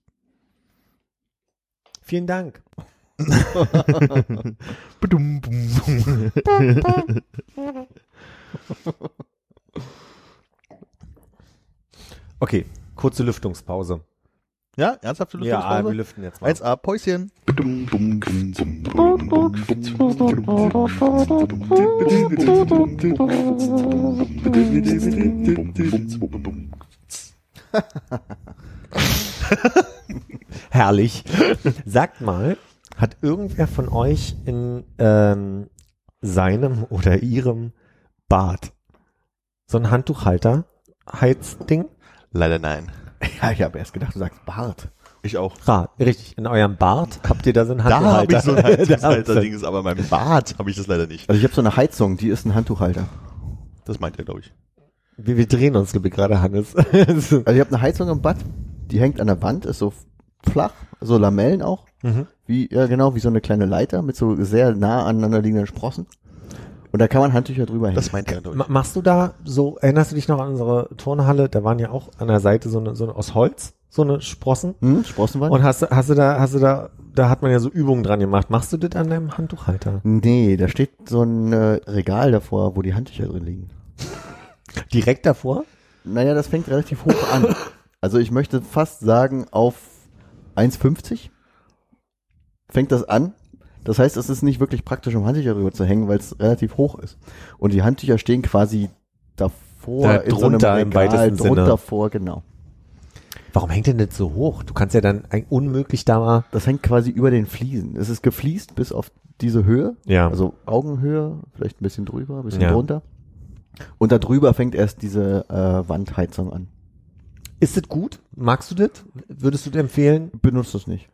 Vielen Dank. Okay, kurze Lüftungspause. Ja, ernsthafte Ja, wir Lüftungspause? lüften jetzt mal. 1A, Päuschen. Herrlich. Sagt mal, hat irgendwer von euch in ähm, seinem oder ihrem Bad so ein Handtuchhalter, Heizding? Leider nein. ja, ich habe erst gedacht, du sagst Bart. Ich auch. Ah, richtig. In eurem Bad habt ihr da so ein Da Handtuchhalter? habe ich so ein Da habt ihr- Heizungshalter-Dings, aber beim Bad habe ich das leider nicht. Also ich habe so eine Heizung, die ist ein Handtuchhalter. Das meint er, glaube ich. Wir, wir drehen uns, glaube ich, gerade, Hannes. Also ich habe eine Heizung im Bad, die hängt an der Wand, ist so flach, so Lamellen auch, mhm. wie ja genau wie so eine kleine Leiter mit so sehr nah aneinander liegenden Sprossen. Und da kann man Handtücher drüber hängen. Das meint er, Ma- Machst du da so, erinnerst du dich noch an unsere Turnhalle? Da waren ja auch an der Seite so eine, so eine aus Holz, so eine Sprossen. hm, Sprossenwand? Und hast du, hast du da, hast du da, da hat man ja so Übungen dran gemacht. Machst du das an deinem Handtuchhalter? nee, da steht so ein äh, Regal davor, wo die Handtücher drin liegen. Direkt davor? Naja, das fängt relativ hoch an. Also ich möchte fast sagen, auf 1,50 fängt das an. Das heißt, es ist nicht wirklich praktisch, um Handtücher drüber zu hängen, weil es relativ hoch ist. Und die Handtücher stehen quasi davor, Da in so einem drunter im Regal, weitesten drunter Sinne. vor, genau. Warum hängt denn das so hoch? Du kannst ja dann ein, unmöglich da mal. Das hängt quasi über den Fliesen. Es ist gefliest bis auf diese Höhe, Ja. also Augenhöhe, vielleicht ein bisschen drüber, ein bisschen Ja. drunter. Und da drüber fängt erst diese äh, Wandheizung an. Ist das gut? Magst du das? Würdest du das empfehlen? Benutzt das nicht.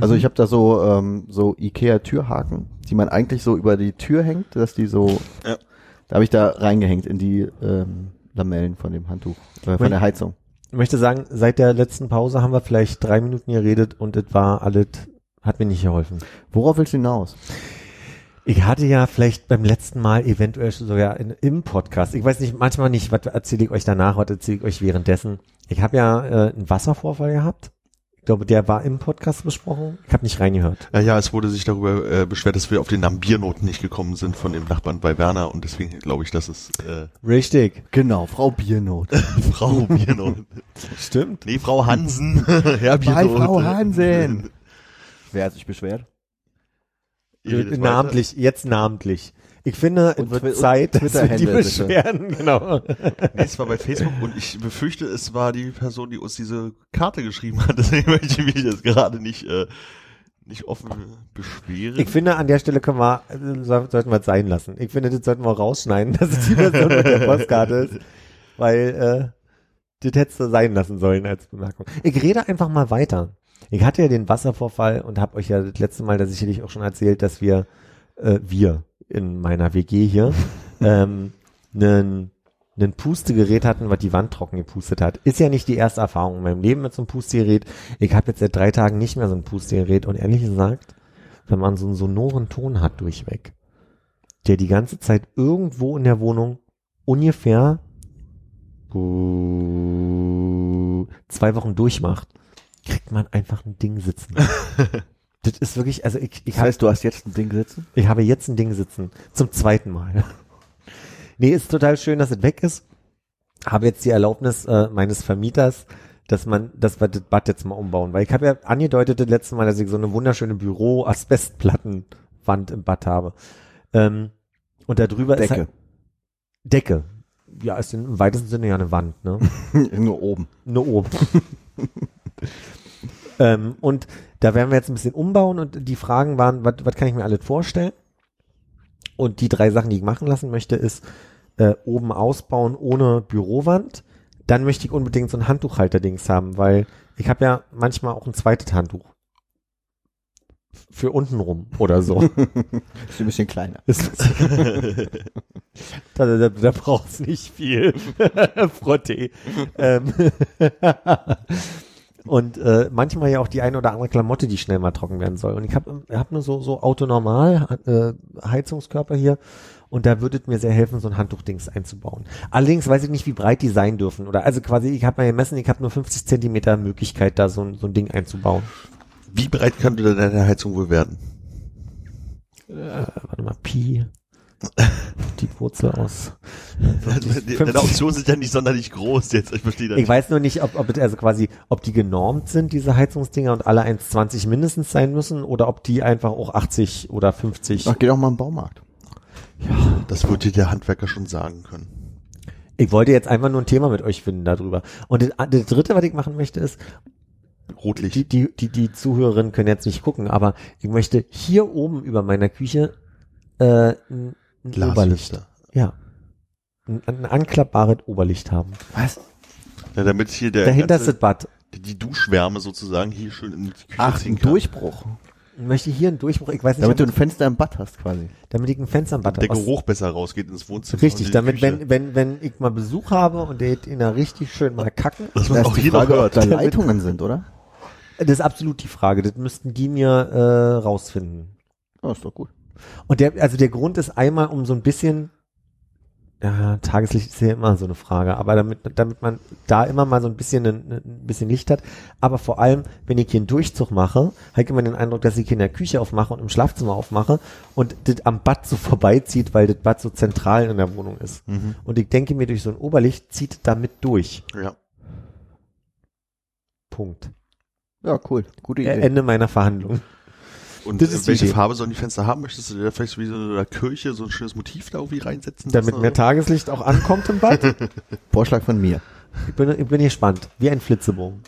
Also Mhm. ich habe da so so so Ikea Türhaken, die man eigentlich so über die Tür hängt, dass die so Ja. da habe ich da reingehängt in die ähm, Lamellen von dem Handtuch, äh, von der Heizung. Ich möchte sagen, seit der letzten Pause haben wir vielleicht drei Minuten geredet und es war alles, hat mir nicht geholfen. Worauf willst du hinaus? Ich hatte ja vielleicht beim letzten Mal eventuell sogar in, im Podcast, ich weiß nicht, manchmal nicht, was erzähle ich euch danach, was erzähle ich euch währenddessen. Ich habe ja äh, einen Wasservorfall gehabt. Ich glaube, der war im Podcast besprochen. Ich habe nicht reingehört. Ja, ja, es wurde sich darüber äh, beschwert, dass wir auf den Namen Biernoten nicht gekommen sind von dem Nachbarn bei Werner und deswegen glaube ich, dass es äh, Richtig. Genau, Frau Biernot. Frau Biernoten. Stimmt. Nee, Frau Hansen. Herr Bei Biernoten. Frau Hansen. Wer hat sich beschwert? Redet namentlich, jetzt namentlich. Ich finde, Und es wird Zeit, dass wir die bitte. Beschwerden, genau. weiter. Nee, es war bei Facebook und ich befürchte, es war die Person, die uns diese Karte geschrieben hat. Deswegen möchte ich mich jetzt gerade nicht, äh, nicht offen beschweren. Ich finde, an der Stelle können wir, äh, so- sollten wir es sein lassen. Ich finde, das sollten wir rausschneiden, dass es die Person mit der Postkarte ist, weil, äh, das hättest du sein lassen sollen als Bemerkung. Ich rede einfach mal weiter. Ich hatte ja den Wasservorfall und habe euch ja das letzte Mal da sicherlich auch schon erzählt, dass wir, äh, wir in meiner WG hier, ähm, einen ein Pustegerät hatten, was die Wand trocken gepustet hat. Ist ja nicht die erste Erfahrung in meinem Leben mit so einem Pustegerät. Ich habe jetzt seit drei Tagen nicht mehr so ein Pustegerät und ehrlich gesagt, wenn man so einen sonoren Ton hat durchweg, der die ganze Zeit irgendwo in der Wohnung ungefähr uh, zwei Wochen durchmacht, kriegt man einfach ein Ding sitzen. Das ist wirklich, also ich, ich Das heißt, du hast jetzt ein Ding sitzen? Ich habe jetzt ein Ding sitzen. Zum zweiten Mal. nee, ist total schön, dass es weg ist. Habe jetzt die Erlaubnis äh, meines Vermieters, dass man, dass wir das Bad jetzt mal umbauen. Weil ich habe ja angedeutet das letzte Mal, dass ich so eine wunderschöne Büro-Asbestplattenwand im Bad habe. Ähm, und da drüber ist Decke. halt Decke. Ja, ist im weitesten Sinne ja eine Wand, ne? Nur oben. Nur oben. ähm, und da werden wir jetzt ein bisschen umbauen und die Fragen waren, was kann ich mir alles vorstellen? Und die drei Sachen, die ich machen lassen möchte, ist äh, oben ausbauen ohne Bürowand. Dann möchte ich unbedingt so ein Handtuchhalter-Dings haben, weil ich habe ja manchmal auch ein zweites Handtuch. Für unten rum oder so. Ist ein bisschen kleiner. Da, da, da braucht's nicht viel Frottee. ähm, und äh, manchmal ja auch die eine oder andere Klamotte, die schnell mal trocken werden soll. Und ich habe hab nur so so autonormal äh, Heizungskörper hier und da würde es mir sehr helfen, so ein Handtuchdings einzubauen. Allerdings weiß ich nicht, wie breit die sein dürfen. Oder also quasi, ich habe mal gemessen, ich habe nur 50 Zentimeter Möglichkeit, da so, ein- so ein Ding einzubauen. Wie breit kann denn deine Heizung wohl werden? Äh, warte mal, Pi. Die Wurzel aus. Also, die- Deine Optionen sind ja nicht sonderlich groß jetzt. Ich verstehe das Ich weiß nur nicht, ob, ob also quasi, ob die genormt sind, diese Heizungsdinger und alle 1,20 mindestens sein müssen oder ob die einfach auch 80 oder 50. Ach, geh doch mal im Baumarkt. Das wird dir der Handwerker schon sagen können. Ich wollte jetzt einfach nur ein Thema mit euch finden darüber. Und das, das dritte, was ich machen möchte, ist, Rotlicht. die, die, die, die Zuhörerinnen können jetzt nicht gucken, aber ich möchte hier oben über meiner Küche äh, ein, ein Oberlicht. Glaslichter. Ja. Ein, ein anklappbares Oberlicht haben. Was? Ja, damit hier der Dahinter ist ganze, das Bad. die Duschwärme sozusagen hier schön in die Küche Ach, ziehen ein kann. Durchbruch. Ich möchte hier einen Durchbruch, ich weiß nicht, Damit du ein Fenster im Bad hast quasi. damit ich ein Fenster am Bad Der habe. Geruch besser rausgeht ins Wohnzimmer. Richtig, die damit, Küche. wenn, wenn, wenn ich mal Besuch habe und der in einer richtig schön mal kacken, das ist auch die Frage, ob hört. da Leitungen sind, oder? das ist absolut die Frage. Das müssten die mir äh, rausfinden. Ja, ist doch gut. Und der, also der Grund ist einmal, um so ein bisschen, ja, Tageslicht ist ja immer so eine Frage, aber damit, damit man da immer mal so ein bisschen, ein, ein bisschen Licht hat. Aber vor allem, wenn ich hier einen Durchzug mache, habe ich immer den Eindruck, dass ich hier in der Küche aufmache und im Schlafzimmer aufmache und das am Bad so vorbeizieht, weil das Bad so zentral in der Wohnung ist. Mhm. Und ich denke mir, durch so ein Oberlicht zieht damit durch. Ja. Punkt. Ja, cool. Gute Idee. Ende meiner Verhandlung. Und äh, welche. Farbe sollen die Fenster haben? Möchtest du dir da vielleicht wie so in der Kirche so ein schönes Motiv da irgendwie reinsetzen? Damit mehr oder Tageslicht auch ankommt im Bad. Vorschlag von mir. Ich bin, ich bin gespannt. Wie ein Flitzebogen.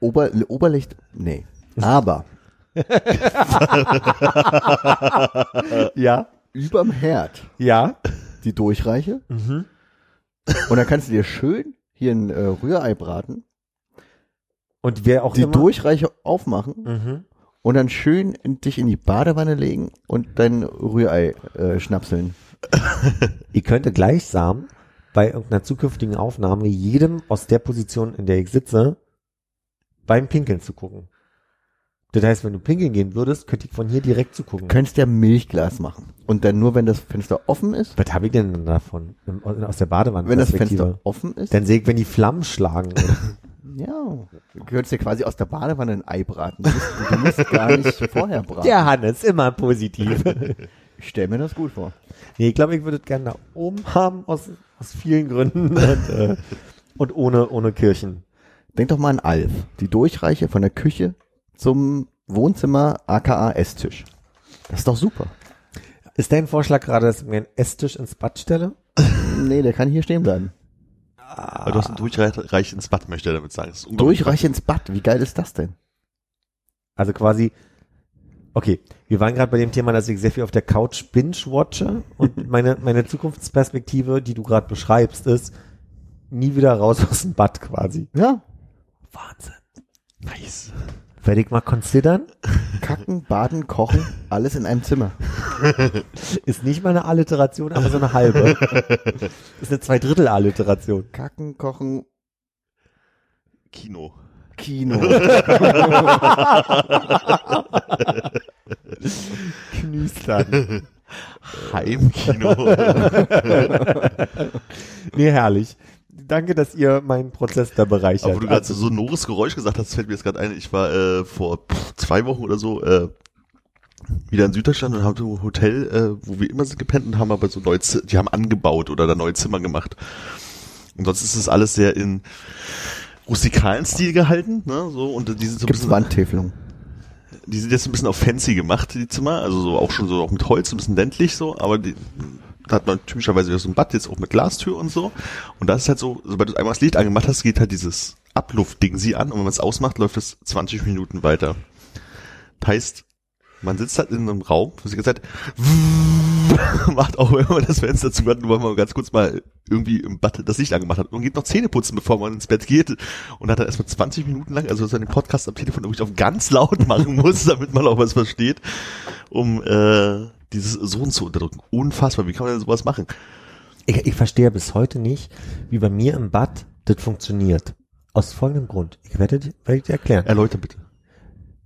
Ober, Oberlicht, nee. Aber Ja. überm Herd Ja. die Durchreiche Mhm. und dann kannst du dir schön hier ein äh, Rührei braten, Und wer auch die immer. Durchreiche aufmachen Mhm. Und dann schön dich in die Badewanne legen und dein Rührei äh, schnapseln. Ihr könnte gleichsam bei irgendeiner zukünftigen Aufnahme jedem aus der Position, in der ich sitze, beim Pinkeln zu gucken. Das heißt, wenn du pinkeln gehen würdest, könnte ich von hier direkt zugucken. Könntest ja Milchglas machen und dann nur, wenn das Fenster offen ist, Was habe ich denn davon? Aus der Badewanne. wenn das Fenster offen ist, Dann sehe ich, wenn die Flammen schlagen. Ja, du könntest dir quasi aus der Badewanne ein Ei braten. Du musst, du musst gar nicht vorher braten. Der Hannes, immer positiv. Ich stell mir das gut vor. nee, ich glaube, ich würde es gerne da oben haben, aus, aus vielen Gründen. Und, äh, und ohne, ohne Kirchen. Denk doch mal an Alf, die Durchreiche von der Küche zum Wohnzimmer aka Esstisch. Das ist doch super. Ist dein Vorschlag gerade, dass ich mir einen Esstisch ins Bad stelle? Nee, der kann hier stehen bleiben. Aber du hast einen Durchreich ins Bad, möchte er damit sagen. Durchreiche ins Bad, wie geil ist das denn? Also quasi, okay, wir waren gerade bei dem Thema, dass ich sehr viel auf der Couch binge-watche und meine, meine Zukunftsperspektive, die du gerade beschreibst, ist nie wieder raus aus dem Bad quasi. Ja, Wahnsinn. Nice. Werde ich mal considern? kacken, baden, kochen, alles in einem Zimmer. Ist nicht mal eine Alliteration, aber so eine halbe. ist eine Zweidrittel-Alliteration. Kacken, kochen, Kino. Kino. Knüstern. Heimkino. Nee, herrlich. Danke, dass ihr meinen Prozess da bereichert. Aber wo du gerade Also, so sonores Geräusch gesagt hast, fällt mir jetzt gerade ein, ich war äh, vor pff, zwei Wochen oder so äh, wieder in Süddeutschland und haben so ein Hotel, äh, wo wir immer sind gepennt und haben aber so neue, Z die haben angebaut oder da neue Zimmer gemacht. Und sonst ist es alles sehr in rustikalen Stil gehalten, ne, so, und die sind so ein Gibt's bisschen, Wandtäfelung? die sind jetzt ein bisschen auf fancy gemacht, die Zimmer, also so auch schon so auch mit Holz, ein bisschen ländlich so, aber die, da hat man typischerweise so ein Bad, jetzt auch mit Glastür und so. Und das ist halt so, sobald du einmal das Licht angemacht hast, geht halt dieses Abluftding sie an und wenn man es ausmacht, läuft es 20 Minuten weiter. Heißt, man sitzt halt in einem Raum, wo ganze Zeit macht auch man das Fenster zu nur weil man ganz kurz mal irgendwie im Bad das Licht angemacht hat und geht noch Zähne putzen, bevor man ins Bett geht und hat dann erstmal 20 Minuten lang, also so einen Podcast am Telefon wirklich auf ganz laut machen muss, damit man auch was versteht, um äh, dieses Sohn zu unterdrücken. Unfassbar, wie kann man denn sowas machen? ich, ich verstehe bis heute nicht, wie bei mir im Bad das funktioniert. Aus folgendem Grund. Ich werde dir, werde ich dir erklären. Erläuter bitte.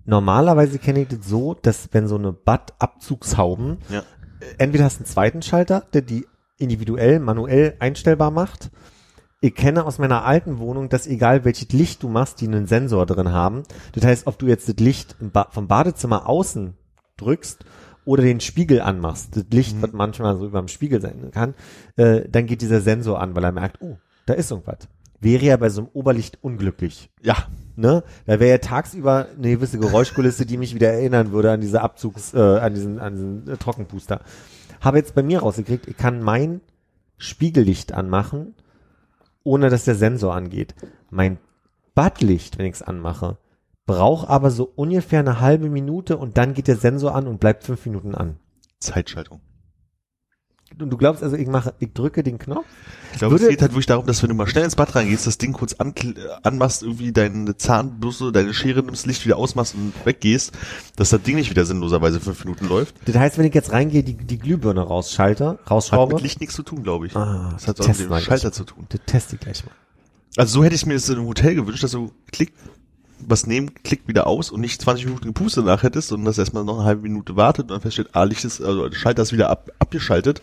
Normalerweise kenne ich das so, dass wenn so eine Bad-Abzugshauben, Ja. äh, entweder hast du einen zweiten Schalter, der die individuell, manuell einstellbar macht. Ich kenne aus meiner alten Wohnung, dass egal welches Licht du machst, die einen Sensor drin haben. Das heißt, ob du jetzt das Licht ba vom Badezimmer außen drückst oder den Spiegel anmachst, das Licht, was manchmal so über dem Spiegel sein kann, äh, dann geht dieser Sensor an, weil er merkt, oh, da ist irgendwas. Wäre ja bei so einem Oberlicht unglücklich Ja, ne? Da wäre ja tagsüber eine gewisse Geräuschkulisse, die mich wieder erinnern würde an diese Abzugs, äh, an diesen, an diesen äh, Trockenpuster. Habe jetzt bei mir rausgekriegt, ich kann mein Spiegellicht anmachen, ohne dass der Sensor angeht. Mein Badlicht, wenn ich es anmache, braucht aber so ungefähr eine halbe Minute und dann geht der Sensor an und bleibt fünf Minuten an. Zeitschaltung. Und du glaubst also, ich mache, ich drücke den Knopf? Ich glaube, es Würde- geht halt wirklich darum, dass wenn du mal schnell ins Bad reingehst, das Ding kurz an, anmachst, irgendwie deine Zahnbürste, deine Schere nimmst, Licht wieder ausmachst und weggehst, dass das Ding nicht wieder sinnloserweise fünf Minuten läuft. Das heißt, wenn ich jetzt reingehe, die, die Glühbirne rausschalte, Hat rausschraube, mit Licht nichts zu tun, glaube ich. Ah, das hat auch mit dem. Schalter zu tun. das teste ich gleich mal. Also so hätte ich mir das in einem Hotel gewünscht, dass du klick, was nehmen, klick wieder aus und nicht 20 Minuten gepustet danach hättest, sondern dass erstmal noch eine halbe Minute wartet und dann feststellt, ah, Licht ist, also Schalter ist wieder ab, abgeschaltet.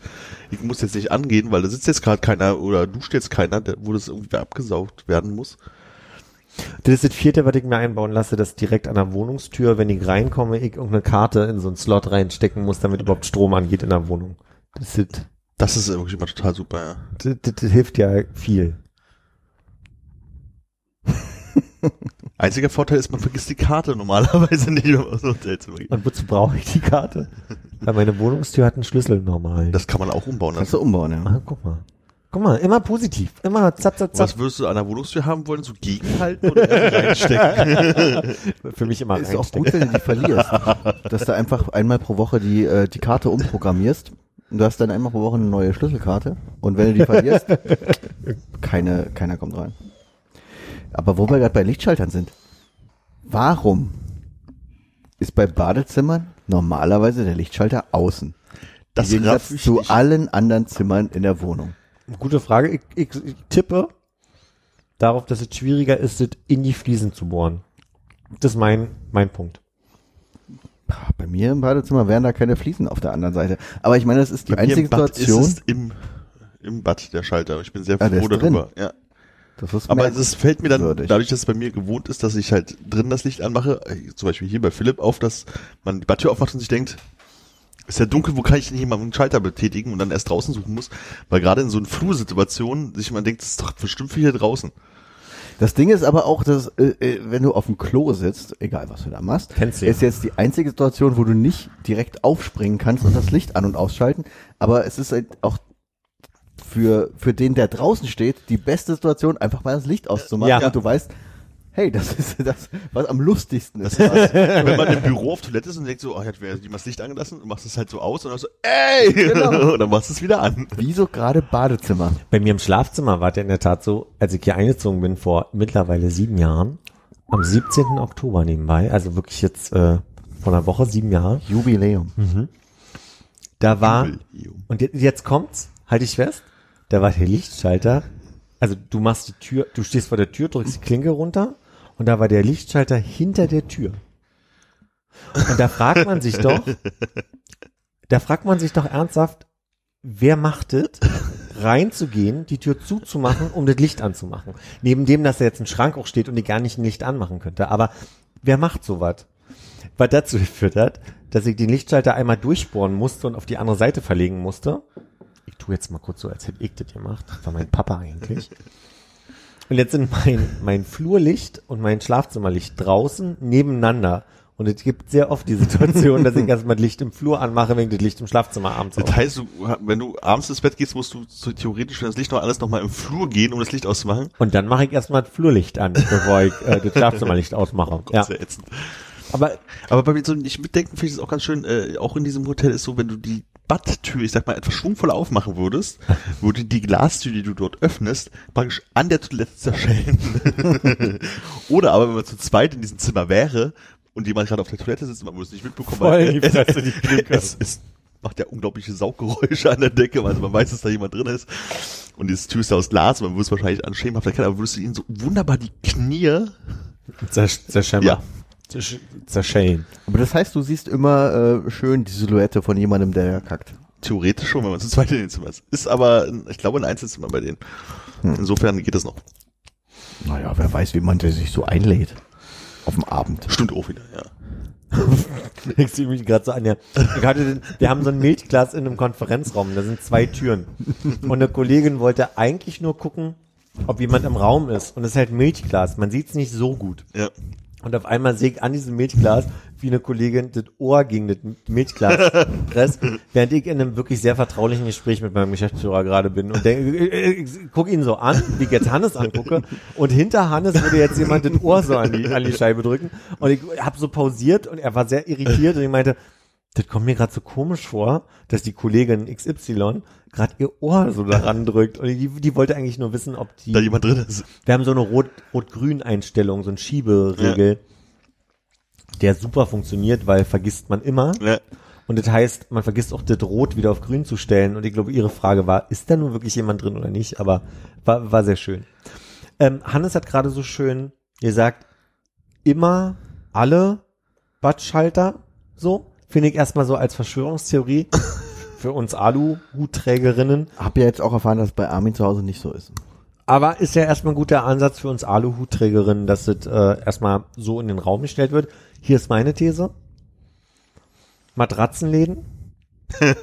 Ich muss jetzt nicht angehen, weil da sitzt jetzt gerade keiner oder duscht jetzt keiner, wo das irgendwie abgesaugt werden muss. Das ist das vierte, was ich mir einbauen lasse, dass direkt an der Wohnungstür, wenn ich reinkomme, ich irgendeine Karte in so einen Slot reinstecken muss, damit überhaupt Strom angeht in der Wohnung. Das, ist, Das ist wirklich immer total super, ja. das, das, das hilft ja viel. Einziger Vorteil ist, man vergisst die Karte normalerweise nicht, wenn man aus dem Hotelzimmer geht. Und wozu brauche ich die Karte? Weil meine Wohnungstür hat einen Schlüssel normal. Das kann man auch umbauen. Kannst du umbauen, ja. ah, guck mal. Guck mal, immer positiv. Immer zap, zap, zap. Was würdest du an der Wohnungstür haben wollen? So gegenhalten oder reinstecken? Für mich immer Ist auch reinstecken. gut, wenn du die verlierst. dass du einfach einmal pro Woche die, äh, die Karte umprogrammierst. Und du hast dann einmal pro Woche eine neue Schlüsselkarte. Und wenn du die verlierst, keine, keiner kommt rein. Aber wo wir gerade bei Lichtschaltern sind. Warum ist bei Badezimmern normalerweise der Lichtschalter außen? Das Gegensatz zu allen anderen Zimmern in der Wohnung. Gute Frage. Ich, ich, ich tippe darauf, dass es schwieriger ist, es in die Fliesen zu bohren. Das ist mein, mein Punkt. Bei mir im Badezimmer wären da keine Fliesen auf der anderen Seite. Aber ich meine, das ist die Bei einzige Situation. Ist es im, im Bad der Schalter. Ich bin sehr Ah, froh darüber. Ja. Das ist Aber es fällt mir dann, Würdig. dadurch, dass es bei mir gewohnt ist, dass ich halt drin das Licht anmache, äh, zum Beispiel hier bei Philipp auf, dass man die Badtür aufmacht und sich denkt, ist ja dunkel, wo kann ich denn hier mal einen Schalter betätigen und dann erst draußen suchen muss, weil gerade in so einer Flursituation sich man denkt, das ist doch bestimmt für hier draußen. Das Ding ist aber auch, dass äh, äh, wenn du auf dem Klo sitzt, egal was du da machst, Kennst du ja. ist jetzt die einzige Situation, wo du nicht direkt aufspringen kannst und das Licht an- und ausschalten. Aber es ist halt auch für, für den, der draußen steht, die beste Situation, einfach mal das Licht auszumachen Ja. und du weißt, hey, das ist das, was am lustigsten ist. Wenn man im Büro auf Toilette ist und denkt so, oh, jetzt wäre jemand das Licht angelassen und machst es halt so aus und dann so, ey! Genau. und dann machst du es wieder an. Wieso gerade Badezimmer? Bei mir im Schlafzimmer war der in der Tat so, als ich hier eingezogen bin vor mittlerweile sieben Jahren, am 17. Oktober nebenbei, also wirklich jetzt äh, vor einer Woche, sieben Jahre, Jubiläum. da war, Jubiläum. und jetzt, jetzt kommt's, halte ich fest, da war der Lichtschalter, also du machst die Tür, du stehst vor der Tür, drückst die Klinke runter und da war der Lichtschalter hinter der Tür. Und da fragt man sich doch, da fragt man sich doch ernsthaft, wer macht es? reinzugehen, die Tür zuzumachen, um das Licht anzumachen. Neben dem, dass da jetzt ein Schrank auch steht und die gar nicht ein Licht anmachen könnte. Aber wer macht sowas? Was dazu geführt hat, dass ich den Lichtschalter einmal durchbohren musste und auf die andere Seite verlegen musste. Ich tue jetzt mal kurz so, als hätte ich das gemacht. Das war mein Papa eigentlich. Und jetzt sind mein, mein Flurlicht und mein Schlafzimmerlicht draußen nebeneinander. Und es gibt sehr oft die Situation, dass ich erstmal das Licht im Flur anmache, ich das Licht im Schlafzimmer abends Das heißt, du, wenn du abends ins Bett gehst, musst du so theoretisch für das Licht noch alles nochmal im Flur gehen, um das Licht auszumachen. Und dann mache ich erstmal das Flurlicht an, bevor ich äh, das Schlafzimmerlicht ausmache. Ja. Sehr ätzend. Aber Aber bei mir so nicht mitdenken finde ich es auch ganz schön, äh, auch in diesem Hotel ist so, wenn du die Badtür, ich sag mal, etwas schwungvoll aufmachen würdest, würde die Glastür, die du dort öffnest, praktisch an der Toilette zerschellen. Oder aber, wenn man zu zweit in diesem Zimmer wäre und jemand gerade auf der Toilette sitzt, man würde es nicht mitbekommen, Voll weil Klinke. es, es macht ja unglaubliche Sauggeräusche an der Decke, also man weiß, dass da jemand drin ist. Und dieses Tür ist ja aus Glas, man würde es wahrscheinlich an schemenhaft erkennen, aber würdest du ihnen so wunderbar die Knie zersch zerschämmer. Ja. Zersch zerschellen. Aber das heißt, du siehst immer äh, schön die Silhouette von jemandem, der kackt. Theoretisch schon, wenn man zu zweit in den Zimmer ist. Ist aber, ich glaube, ein Einzelzimmer bei denen. Insofern geht das noch. Naja, wer weiß, wie man der sich so einlädt. Auf dem Abend. Stimmt auch wieder, ja. Ich sehe mich gerade so an. Ich hatte wir haben so ein Milchglas in einem Konferenzraum, da sind zwei Türen. Und eine Kollegin wollte eigentlich nur gucken, ob jemand im Raum ist. Und es ist halt Milchglas. Man sieht es nicht so gut. Ja. Und auf einmal sehe ich an diesem Milchglas, wie eine Kollegin das Ohr gegen das Milchglas presst, während ich in einem wirklich sehr vertraulichen Gespräch mit meinem Geschäftsführer gerade bin und denke, ich, ich, ich gucke ihn so an, wie ich jetzt Hannes angucke. Und hinter Hannes würde jetzt jemand das Ohr so an die, an die Scheibe drücken. Und ich habe so pausiert und er war sehr irritiert und ich meinte, das kommt mir gerade so komisch vor, dass die Kollegin XY gerade ihr Ohr so daran drückt und die, die wollte eigentlich nur wissen, ob die Da jemand drin ist. wir haben so eine Rot- Rot-Grün-Einstellung, so ein Schieberegel, der super funktioniert, weil vergisst man immer. Ja. Und das heißt, man vergisst auch das Rot wieder auf Grün zu stellen. Und ich glaube, ihre Frage war, ist da nun wirklich jemand drin oder nicht? Aber war, war sehr schön. Ähm, Hannes hat gerade so schön gesagt, immer alle Badschalter so. Finde ich erstmal so als Verschwörungstheorie für uns Alu-Hutträgerinnen. Hab ja jetzt auch erfahren, dass es bei Armin zu Hause nicht so ist. Aber ist ja erstmal ein guter Ansatz für uns Aluhutträgerinnen, dass das äh, erstmal so in den Raum gestellt wird. Hier ist meine These. Matratzenläden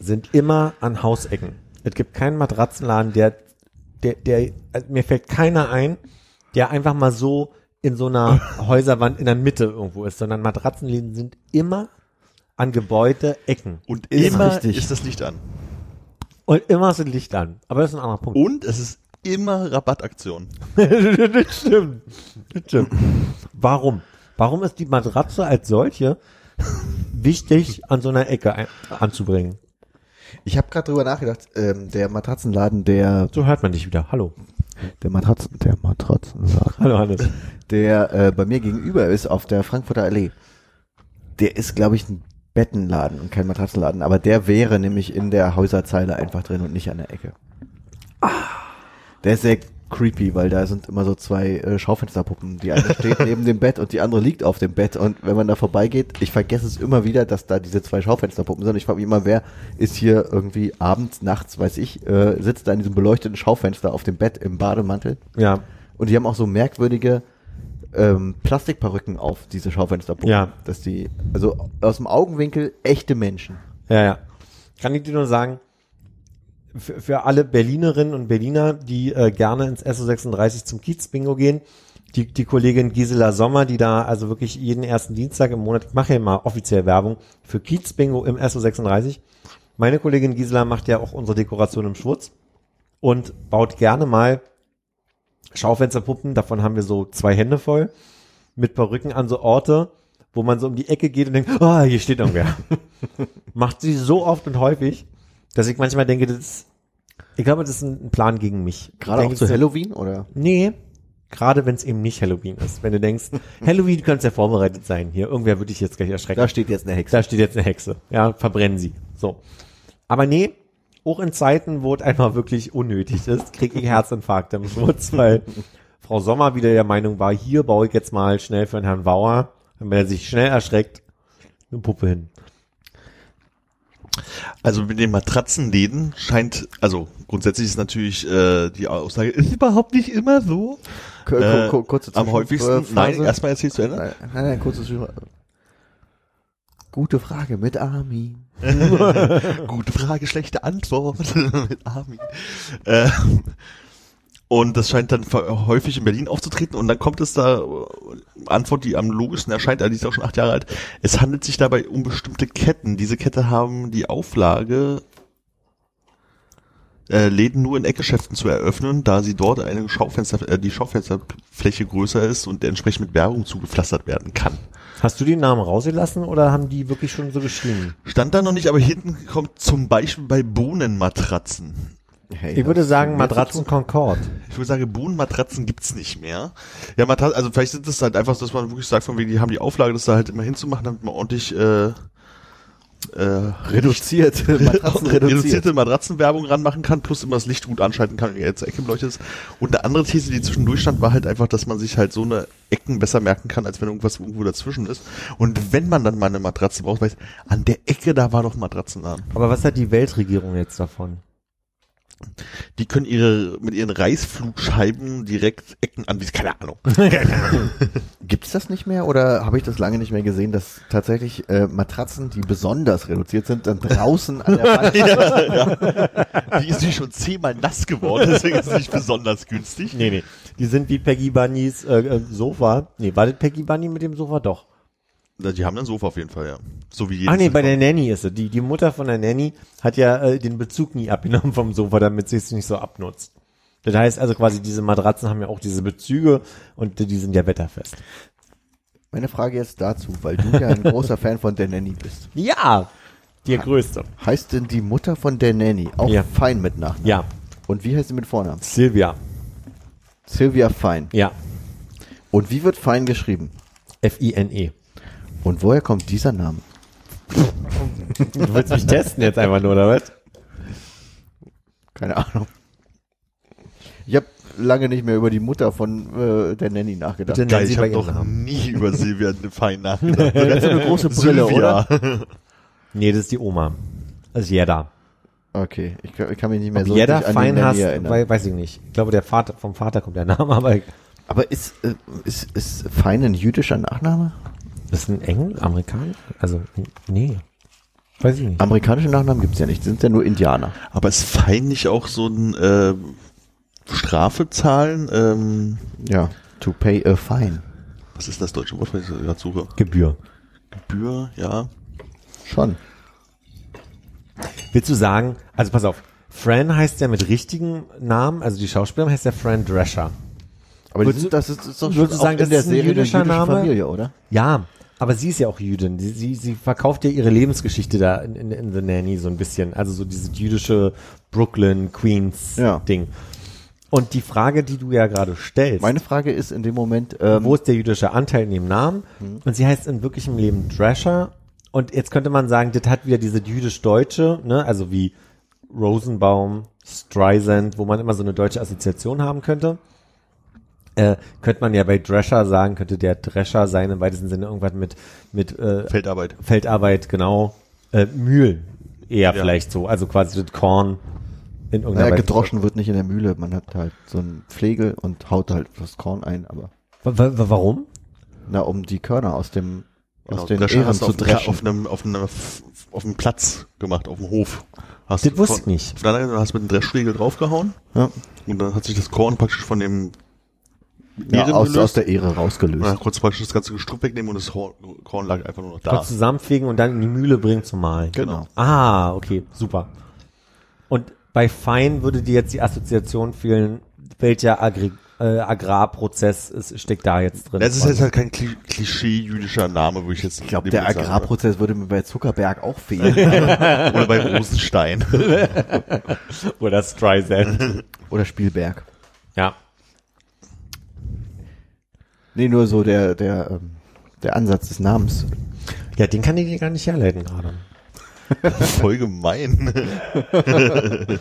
sind immer an Hausecken. Es gibt keinen Matratzenladen, der, der, der, also mir fällt keiner ein, der einfach mal so in so einer Häuserwand in der Mitte irgendwo ist, sondern Matratzenläden sind immer an Gebäude Ecken. Und Ist immer richtig. ist das Licht an. Und immer sind Licht an. Aber das ist ein anderer Punkt. Und es ist immer Rabattaktion. das stimmt. Das stimmt. Warum? Warum ist die Matratze als solche wichtig an so einer Ecke ein, anzubringen? Ich habe gerade drüber nachgedacht, ähm, der Matratzenladen, der So hört man dich wieder. Hallo. Der Matratzen, der Matratzenladen, Hallo Hannes. der äh, bei mir gegenüber ist auf der Frankfurter Allee. Der ist, glaube ich, ein Bettenladen und kein Matratzenladen, aber der wäre nämlich in der Häuserzeile einfach drin und nicht an der Ecke. Der ist sehr creepy, weil da sind immer so zwei äh, Schaufensterpuppen. Die eine steht neben dem Bett und die andere liegt auf dem Bett. Und wenn man da vorbeigeht, ich vergesse es immer wieder, dass da diese zwei Schaufensterpuppen sind. Ich frage mich immer, wer ist hier irgendwie abends, nachts, weiß ich, äh, sitzt da in diesem beleuchteten Schaufenster auf dem Bett im Bademantel. Ja, Und die haben auch so merkwürdige ähm, Plastikperücken auf, diese Schaufensterpuppen. Ja. Dass die, also aus dem Augenwinkel echte Menschen. ja, ja. Kann ich dir nur sagen, für, für alle Berlinerinnen und Berliner, die äh, gerne ins SO36 zum Kiez-Bingo gehen, die, die Kollegin Gisela Sommer, die da also wirklich jeden ersten Dienstag im Monat, ich mache ja mal offiziell Werbung für Kiez-Bingo im SO36. Meine Kollegin Gisela macht ja auch unsere Dekoration im Schwutz und baut gerne mal Schaufensterpuppen, davon haben wir so zwei Hände voll, mit Perücken an so Orte, wo man so um die Ecke geht und denkt, ah, hier steht irgendwer. Macht sie so oft und häufig, dass ich manchmal denke, das ist, ich glaube, das ist ein Plan gegen mich. Gerade auch zu Halloween, oder? Nee, gerade wenn es eben nicht Halloween ist. Wenn du denkst, Halloween könnte ja vorbereitet sein. Hier, irgendwer würde dich jetzt gleich erschrecken. Da steht jetzt eine Hexe. Da steht jetzt eine Hexe. Ja, verbrennen sie. So. Aber nee, auch in Zeiten, wo es einfach wirklich unnötig ist, kriege ich Herzinfarkte im Schmutz, weil Frau Sommer wieder der Meinung war, hier baue ich jetzt mal schnell für den Herrn Bauer, wenn er sich schnell erschreckt, eine Puppe hin. Also mit den Matratzenläden scheint, also grundsätzlich ist natürlich äh, die Aussage, ist überhaupt nicht immer so. Ku- Äh, ku- kurze am Zwischen- häufigsten, äh, nein, erstmal erzählst du Ende. Nein, nein, nein, kurze Zwischen- Gute Frage mit Armin. Gute Frage, schlechte Antwort mit Armin. Ähm, und das scheint dann häufig in Berlin aufzutreten und dann kommt es da, äh, Antwort, die am logischsten erscheint, die ist auch schon acht Jahre alt. Es handelt sich dabei um bestimmte Ketten. Diese Kette haben die Auflage, äh, Läden nur in Eckgeschäften zu eröffnen, da sie dort eine Schaufenster, äh, die Schaufensterfläche größer ist und entsprechend mit Werbung zugepflastert werden kann. Hast du die Namen rausgelassen oder haben die wirklich schon so geschrieben? Stand da noch nicht, aber hinten kommt zum Beispiel bei Bohnenmatratzen. Hey, Ich würde sagen Matratzen Concord. Ich würde sagen, Bohnenmatratzen gibt's nicht mehr. Ja, Matratzen, also vielleicht sind es halt einfach, so, dass man wirklich sagt, von wegen, die haben die Auflage, das da halt immer hinzumachen, damit man ordentlich äh, äh, Reduziert, Matratzen reduziert. reduzierte Matratzenwerbung ranmachen kann, plus immer das Licht gut anschalten kann, wenn jetzt Ecke beleuchtet ist. Und eine andere These, die zwischendurch stand, war halt einfach, dass man sich halt so eine Ecken besser merken kann, als wenn irgendwas irgendwo dazwischen ist. Und wenn man dann mal eine Matratze braucht, weiß, an der Ecke, da war doch ein Matratzenladen. Aber was hat die Weltregierung jetzt davon? Die können ihre, mit ihren Reißflugscheiben direkt Ecken anbieten, keine Ahnung. Gibt's das nicht mehr oder habe ich das lange nicht mehr gesehen, dass tatsächlich äh, Matratzen, die besonders reduziert sind, dann draußen an der Wand ja, ja. Die ist schon zehnmal nass geworden, deswegen ist sie nicht besonders günstig. Nee, nee. Die sind wie Peggy Bunnys äh, äh, Sofa. Nee, war das Peggy Bunny mit dem Sofa? Doch. Die haben ein Sofa auf jeden Fall, ja. So wie jedes. Ah nee, bei der Nanny ist es. Die, die Mutter von der Nanny hat ja äh, den Bezug nie abgenommen vom Sofa, damit sie es nicht so abnutzt. Das heißt also quasi, diese Matratzen haben ja auch diese Bezüge und die sind ja wetterfest. Meine Frage jetzt dazu, weil du ja ein großer Fan von der Nanny bist. Ja! Die größte. Heißt denn die Mutter von der Nanny auch Ja. Fein mit Nachnamen? Ja. Und wie heißt sie mit Vornamen? Sylvia. Sylvia Fein. Ja. Und wie wird Fein geschrieben? F-I-N-E. Und woher kommt dieser Name? Du willst mich testen jetzt einfach nur, oder was? Keine Ahnung. Ich habe lange nicht mehr über die Mutter von äh, der Nanny nachgedacht. Bitte Geil, ich habe doch Namen. nie über Silvia Fein nachgedacht. Hat so eine große Brille, Sylvia. Nee, das ist die Oma. Das ist Jedda. Okay, ich, kann- ich kann mich nicht mehr Ob so Jedda richtig an die fein hast, erinnern. wei- weiß ich nicht. Ich glaube, der Vater, vom Vater kommt der Name, aber Aber ist, äh, ist, ist Fein ein jüdischer Nachname? Das ist ein Engel, Amerikaner? Also, nee. Weiß ich nicht. Amerikanische Nachnamen gibt's ja nicht, sind ja nur Indianer. Aber ist Fein nicht auch so ein äh, Strafe zahlen? Ähm, Ja, to pay a fine. was ist das deutsche Wort, was ich gerade suche? Gebühr. Gebühr, ja. Schon. Willst du sagen, also pass auf, Fran heißt ja mit richtigen Namen, also die Schauspielerin heißt ja Fran Drescher. Aber die Würdest sind, du- das ist, ist doch würdest schon du sagen, auch in das der ist ein Serie eine jüdischer jüdische Name? Familie, oder? Ja, aber sie ist ja auch Jüdin. Sie, sie, sie verkauft ja ihre Lebensgeschichte da in, in, in The Nanny so ein bisschen. Also so dieses jüdische Brooklyn, Queens Ja. Ding. Und die Frage, die du ja gerade stellst, Meine Frage ist in dem Moment, ähm, wo ist der jüdische Anteil in dem Namen? Und sie heißt in wirklichem Leben Drescher. Und jetzt könnte man sagen, das hat wieder diese jüdisch-deutsche, ne, also wie Rosenbaum, Streisand, wo man immer so eine deutsche Assoziation haben könnte. Äh, könnte man ja bei Drescher sagen, könnte der Drescher sein im weitesten Sinne irgendwas mit, mit äh, Feldarbeit. Feldarbeit, genau. Äh, Mühl eher Ja. vielleicht so, also quasi das Korn in irgendeiner naja, Weise. gedroschen wird nicht in der Mühle. Man hat halt so einen Flegel und haut halt das Korn ein, aber wa- wa- Warum? na, um die Körner aus dem Genau, aus den Drescher Ehren zu dreschen. auf einem, auf einem, auf einem Platz gemacht, auf dem Hof. Hast Das du wusste ich nicht. Seite hast du mit dem Dreschriegel draufgehauen Ja. und dann hat sich das Korn praktisch von dem Ja, aus, aus der Ehre rausgelöst. Ja, kurz praktisch das ganze Gestrüpp wegnehmen und das Korn lag einfach nur noch da. Kurz zusammenfegen und dann in die Mühle bringen zum Malen. Genau. Ah, okay, super. Und bei Fein würde dir jetzt die Assoziation fehlen, welcher Agri äh, Agrarprozess ist, steckt da jetzt drin? Das ist jetzt halt kein Kli- Klischee-jüdischer Name, würde ich jetzt Ich glaube, der Agrarprozess würde mir bei Zuckerberg auch fehlen. Oder bei Rosenstein. Oder Streisand. Oder Spielberg. ja. Nee, nur so der, der, ähm, der Ansatz des Namens. Ja, den kann ich dir gar nicht herleiten gerade. Voll gemein.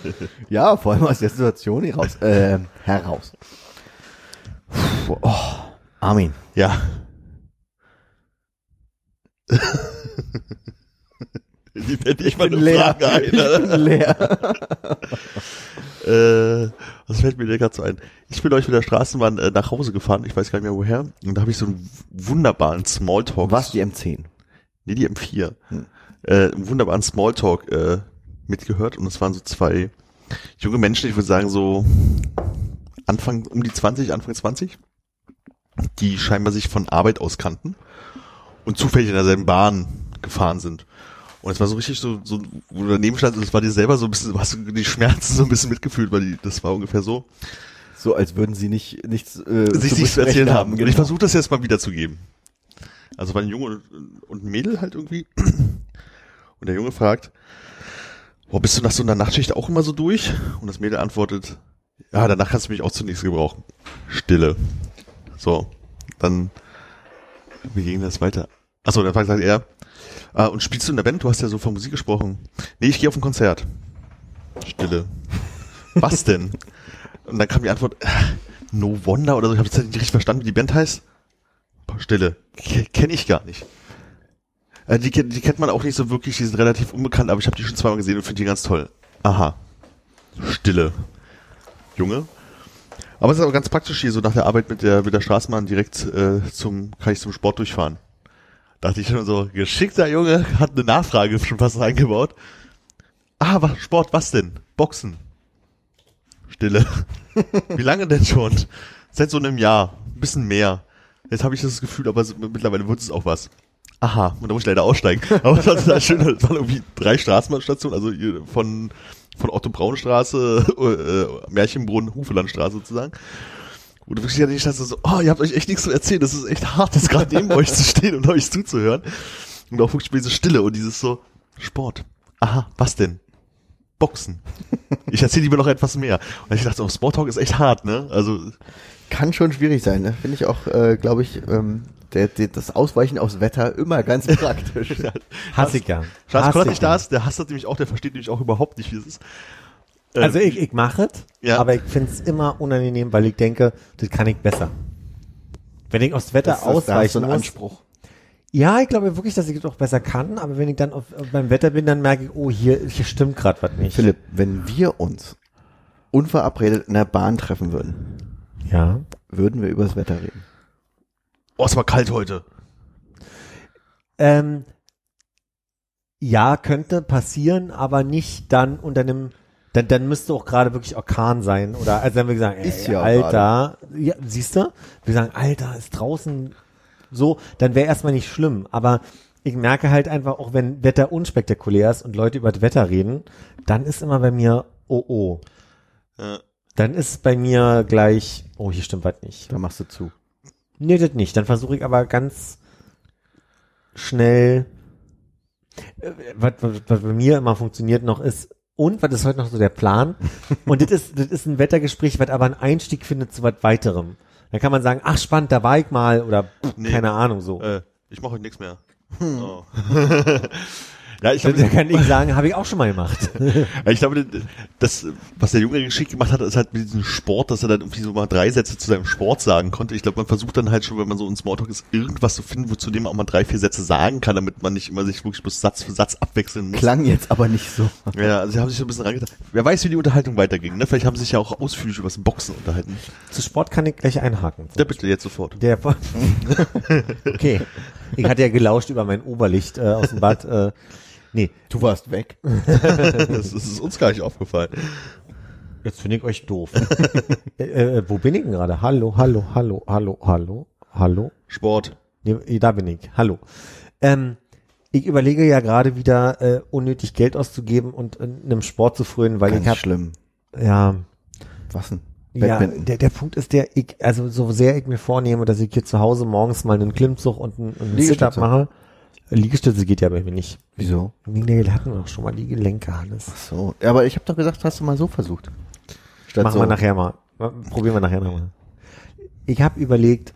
Ja, vor allem aus der Situation heraus. Äh, heraus. Puh, Oh, Armin. Ja. Die fällt nicht mal eine leer. Frage ein. Ich bin leer. Äh, was fällt mir denn gerade so ein? Ich bin euch mit der Straßenbahn äh, nach Hause gefahren, ich weiß gar nicht mehr woher. Und da habe ich so einen wunderbaren Smalltalk. Was, die M10? Nee, die M4. Hm. Äh, einen wunderbaren Smalltalk äh, mitgehört. Und es waren so zwei junge Menschen, ich würde sagen so Anfang, um die 20, Anfang 20, die scheinbar sich von Arbeit aus kannten und zufällig in derselben Bahn gefahren sind. Und es war so richtig so, so wo du daneben standst, und es war dir selber so ein bisschen, du hast die Schmerzen so ein bisschen mitgefühlt, weil die, das war ungefähr so. So, als würden sie nicht nichts äh, sich zu nichts zu erzählen haben. Und Genau. ich versuche das jetzt mal wiederzugeben. Also war ein Junge und- und ein Mädel halt irgendwie. Und der Junge fragt, oh, bist du nach so einer Nachtschicht auch immer so durch? Und das Mädel antwortet, ja, danach kannst du mich auch zunächst gebrauchen. Stille. So, dann, wie ging das weiter? Achso, dann fragt er, ah, und spielst du in der Band? Du hast ja so von Musik gesprochen. Nee, ich gehe auf ein Konzert. Stille. Was denn? Und dann kam die Antwort, äh, No Wonder oder so. Ich habe jetzt nicht richtig verstanden, wie die Band heißt. Stille. Kenne ich gar nicht. Äh, die, kennt- die kennt man auch nicht so wirklich. Die sind relativ unbekannt, aber ich habe die schon zweimal gesehen und finde die ganz toll. Aha. Stille. Junge. Aber es ist aber ganz praktisch hier, so nach der Arbeit mit der, mit der Straßenbahn direkt äh, zum, kann ich zum Sport durchfahren. Dachte ich schon so, geschickter Junge, hat eine Nachfrage schon fast eingebaut. Ah, was, Sport, was denn? Boxen. Stille. Wie lange denn schon? Seit so einem Jahr. Ein bisschen mehr. Jetzt habe ich das Gefühl, aber mittlerweile wird es auch was. Aha, und da muss ich leider aussteigen. Aber das war total schön. Das waren irgendwie drei Straßenbahnstationen, also von, von Otto Braunstraße, äh, Märchenbrunn, Hufelandstraße sozusagen. Wo du wirklich ja nicht so, oh, ihr habt euch echt nichts zu erzählen. Das ist echt hart, jetzt gerade neben euch zu stehen und euch zuzuhören. Und auch wirklich diese Stille und dieses so, Sport. Aha, was denn? Boxen. Ich erzähle lieber noch etwas mehr. Und ich dachte, oh, Smalltalk ist echt hart, ne? Also, Kann schon schwierig sein, ne? Finde ich auch, äh, glaube ich, ähm, der, der, das Ausweichen aufs Wetter immer ganz praktisch. Hasse ich ja. Schade, Hasse Konrad ich nicht da ja. ist, der hasst das nämlich auch, der versteht nämlich auch überhaupt nicht, wie es ist. Ähm, Also ich, ich mache es, Ja. aber ich finde es immer unangenehm, weil ich denke, das kann ich besser. Wenn ich aufs Wetter Das ausweichen einen muss. Anspruch. Ja, ich glaube wirklich, dass ich es auch besser kann, aber wenn ich dann auf, beim Wetter bin, dann merke ich, oh, hier, hier stimmt gerade was nicht. Philipp, wenn wir uns unverabredet in der Bahn treffen würden, Ja. würden wir über das Wetter reden. oh, es war kalt heute. Ähm, ja, könnte passieren, aber nicht dann unter einem, dann, dann müsste auch gerade wirklich Orkan sein. Oder also wenn wir sagen, ey, Ist ja Alter, ja, siehst du? Wir sagen, Alter, ist draußen so, dann wäre erstmal nicht schlimm. Aber ich merke halt einfach, auch wenn Wetter unspektakulär ist und Leute über das Wetter reden, dann ist immer bei mir, oh oh. Ja. Dann ist bei mir gleich, oh, hier stimmt was nicht. Da machst du zu. Nee, das nicht. Dann versuche ich aber ganz schnell, äh, was, was, was bei mir immer funktioniert noch ist, und was ist heute noch so der Plan? Und das ist, das ist ein Wettergespräch, was aber einen Einstieg findet zu was weiterem. Dann kann man sagen, ach spannend, da war ich mal oder pff, Nee. keine Ahnung so. Äh, ich mache heute nichts mehr. Oh. ja, ich Da glaube, kann ich sagen, habe ich auch schon mal gemacht. ich glaube, das, was der Junge geschickt gemacht hat, ist halt mit diesem Sport, dass er dann irgendwie so mal drei Sätze zu seinem Sport sagen konnte. Ich glaube, man versucht dann halt schon, wenn man so in Smalltalk ist, irgendwas zu finden, wozu dem auch mal drei, vier Sätze sagen kann, damit man nicht immer sich wirklich bloß Satz für Satz abwechseln muss. Klang jetzt aber nicht so. Ja, also sie haben sich so ein bisschen reingetan. Wer weiß, wie die Unterhaltung weiterging, ne? Vielleicht haben sie sich ja auch ausführlich über das Boxen unterhalten. Zu Sport kann ich gleich einhaken. Ja, bitte, jetzt sofort. Der okay. Ich hatte ja gelauscht über mein Oberlicht äh, aus dem Bad. Äh, nee, Du warst weg. Das, das ist uns gar nicht aufgefallen. Jetzt finde ich euch doof. äh, äh, wo bin ich denn gerade? Hallo, hallo, hallo, hallo, hallo, hallo. Sport. Nee, da bin ich. Hallo. Ähm, ich überlege ja gerade wieder äh, unnötig Geld auszugeben und in einem Sport zu frönen, weil Ganz ich habe schlimm. ja Was denn? ja der der Punkt ist der ich also so sehr ich mir vornehme, dass ich hier zu Hause morgens mal einen Klimmzug und einen, einen Sit-up mache. Liegestütze geht ja bei mir nicht. Wieso? Nee, hatten wir doch schon mal die Gelenke, Hannes. So. Ja, aber ich habe doch gesagt, hast du mal so versucht. Statt Machen so. wir nachher mal. Probieren wir nachher nochmal. Ich habe überlegt,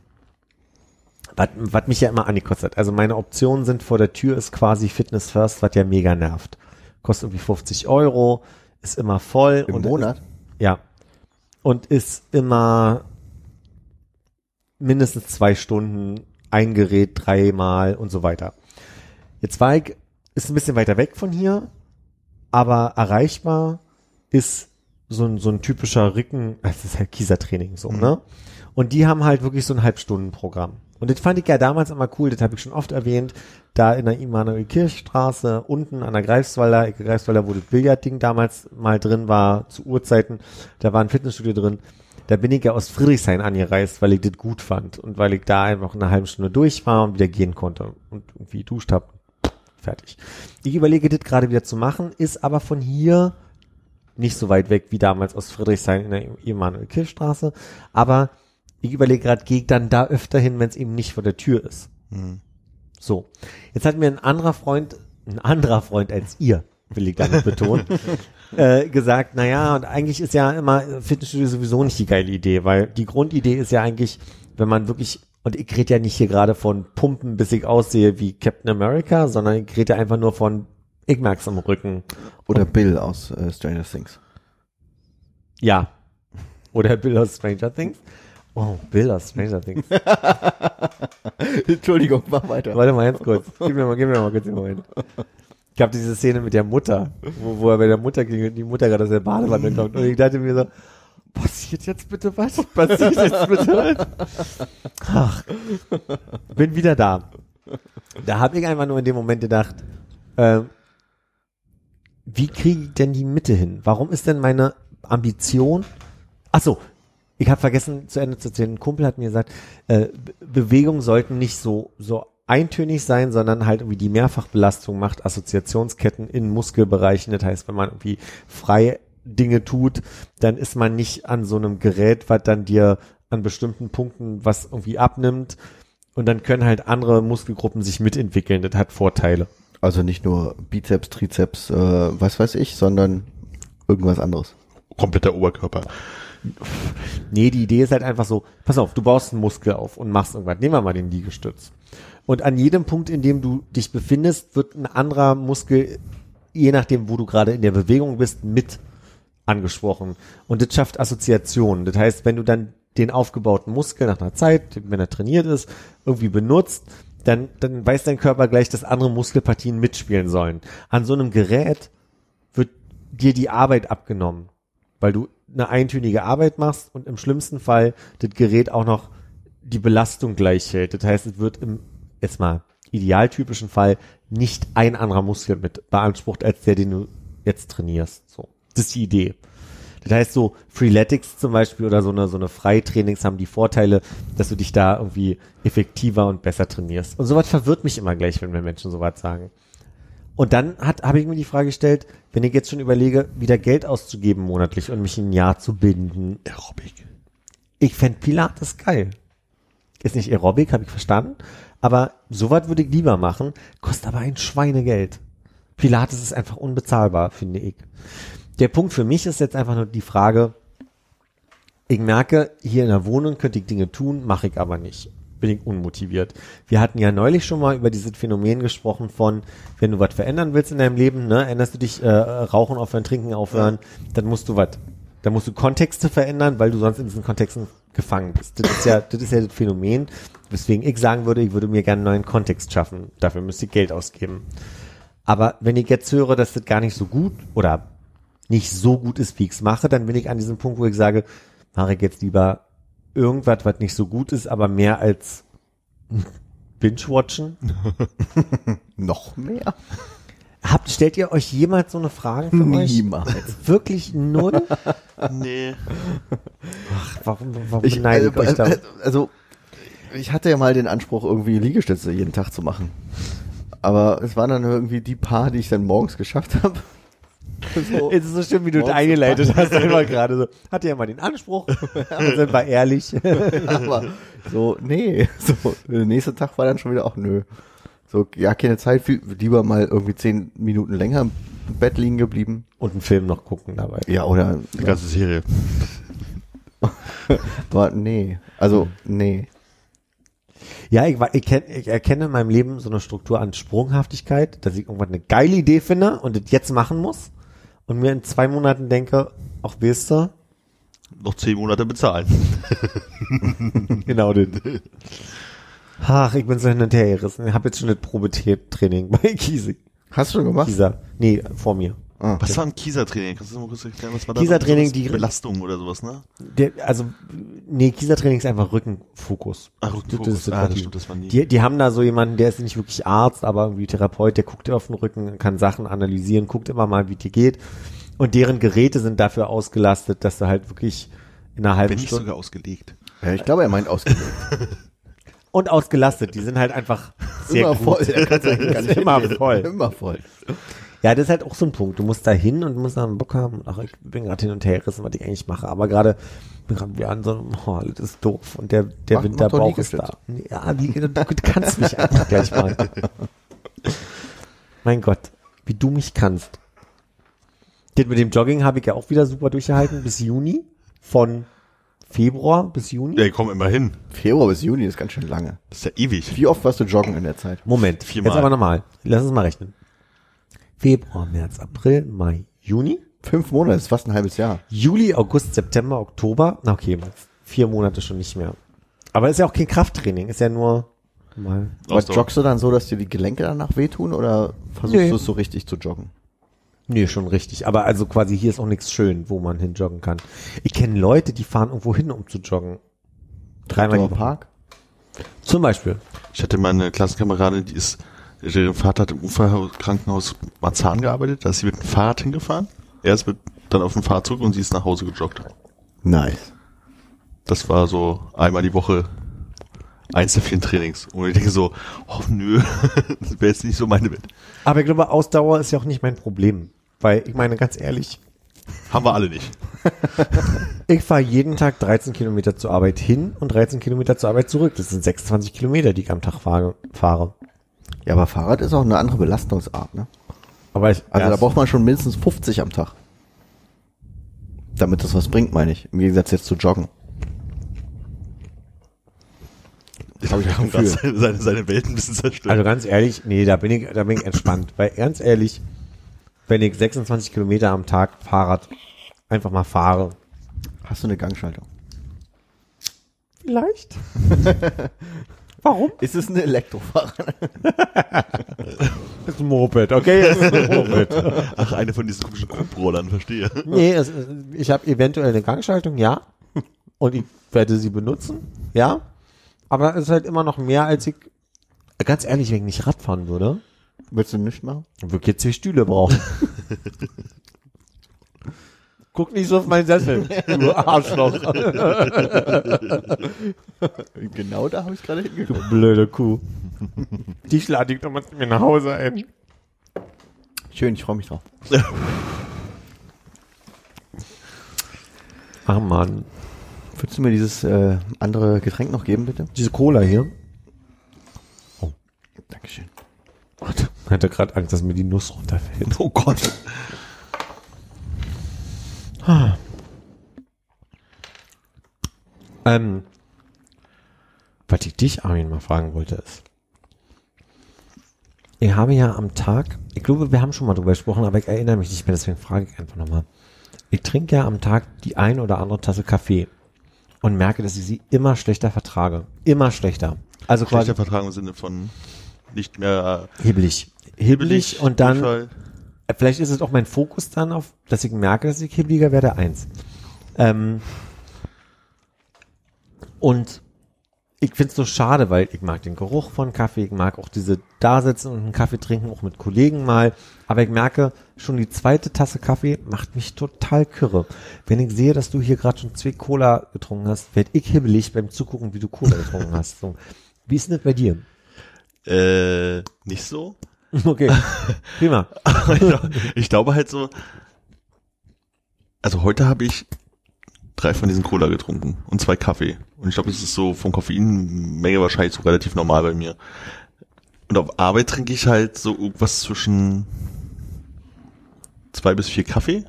was, mich ja immer angekotzt hat. Also meine Optionen sind vor der Tür ist quasi Fitness First, was ja mega nervt. Kostet irgendwie 50 Euro, ist immer voll. Im Monat? Ist, ja. Und ist immer mindestens zwei Stunden ein Gerät dreimal und so weiter. Jetzt war ich ist ein bisschen weiter weg von hier, aber erreichbar ist so ein, so ein typischer Ricken, das ist halt Kiesertraining so, ne? Und die haben halt wirklich so ein Halbstundenprogramm. Und das fand ich ja damals immer cool, das habe ich schon oft erwähnt, da in der Immanuel-Kirchstraße, unten an der Greifswalder, Ecke Greifswalder, wo das Billardding damals mal drin war, zu Urzeiten, da war ein Fitnessstudio drin. Da bin ich ja aus Friedrichshain angereist, weil ich das gut fand und weil ich da einfach eine halbe Stunde durch war und wieder gehen konnte und irgendwie geduscht habe. Fertig. Ich überlege das gerade wieder zu machen, ist aber von hier nicht so weit weg wie damals aus Friedrichshain in der Emanuel-Kirchstraße. Aber ich überlege gerade, gehe ich dann da öfter hin, wenn es eben nicht vor der Tür ist. Hm. So. Jetzt hat mir ein anderer Freund, ein anderer Freund als ihr, will ich damit betonen, äh, gesagt, naja, und eigentlich ist ja immer Fitnessstudio sowieso nicht die geile Idee, weil die Grundidee ist ja eigentlich, wenn man wirklich, und ich rede ja nicht hier gerade von Pumpen, bis ich aussehe wie Captain America, sondern ich rede einfach nur von, ich merk's am Rücken. Oder Bill aus äh, Stranger Things. Ja. Oder Bill aus Stranger Things. Oh, Bill aus Stranger Things. Entschuldigung, mach weiter. Warte mal ganz kurz. Gib mir mal, gib mir mal kurz den Moment. Ich habe diese Szene mit der Mutter, wo, wo er bei der Mutter ging und die Mutter gerade aus der Badewanne kommt. Und ich dachte mir so, passiert jetzt bitte was? Passiert jetzt bitte was? Ach, bin wieder da. Da habe ich einfach nur in dem Moment gedacht, äh, wie kriege ich denn die Mitte hin? Warum ist denn meine Ambition? Ach so, ich habe vergessen zu Ende zu erzählen. Ein Kumpel hat mir gesagt, äh, Be- Bewegungen sollten nicht so so eintönig sein, sondern halt irgendwie die Mehrfachbelastung macht Assoziationsketten in Muskelbereichen. Das heißt, wenn man irgendwie frei Dinge tut, dann ist man nicht an so einem Gerät, was dann dir an bestimmten Punkten was irgendwie abnimmt. Und dann können halt andere Muskelgruppen sich mitentwickeln. Das hat Vorteile. Also nicht nur Bizeps, Trizeps, äh, was weiß ich, sondern irgendwas anderes. Kompletter Oberkörper. Nee, die Idee ist halt einfach so, pass auf, du baust einen Muskel auf und machst irgendwas. Nehmen wir mal den Liegestütz. Und an jedem Punkt, in dem du dich befindest, wird ein anderer Muskel, je nachdem, wo du gerade in der Bewegung bist, mit angesprochen. Und das schafft Assoziationen. Das heißt, wenn du dann den aufgebauten Muskel nach einer Zeit, wenn er trainiert ist, irgendwie benutzt, dann, dann weiß dein Körper gleich, dass andere Muskelpartien mitspielen sollen. An so einem Gerät wird dir die Arbeit abgenommen, weil du eine eintönige Arbeit machst und im schlimmsten Fall das Gerät auch noch die Belastung gleich hält. Das heißt, es wird im, jetzt mal, idealtypischen Fall nicht ein anderer Muskel mit beansprucht, als der, den du jetzt trainierst. So. Das ist die Idee. Das heißt so, Freeletics zum Beispiel oder so eine, so eine Freitrainings haben die Vorteile, dass du dich da irgendwie effektiver und besser trainierst. Und sowas verwirrt mich immer gleich, wenn mir Menschen sowas sagen. Und dann hat, habe ich mir die Frage gestellt, wenn ich jetzt schon überlege, wieder Geld auszugeben monatlich und mich ein Jahr zu binden. Aerobic. Ich fänd Pilates geil. Ist nicht Aerobic, habe ich verstanden. Aber sowas würde ich lieber machen, kostet aber ein Schweinegeld. Pilates ist einfach unbezahlbar, finde ich. Der Punkt für mich ist jetzt einfach nur die Frage, ich merke, hier in der Wohnung könnte ich Dinge tun, mache ich aber nicht. Bin ich unmotiviert. Wir hatten ja neulich schon mal über dieses Phänomen gesprochen von, wenn du was verändern willst in deinem Leben, ne, änderst du dich, äh, rauchen aufhören, trinken aufhören, dann musst du was, dann musst du Kontexte verändern, weil du sonst in diesen Kontexten gefangen bist. Das ist ja, das ist ja das Phänomen, weswegen ich sagen würde, ich würde mir gerne einen neuen Kontext schaffen. Dafür müsste ich Geld ausgeben. Aber wenn ich jetzt höre, dass das gar nicht so gut oder nicht so gut ist, wie ich es mache, dann bin ich an diesem Punkt, wo ich sage, mache ich jetzt lieber irgendwas, was nicht so gut ist, aber mehr als Binge-Watchen. Noch mehr? Habt, stellt ihr euch jemals so eine Frage für euch? Niemals. Wirklich null? Nee. Warum, warum Ich, beneide ich euch da? äh, also, ich hatte ja mal den Anspruch, irgendwie Liegestütze jeden Tag zu machen. Aber es waren dann irgendwie die paar, die ich dann morgens geschafft habe. So. Es ist so schön, wie du das eingeleitet hast, immer gerade so. Hatte ja mal den Anspruch, und sind wir ehrlich. Aber so, nee. So, der nächste Tag war dann schon wieder auch nö. So, ja, keine Zeit, viel, lieber mal irgendwie zehn Minuten länger im Bett liegen geblieben. Und einen Film noch gucken dabei. Ja, oder, Die ganze Serie. aber nee. Also, nee. Ja, ich, ich, kenn, ich erkenne in meinem Leben so eine Struktur an Sprunghaftigkeit, dass ich irgendwann eine geile Idee finde und das jetzt machen muss und mir in zwei Monaten denke, auch willst du? Noch zehn Monate bezahlen. Genau das. Ach, ich bin so hin und her gerissen. Ich habe jetzt schon das Probetraining bei Kiesig. Hast du schon gemacht? Kieser. Nee, vor mir. Ah, Was war ein Kieser-Training? Kannst du mal kurz erklären, was war da? Kieser-Training, die- Belastung oder sowas, ne? Der, also, nee, Kieser-Training ist einfach Rückenfokus. Ach, Das Rückenfokus. ist das ah, Wort. das stimmt, das war nie. Die, die haben da so jemanden, der ist nicht wirklich Arzt, aber irgendwie Therapeut, der guckt dir auf den Rücken, kann Sachen analysieren, guckt immer mal, wie dir geht. Und deren Geräte sind dafür ausgelastet, dass du halt wirklich in einer halben Wenn nicht Stunde sogar ausgelegt. Ja, ich glaube, er meint ausgelegt. und ausgelastet, die sind halt einfach sehr Immer gut. voll. Er Immer voll. Immer voll. Ja, das ist halt auch so ein Punkt. Du musst da hin und du musst da einen Bock haben. Ach, ich bin gerade hin und her gerissen, was ich eigentlich mache. Aber gerade bin gerade wieder an so einem, oh, das ist doof. Und der, der Mach- mach Winterbauch ist da. Ja, wie, du, du kannst mich einfach gleich mal. Mein Gott, wie du mich kannst. Das mit dem Jogging habe ich ja auch wieder super durchgehalten bis Juni. Von Februar bis Juni. Ja, komm immer hin. Februar bis Juni ist ganz schön lange. Das ist ja ewig. Wie oft warst du joggen in der Zeit? Moment, Viermal. jetzt aber nochmal. Lass uns mal rechnen. Februar, März, April, Mai, Juni. Fünf Monate, das ist fast ein halbes Jahr. Juli, August, September, Oktober. Na okay, vier Monate schon nicht mehr. Aber ist ja auch kein Krafttraining, ist ja nur mal. Aber Ausdauer. joggst du dann so, dass dir die Gelenke danach wehtun oder versuchst Nee. du es so richtig zu joggen? Nee, schon richtig. Aber also quasi hier ist auch nichts schön, wo man hin joggen kann. Ich kenne Leute, die fahren irgendwo hin, um zu joggen. Dreimal Im. Park? Zum Beispiel. Ich hatte meine Klassenkameradin, die ist, ihr Vater hat im Uferkrankenhaus Marzahn gearbeitet, da ist sie mit dem Fahrrad hingefahren. Er ist mit, dann auf dem Fahrrad zurück und sie ist nach Hause gejoggt. Nice. Das war so einmal die Woche eins der vielen Trainings. Und ich denke so, oh nö, das wäre jetzt nicht so meine Welt. Aber ich glaube, Ausdauer ist ja auch nicht mein Problem. Weil, ich meine, ganz ehrlich, Haben wir alle nicht. ich fahre jeden Tag 13 Kilometer zur Arbeit hin und 13 Kilometer zur Arbeit zurück. Das sind 26 Kilometer, die ich am Tag fahre. Ja, aber Fahrrad ist auch eine andere Belastungsart, ne? Aber ich, Also da braucht man schon mindestens 50 am Tag. Damit das was bringt, meine ich. Im Gegensatz jetzt zu joggen. Ich habe ich gerade Gefühl. seine, seine, seine Welt ein bisschen zerstört. Also ganz ehrlich, nee, da bin ich, da bin ich entspannt. Weil ganz ehrlich, wenn ich 26 Kilometer am Tag Fahrrad einfach mal fahre, Hast du eine Gangschaltung? vielleicht. Warum? Ist es ein Elektrofahrrad? Das ist ein Moped, okay? Das ist ein Moped. Ach, eine von diesen komischen Kuprollern, verstehe. nee, es, ist- ich habe eventuell eine Gangschaltung, ja. Und ich werde sie benutzen, ja. Aber es ist halt immer noch mehr, als ich, ganz ehrlich, wenn ich nicht Rad fahren würde, Willst du nicht machen? würde ich jetzt zwei Stühle brauchen. Guck nicht so auf meinen Sessel, du Arschloch. Genau da habe ich gerade hingeguckt. Blöde Kuh. Die schlage ich doch mal zu mir nach Hause ein. Schön, ich freue mich drauf. Ach man. Würdest du mir dieses äh, andere Getränk noch geben, bitte? Diese Cola hier. Dankeschön. Warte, ich hatte gerade Angst, dass mir die Nuss runterfällt. Oh Gott. Ähm, was ich dich, Armin, mal fragen wollte, ist, ich habe ja am Tag, ich glaube, wir haben schon mal drüber gesprochen, aber ich erinnere mich nicht mehr, deswegen frage ich einfach nochmal. Ich trinke ja am Tag die ein oder andere Tasse Kaffee und merke, dass ich sie immer schlechter vertrage. Immer schlechter. Also quasi Schlechter Vertrag im Sinne von nicht mehr hibbelig. Hibbelig und dann, Durchfall. Vielleicht ist es auch mein Fokus dann auf, dass ich merke, dass ich hibbeliger werde, eins. Ähm, und ich find's so schade, weil ich mag den Geruch von Kaffee, ich mag auch diese Dasitzen und einen Kaffee trinken, auch mit Kollegen mal. Aber ich merke, schon die zweite Tasse Kaffee macht mich total kirre. Wenn ich sehe, dass du hier gerade schon zwei Cola getrunken hast, werd ich hibbelig beim Zugucken, wie du Cola getrunken hast. So. Wie ist denn das bei dir? Äh, nicht so. Okay, prima. ich, glaub- ich glaube halt so, also heute habe ich drei von diesen Cola getrunken und zwei Kaffee. Und ich glaube, das ist so von Koffeinmenge wahrscheinlich so relativ normal bei mir. Und auf Arbeit trinke ich halt so irgendwas zwischen zwei bis vier Kaffee,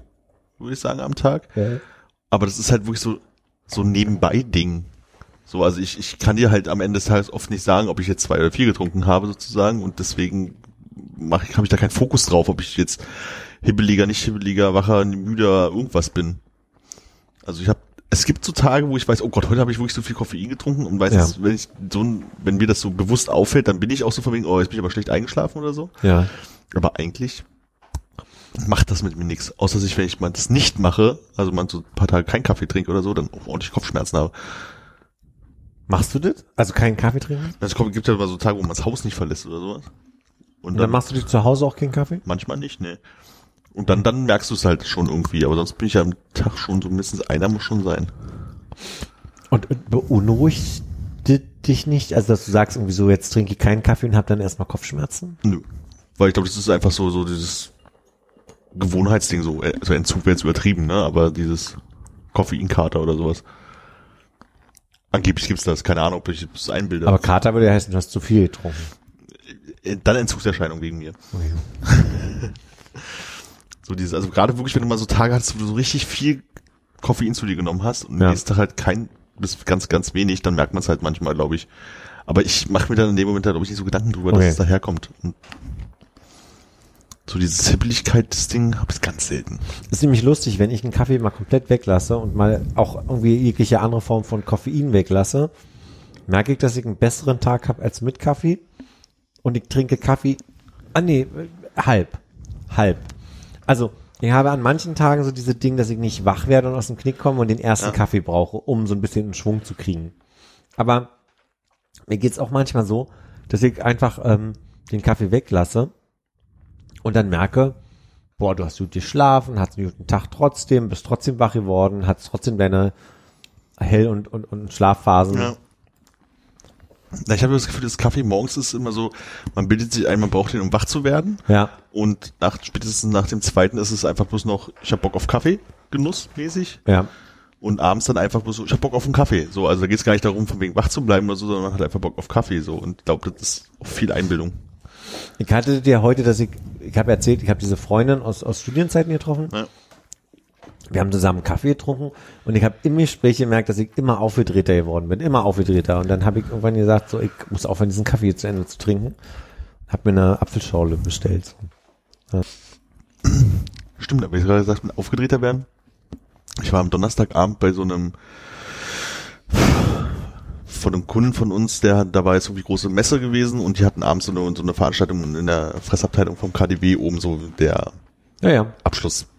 würde ich sagen, am Tag. Aber das ist halt wirklich so, so ein Nebenbei-Ding. So, also ich, ich kann dir halt am Ende des Tages oft nicht sagen, ob ich jetzt zwei oder vier getrunken habe, sozusagen. Und deswegen mache ich, habe ich da keinen Fokus drauf, ob ich jetzt hibbeliger, nicht hibbeliger, wacher, müder, irgendwas bin. Also ich habe es gibt so Tage, wo ich weiß, oh Gott, heute habe ich wirklich so viel Koffein getrunken und weiß, Ja. dass, wenn ich so, ein- wenn mir das so bewusst auffällt, dann bin ich auch so von wegen, oh, jetzt bin ich aber schlecht eingeschlafen oder so. Ja. Aber eigentlich macht das mit mir nichts. Außer sich, wenn ich mal das nicht mache, also man so ein paar Tage keinen Kaffee trinke oder so, dann auch ordentlich Kopfschmerzen habe. Machst du das? Also keinen Kaffee trinken? Es kommt- gibt ja immer so Tage, wo man das Haus nicht verlässt oder sowas. Und Und dann machst du dir zu Hause auch keinen Kaffee? Manchmal nicht, ne. Und dann, dann merkst du es halt schon irgendwie, aber sonst bin ich ja am Tag schon so mindestens einer muss schon sein. Und, und beunruhigt di- dich nicht? Also, dass du sagst irgendwie so, jetzt trinke ich keinen Kaffee und hab dann erstmal Kopfschmerzen? Nö. Weil ich glaube, das ist einfach so, so dieses Gewohnheitsding, so, äh, also Entzug wäre jetzt übertrieben, ne, aber dieses Koffeinkater oder sowas. Angeblich gibt's das, keine Ahnung, ob ich das einbilde. Aber Kater würde ja heißen, du hast zu viel getrunken. Äh, dann Entzugserscheinung wegen mir. So dieses, also gerade wirklich, wenn du mal so Tage hast, wo du so richtig viel Koffein zu dir genommen hast und Ja. nächsten Tag halt kein, bis ganz, ganz wenig, dann merkt man es halt manchmal, glaube ich. Aber ich mache mir dann in dem Moment halt, glaube ich, nicht so Gedanken drüber, Okay. dass es daherkommt. Und so diese Zippeligkeit, das Ding, habe ich ganz selten. ist nämlich lustig, wenn ich einen Kaffee mal komplett weglasse und mal auch irgendwie jegliche andere Form von Koffein weglasse, merke ich, dass ich einen besseren Tag habe als mit Kaffee. Und ich trinke Kaffee, ah nee, halb, halb. Also, ich habe an manchen Tagen so diese Ding, dass ich nicht wach werde und aus dem Knick komme und den ersten Ja. Kaffee brauche, um so ein bisschen in Schwung zu kriegen. Aber mir geht's auch manchmal so, dass ich einfach ähm, den Kaffee weglasse und dann merke, boah, du hast gut geschlafen, hast einen guten Tag trotzdem, bist trotzdem wach geworden, hast trotzdem deine Hell- und, und, und Schlafphasen. Ja. Ich habe das Gefühl, das Kaffee morgens ist immer so, man bildet sich ein, man braucht den, um wach zu werden. ja. Und nach, spätestens nach dem zweiten ist es einfach bloß noch, ich habe Bock auf Kaffee, genussmäßig. ja. Und abends dann einfach bloß so, ich hab Bock auf einen Kaffee. So, also da geht's gar nicht darum, von wegen wach zu bleiben oder so, sondern man hat einfach Bock auf Kaffee. So. Und ich glaube, das ist auch viel Einbildung. Ich hatte dir heute, dass ich, ich habe erzählt, ich habe diese Freundin aus, aus Studienzeiten getroffen. Ja. Wir haben zusammen Kaffee getrunken und ich habe im Gespräch gemerkt, dass ich immer aufgedrehter geworden bin, immer aufgedrehter. Und dann habe ich irgendwann gesagt, so ich muss aufhören, diesen Kaffee zu Ende zu trinken. Hab mir eine Apfelschorle bestellt. Stimmt, aber ich gerade gesagt, mit aufgedrehter werden. Ich war am Donnerstagabend bei so einem von einem Kunden von uns, der da war jetzt irgendwie große Messe gewesen und die hatten abends so eine, so eine Veranstaltung in der Fressabteilung vom KDW oben so der Ja, ja.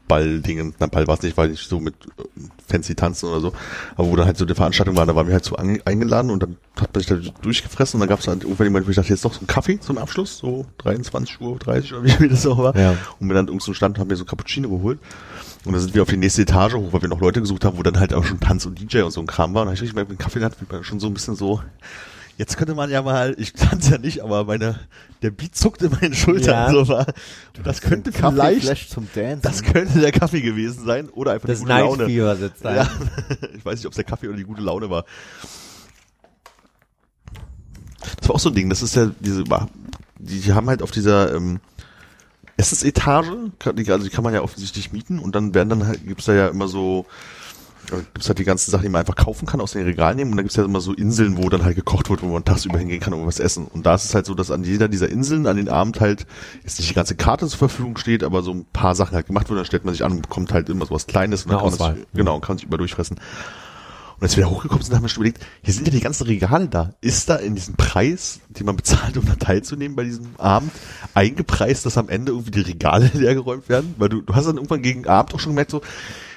Abschlussball-Dingen. Na, Ball war es nicht, weil ich so mit äh, fancy tanzen oder so. Aber wo dann halt so die Veranstaltung war, da waren wir halt so eingeladen und dann hat man sich da durchgefressen und dann gab es halt irgendwann jemand, wo ich dachte, jetzt doch so ein Kaffee zum Abschluss, so 23 Uhr 30 oder wie viel das auch war. Ja. Und mir dann irgend so einen Stand haben wir so Cappuccino geholt. Und dann sind wir auf die nächste Etage hoch, weil wir noch Leute gesucht haben, wo dann halt auch schon Tanz und DJ und so ein Kram war. Und dann hab ich richtig gemerkt, mit dem Kaffee hat wie man schon so ein bisschen so, jetzt könnte man ja mal, ich tanze ja nicht, aber meine, der Beat zuckt in meinen Schultern Ja. so war. Das könnte vielleicht, das könnte der Kaffee gewesen sein oder einfach Das die gute Night Laune. Fever sitzt da. Ja. Ich weiß nicht, ob es der Kaffee oder die gute Laune war. Das war auch so ein Ding, das ist ja diese, die, die haben halt auf dieser ähm, Essensetage, kann- also die kann man ja offensichtlich mieten und dann werden dann halt, gibt's da ja immer so, äh, gibt's halt die ganzen Sachen, die man einfach kaufen kann, aus den Regalen nehmen und dann gibt's ja immer so Inseln, wo dann halt gekocht wird, wo man tagsüber hingehen kann und was essen. Und da ist es halt so, dass an jeder dieser Inseln an den Abend halt jetzt nicht die ganze Karte zur Verfügung steht, aber so ein paar Sachen halt gemacht wird, dann stellt man sich an und bekommt halt immer so was Kleines und dann Eine kann man Auswahl. sich, genau, und kann sich über durchfressen. Und als wir da hochgekommen sind, haben wir schon überlegt, hier sind ja die ganzen Regale da. Ist da in diesem Preis, den man bezahlt, um da teilzunehmen bei diesem Abend, eingepreist, dass am Ende irgendwie die Regale leergeräumt werden? Weil du, du hast dann irgendwann gegen Abend auch schon gemerkt, so,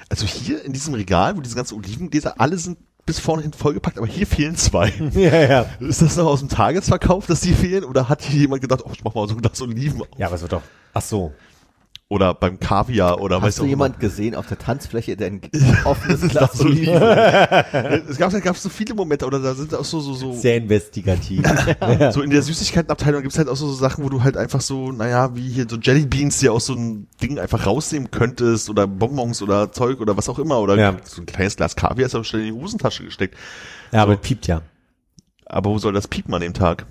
also hier in diesem Regal, wo diese ganzen Olivengläser, alle sind bis vorne hin vollgepackt, aber hier fehlen zwei. Ja, ja. Ist das noch aus dem Tagesverkauf, dass die fehlen? Oder hat hier jemand gedacht, oh, ich mach mal so ein Glas Oliven? Ja, aber es wird doch. Ach so. Oder beim Kaviar oder Hast weißt du jemand immer. gesehen auf der Tanzfläche, der ein offenes Glas. Oliven? es gab, es gab so viele Momente, oder da sind auch so, so, so, Sehr investigativ. So in der Süßigkeitenabteilung gibt's halt auch so, so Sachen, wo du halt einfach so, naja, wie hier so Jelly Beans, die aus so ein Ding einfach rausnehmen könntest oder Bonbons oder Zeug oder was auch immer oder Ja. so ein kleines Glas Kaviar ist aber schnell in die Hosentasche gesteckt. Ja, aber piept ja. Aber wo soll das piepen an dem Tag?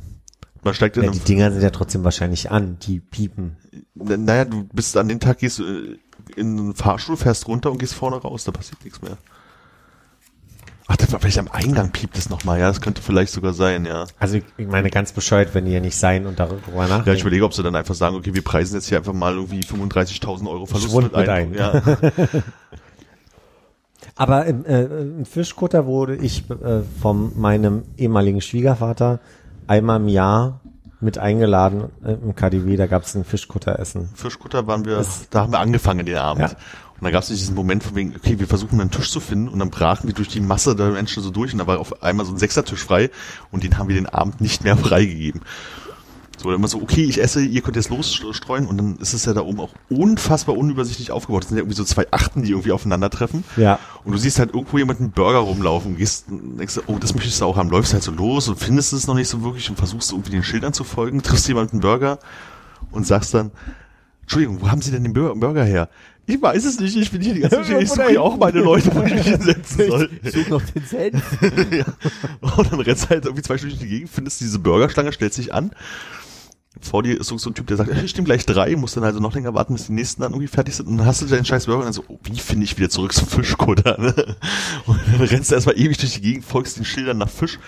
Man steigt in ja. Die Dinger sind ja trotzdem wahrscheinlich an, die piepen. naja, du bist an dem Tag gehst du äh, in einen Fahrstuhl, fährst runter und gehst vorne raus, da passiert nichts mehr. Ach, das war vielleicht am Eingang piept es nochmal, ja, das könnte vielleicht sogar sein, ja. Also ich, meine ganz bescheuert, wenn die ja nicht sein und darüber nachdenken. Ja, ich überlege, ob sie dann einfach sagen, okay, wir preisen jetzt hier einfach mal irgendwie 35.000 Euro Verlust Schwund mit ein. ein. Ja. Aber im, äh, im Fischkutter wurde ich äh, von meinem ehemaligen Schwiegervater einmal im Jahr mit eingeladen äh, im KDW, da gab es ein Fischkutteressen. Fischkutter waren wir, da haben wir angefangen den Abend. Ja. Und dann gab es diesen Moment von wegen, okay, wir versuchen einen Tisch zu finden und dann brachen wir durch die Masse der Menschen so durch und da war auf einmal so ein Sechsertisch frei und den haben wir den Abend nicht mehr freigegeben. So, dann immer so, okay, ich esse, ihr könnt jetzt losstreuen und dann ist es ja da oben auch unfassbar unübersichtlich aufgebaut. Das sind ja irgendwie so zwei Achten, die irgendwie aufeinandertreffen. Ja. Und du siehst halt irgendwo jemanden einen Burger rumlaufen, gehst, und denkst, du, oh, das möchtest du auch haben, läufst halt so los und findest es noch nicht so wirklich und versuchst irgendwie den Schildern zu folgen, triffst jemanden Burger und sagst dann, Entschuldigung, wo haben Sie denn den Bur- Burger her? Ich weiß es nicht, ich bin hier die ganze Zeit, ich suche hier auch meine Leute, wo ich mich hinsetzen soll. Ich suche noch den Senf. ja. Und dann rennst du halt irgendwie zwei Stunden durch die Gegend, findest diese Burgerschlange, stellst dich an. Vor dir ist so so ein Typ, der sagt, ich nehme gleich drei, musst dann also noch länger warten, bis die nächsten dann irgendwie fertig sind. Und dann hast du deinen scheiß Burger und dann so, oh, wie finde ich wieder zurück zum Fischkutter? Ne? Und dann rennst du erstmal ewig durch die Gegend, folgst den Schildern nach Fisch.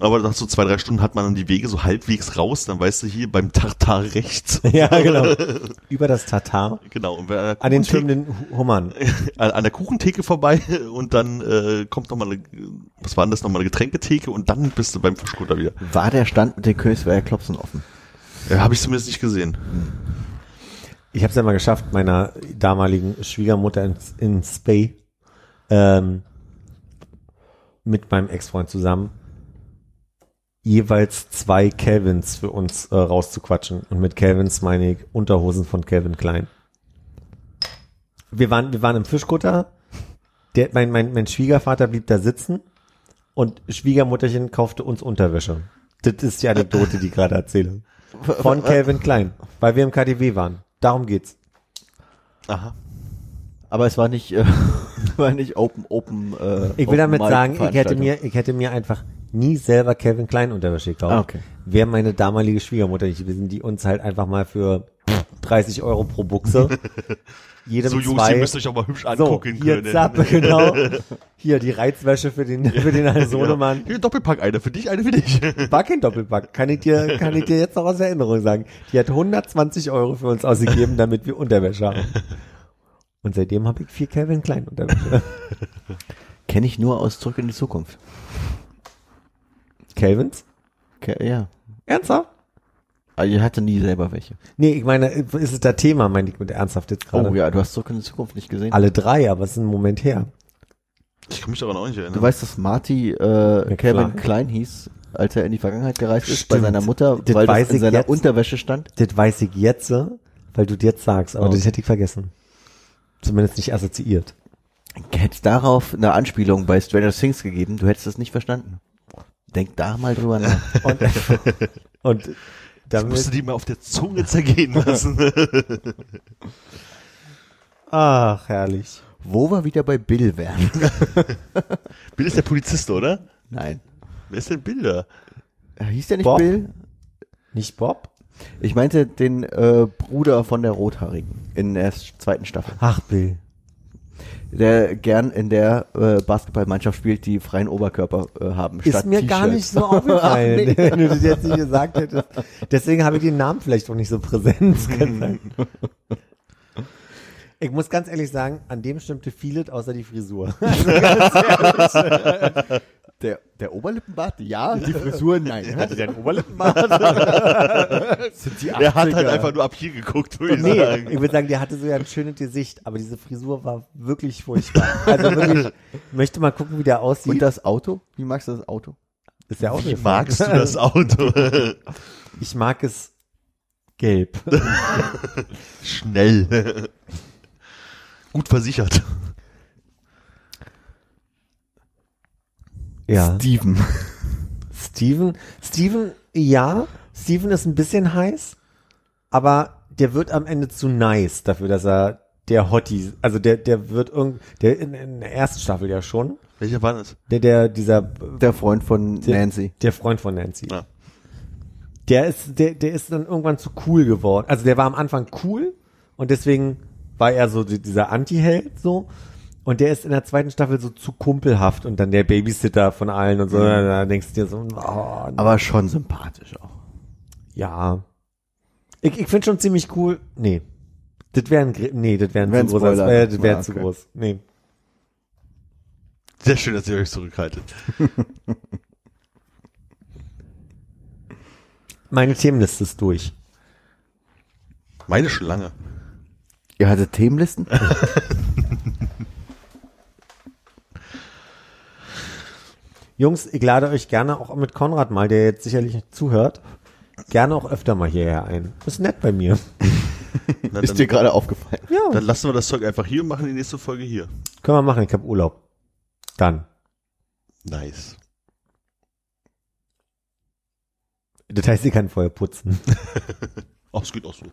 Aber nach so zwei, drei Stunden hat man dann die Wege so halbwegs raus, dann weißt du hier beim Tartar rechts. Ja, genau. Über das Tatar. Genau. Und wenn An den schwimmenden Hu- Hummern. an an der Kuchentheke vorbei und dann äh, kommt noch mal eine, was war denn das, noch mal eine Getränketheke und dann bist du beim Fischkutter wieder. War der Stand mit den Königsberger Klopsen offen? Ja, habe ich zumindest nicht gesehen. Ich habe es ja mal geschafft, meiner damaligen Schwiegermutter in, in Spey ähm, mit meinem Ex-Freund zusammen jeweils zwei Calvins für uns äh, rauszuquatschen. Und mit Calvins meine ich Unterhosen von Calvin Klein. Wir waren, wir waren im Fischkutter. Der, mein, mein, mein Schwiegervater blieb da sitzen und Schwiegermutterchen kaufte uns Unterwäsche. Das ist die Anekdote, die ich gerade erzähle. Von Calvin Klein, weil wir im KDW waren. Darum geht's. Aha. Aber es war nicht, äh, war nicht Open, Open. Äh, Ich will damit sagen, ich hätte mir, ich hätte mir einfach nie selber Calvin Klein Unterwäsche gekauft. Ah, okay. Wäre meine damalige Schwiegermutter nicht gewesen, die uns halt einfach mal für 30 Euro pro Buchse jedem So zwei, ihr müsst euch auch mal hübsch so, angucken hier können. Zappe, genau. Hier die Reizwäsche für den, für den Sohnemann. Hier Doppelpack, eine für dich, eine für dich. War kein Doppelpack. Kann ich dir, kann ich dir jetzt noch aus Erinnerung sagen. Die hat 120 Euro für uns ausgegeben, damit wir Unterwäsche haben. Und seitdem habe ich vier Calvin Klein Unterwäsche. Kenne ich nur aus Zurück in die Zukunft. Calvins? Ke ja. Ernsthaft? Aber ich hatte nie selber welche. Nee, ich meine, ist es das Thema, meine ich mit ernsthaft jetzt gerade. Oh ja, du hast Zurück in die Zukunft nicht gesehen. Alle drei, aber es ist ein Moment her. Ich kann mich daran auch nicht erinnern. Du weißt, dass Marty äh. Calvin Klein hieß, als er in die Vergangenheit gereist ist, bei Stimmt. seiner Mutter, Das weil weiß das in ich seiner jetzt. Unterwäsche stand. Das weiß ich jetzt, weil du das jetzt sagst, aber Oh. das hätte ich vergessen. Zumindest nicht assoziiert. Hätte darauf eine Anspielung bei Stranger Things gegeben, du hättest das nicht verstanden. Denk da mal drüber nach. Und, und das musst du die mal auf der Zunge zergehen lassen. ach, herrlich. Wo wir wieder bei Bill wären. Bill ist der Polizist, oder? Nein. Wer ist denn Bill da? Äh, Hieß der nicht Bob? Bill? Nicht Bob? Ich meinte den äh, Bruder von der Rothaarigen in der zweiten Staffel. Ach, Bill. Der gern in der äh, Basketballmannschaft spielt, die freien Oberkörper äh, haben. Ist mir gar nicht so aufgefallen, nee. wenn du das jetzt nicht gesagt hättest. Deswegen habe ich den Namen vielleicht auch nicht so präsent. Ich muss ganz ehrlich sagen, an dem stimmte vieles außer die Frisur. Der, der Oberlippenbart, ja, die Frisur, nein. Hatte der einen Sind die Er hat halt 80er. einfach nur ab hier geguckt, würde ich Nee, sagen. ich würde sagen, der hatte so ein schönes Gesicht, aber diese Frisur war wirklich furchtbar. Also wirklich, ich möchte mal gucken, wie der aussieht. Und das Auto? Wie magst du das Auto? ist ja auch Wie magst du das Auto? Ich mag es gelb. Schnell. Gut versichert. Ja. Steven. Steven, Steven, ja, Steven ist ein bisschen heiß, aber der wird am Ende zu nice dafür, dass er der Hottie, also der, der wird irgend, der in, in der ersten Staffel ja schon, Welcher war das? der, der, dieser, Der Freund von Der- Nancy. der Freund von Nancy. Ja. Der ist, der, der ist dann irgendwann zu cool geworden. Also der war am Anfang cool und deswegen war er so die- dieser Anti-Held so. Und der ist in der zweiten Staffel so zu kumpelhaft und dann der Babysitter von allen und so. Da denkst du dir so, oh, Aber schon sympathisch auch. Ja. Ich, ich finde schon ziemlich cool. Nee. Das wäre ein, nee, das wäre ein Wär zu Spoiler. äh, das wäre Ja, zu okay. groß. Nee. Sehr schön, dass ihr euch zurückhaltet. Meine Themenliste ist durch. Meine schon lange. Ihr hattet Themenlisten? Jungs, ich lade euch gerne auch mit Konrad mal, der jetzt sicherlich nicht zuhört, gerne auch öfter mal hierher ein. Ist nett bei mir. Na, Ist dann, dir gerade aufgefallen? Ja, dann lassen wir das Zeug einfach hier und machen die nächste Folge hier. können wir machen. Ich habe Urlaub. Dann. Nice. Das heißt, ich kann vorher putzen. Ach, es geht auch so.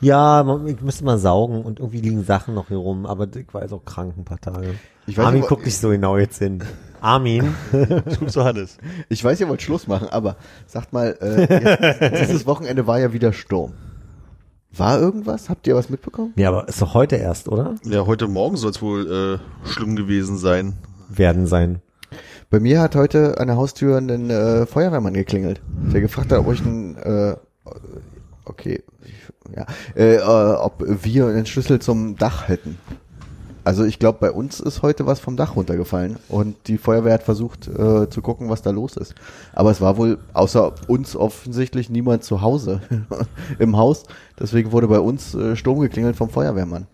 Ja, man, ich müsste mal saugen und irgendwie liegen Sachen noch hier rum, aber ich war jetzt auch krank ein paar Tage. Ich weiß, Armin guckt nicht so genau jetzt hin. Armin, Ich guck zu Hannes. ich weiß, ihr wollt Schluss machen, aber sagt mal, äh, jetzt, dieses Wochenende war ja wieder Sturm. War irgendwas? Habt ihr was mitbekommen? ja, aber ist doch heute erst, oder? Ja, heute Morgen soll es wohl äh, schlimm gewesen sein. Werden sein. Bei mir hat heute an der Haustür ein äh, Feuerwehrmann geklingelt, der gefragt hat, ob ich einen, äh, okay, ich, ja, äh, äh, ob wir einen Schlüssel zum Dach hätten. Also ich glaube, bei uns ist heute was vom Dach runtergefallen und die Feuerwehr hat versucht äh, zu gucken, was da los ist. Aber es war wohl außer uns offensichtlich niemand zu Hause im Haus. Deswegen wurde bei uns äh, Sturm geklingelt vom Feuerwehrmann.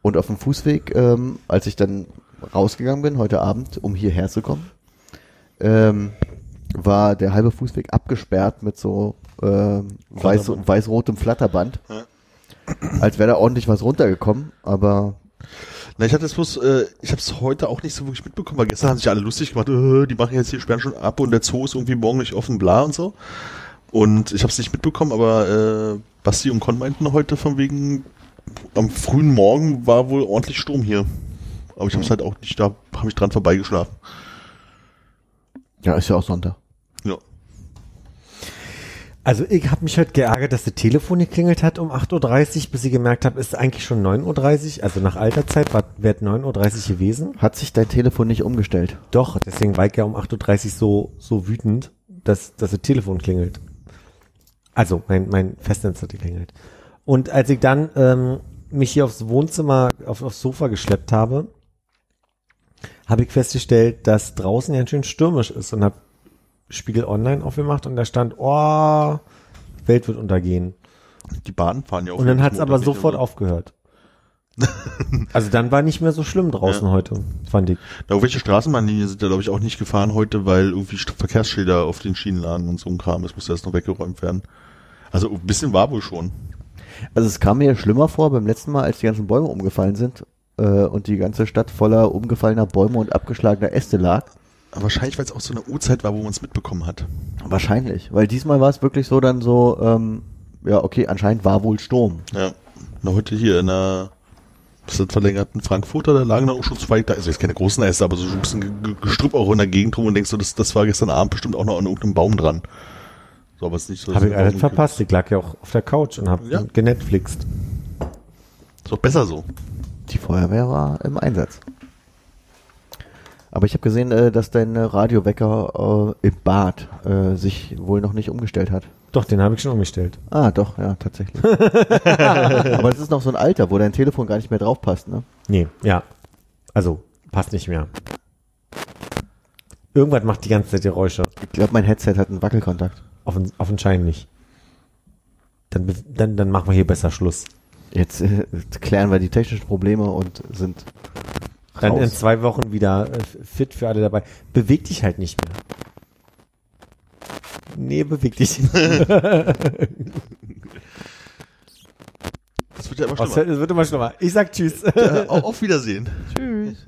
Und auf dem Fußweg, ähm, als ich dann rausgegangen bin heute Abend, um hierher zu kommen, ähm, war der halbe Fußweg abgesperrt mit so ähm, weiß, weiß-rotem Flatterband. Als wäre da ordentlich was runtergekommen, aber Na, ich hatte es bloß, äh, ich habe es heute auch nicht so wirklich mitbekommen, weil gestern haben sich alle lustig gemacht, äh, die machen jetzt hier sperren schon ab und der Zoo ist irgendwie morgen nicht offen, bla und so. Und ich habe es nicht mitbekommen, aber äh, Basti und Con meinten heute von wegen, am frühen Morgen war wohl ordentlich Sturm hier. Aber ich habe es halt auch nicht, da habe ich dran vorbeigeschlafen. ja, ist ja auch Sonntag. Also ich habe mich heute geärgert, dass das Telefon geklingelt hat um 8.30 Uhr, bis ich gemerkt habe, ist eigentlich schon 9.30 Uhr. Also nach alter Zeit war wäre 9.30 Uhr gewesen. Hat sich dein Telefon nicht umgestellt? Doch, deswegen war ich ja um 8.30 Uhr so, so wütend, dass, dass das Telefon klingelt. Also mein, mein Festnetz hat geklingelt. Und als ich dann ähm, mich hier aufs Wohnzimmer, auf, aufs Sofa geschleppt habe, habe ich festgestellt, dass draußen ganz schön stürmisch ist und habe Spiegel Online aufgemacht und da stand, oh, Welt wird untergehen. Die Bahnen fahren ja auch. Und dann hat es aber sofort also. aufgehört. also dann war nicht mehr so schlimm draußen heute, fand ich. Na, welche Straßenbahnlinien sind da, glaube ich, auch nicht gefahren heute, weil irgendwie Verkehrsschilder auf den Schienen lagen und so ein Kram. Das musste erst noch weggeräumt werden. Also ein bisschen war wohl schon. Also es kam mir schlimmer vor beim letzten Mal, als die ganzen Bäume umgefallen sind äh, und die ganze Stadt voller umgefallener Bäume und abgeschlagener Äste lag. Aber wahrscheinlich, weil es auch so eine Uhrzeit war, wo man es mitbekommen hat. Wahrscheinlich, weil diesmal war es wirklich so dann so, ähm, ja okay, anscheinend war wohl Sturm. Ja. Na, heute hier in der bis das verlängerten Frankfurter, da lagen dann auch schon zwei, da also jetzt keine großen Äste, aber so ein bisschen Ge- Ge- Gestrüpp auch in der Gegend rum und denkst du, das, das war gestern Abend bestimmt auch noch an irgendeinem Baum dran. So, aber es ist nicht so. Habe ich es alles so- verpasst. Ich lag ja auch auf der Couch und habe Ja. genetflixt. Ist doch besser so. Die Feuerwehr war im Einsatz. Aber ich habe gesehen, äh, dass dein äh, Radiowecker äh, im Bad äh, sich wohl noch nicht umgestellt hat. Doch, den habe ich schon umgestellt. Ah, doch, ja, tatsächlich. Aber das ist noch so ein Alter, wo dein Telefon gar nicht mehr drauf passt, ne? Nee, ja. Also, passt nicht mehr. Irgendwas macht die ganze Zeit Geräusche. Ich glaube, mein Headset hat einen Wackelkontakt. Offen, offensichtlich. Dann, dann, dann machen wir hier besser Schluss. Jetzt äh, klären wir die technischen Probleme und sind Dann in raus. zwei Wochen wieder äh, fit für alle dabei. Beweg dich halt nicht mehr. Nee, beweg dich. Das wird ja immer Es schlimmer. wird immer schlimmer. Ich sag Tschüss. Ja, auf Wiedersehen. Tschüss.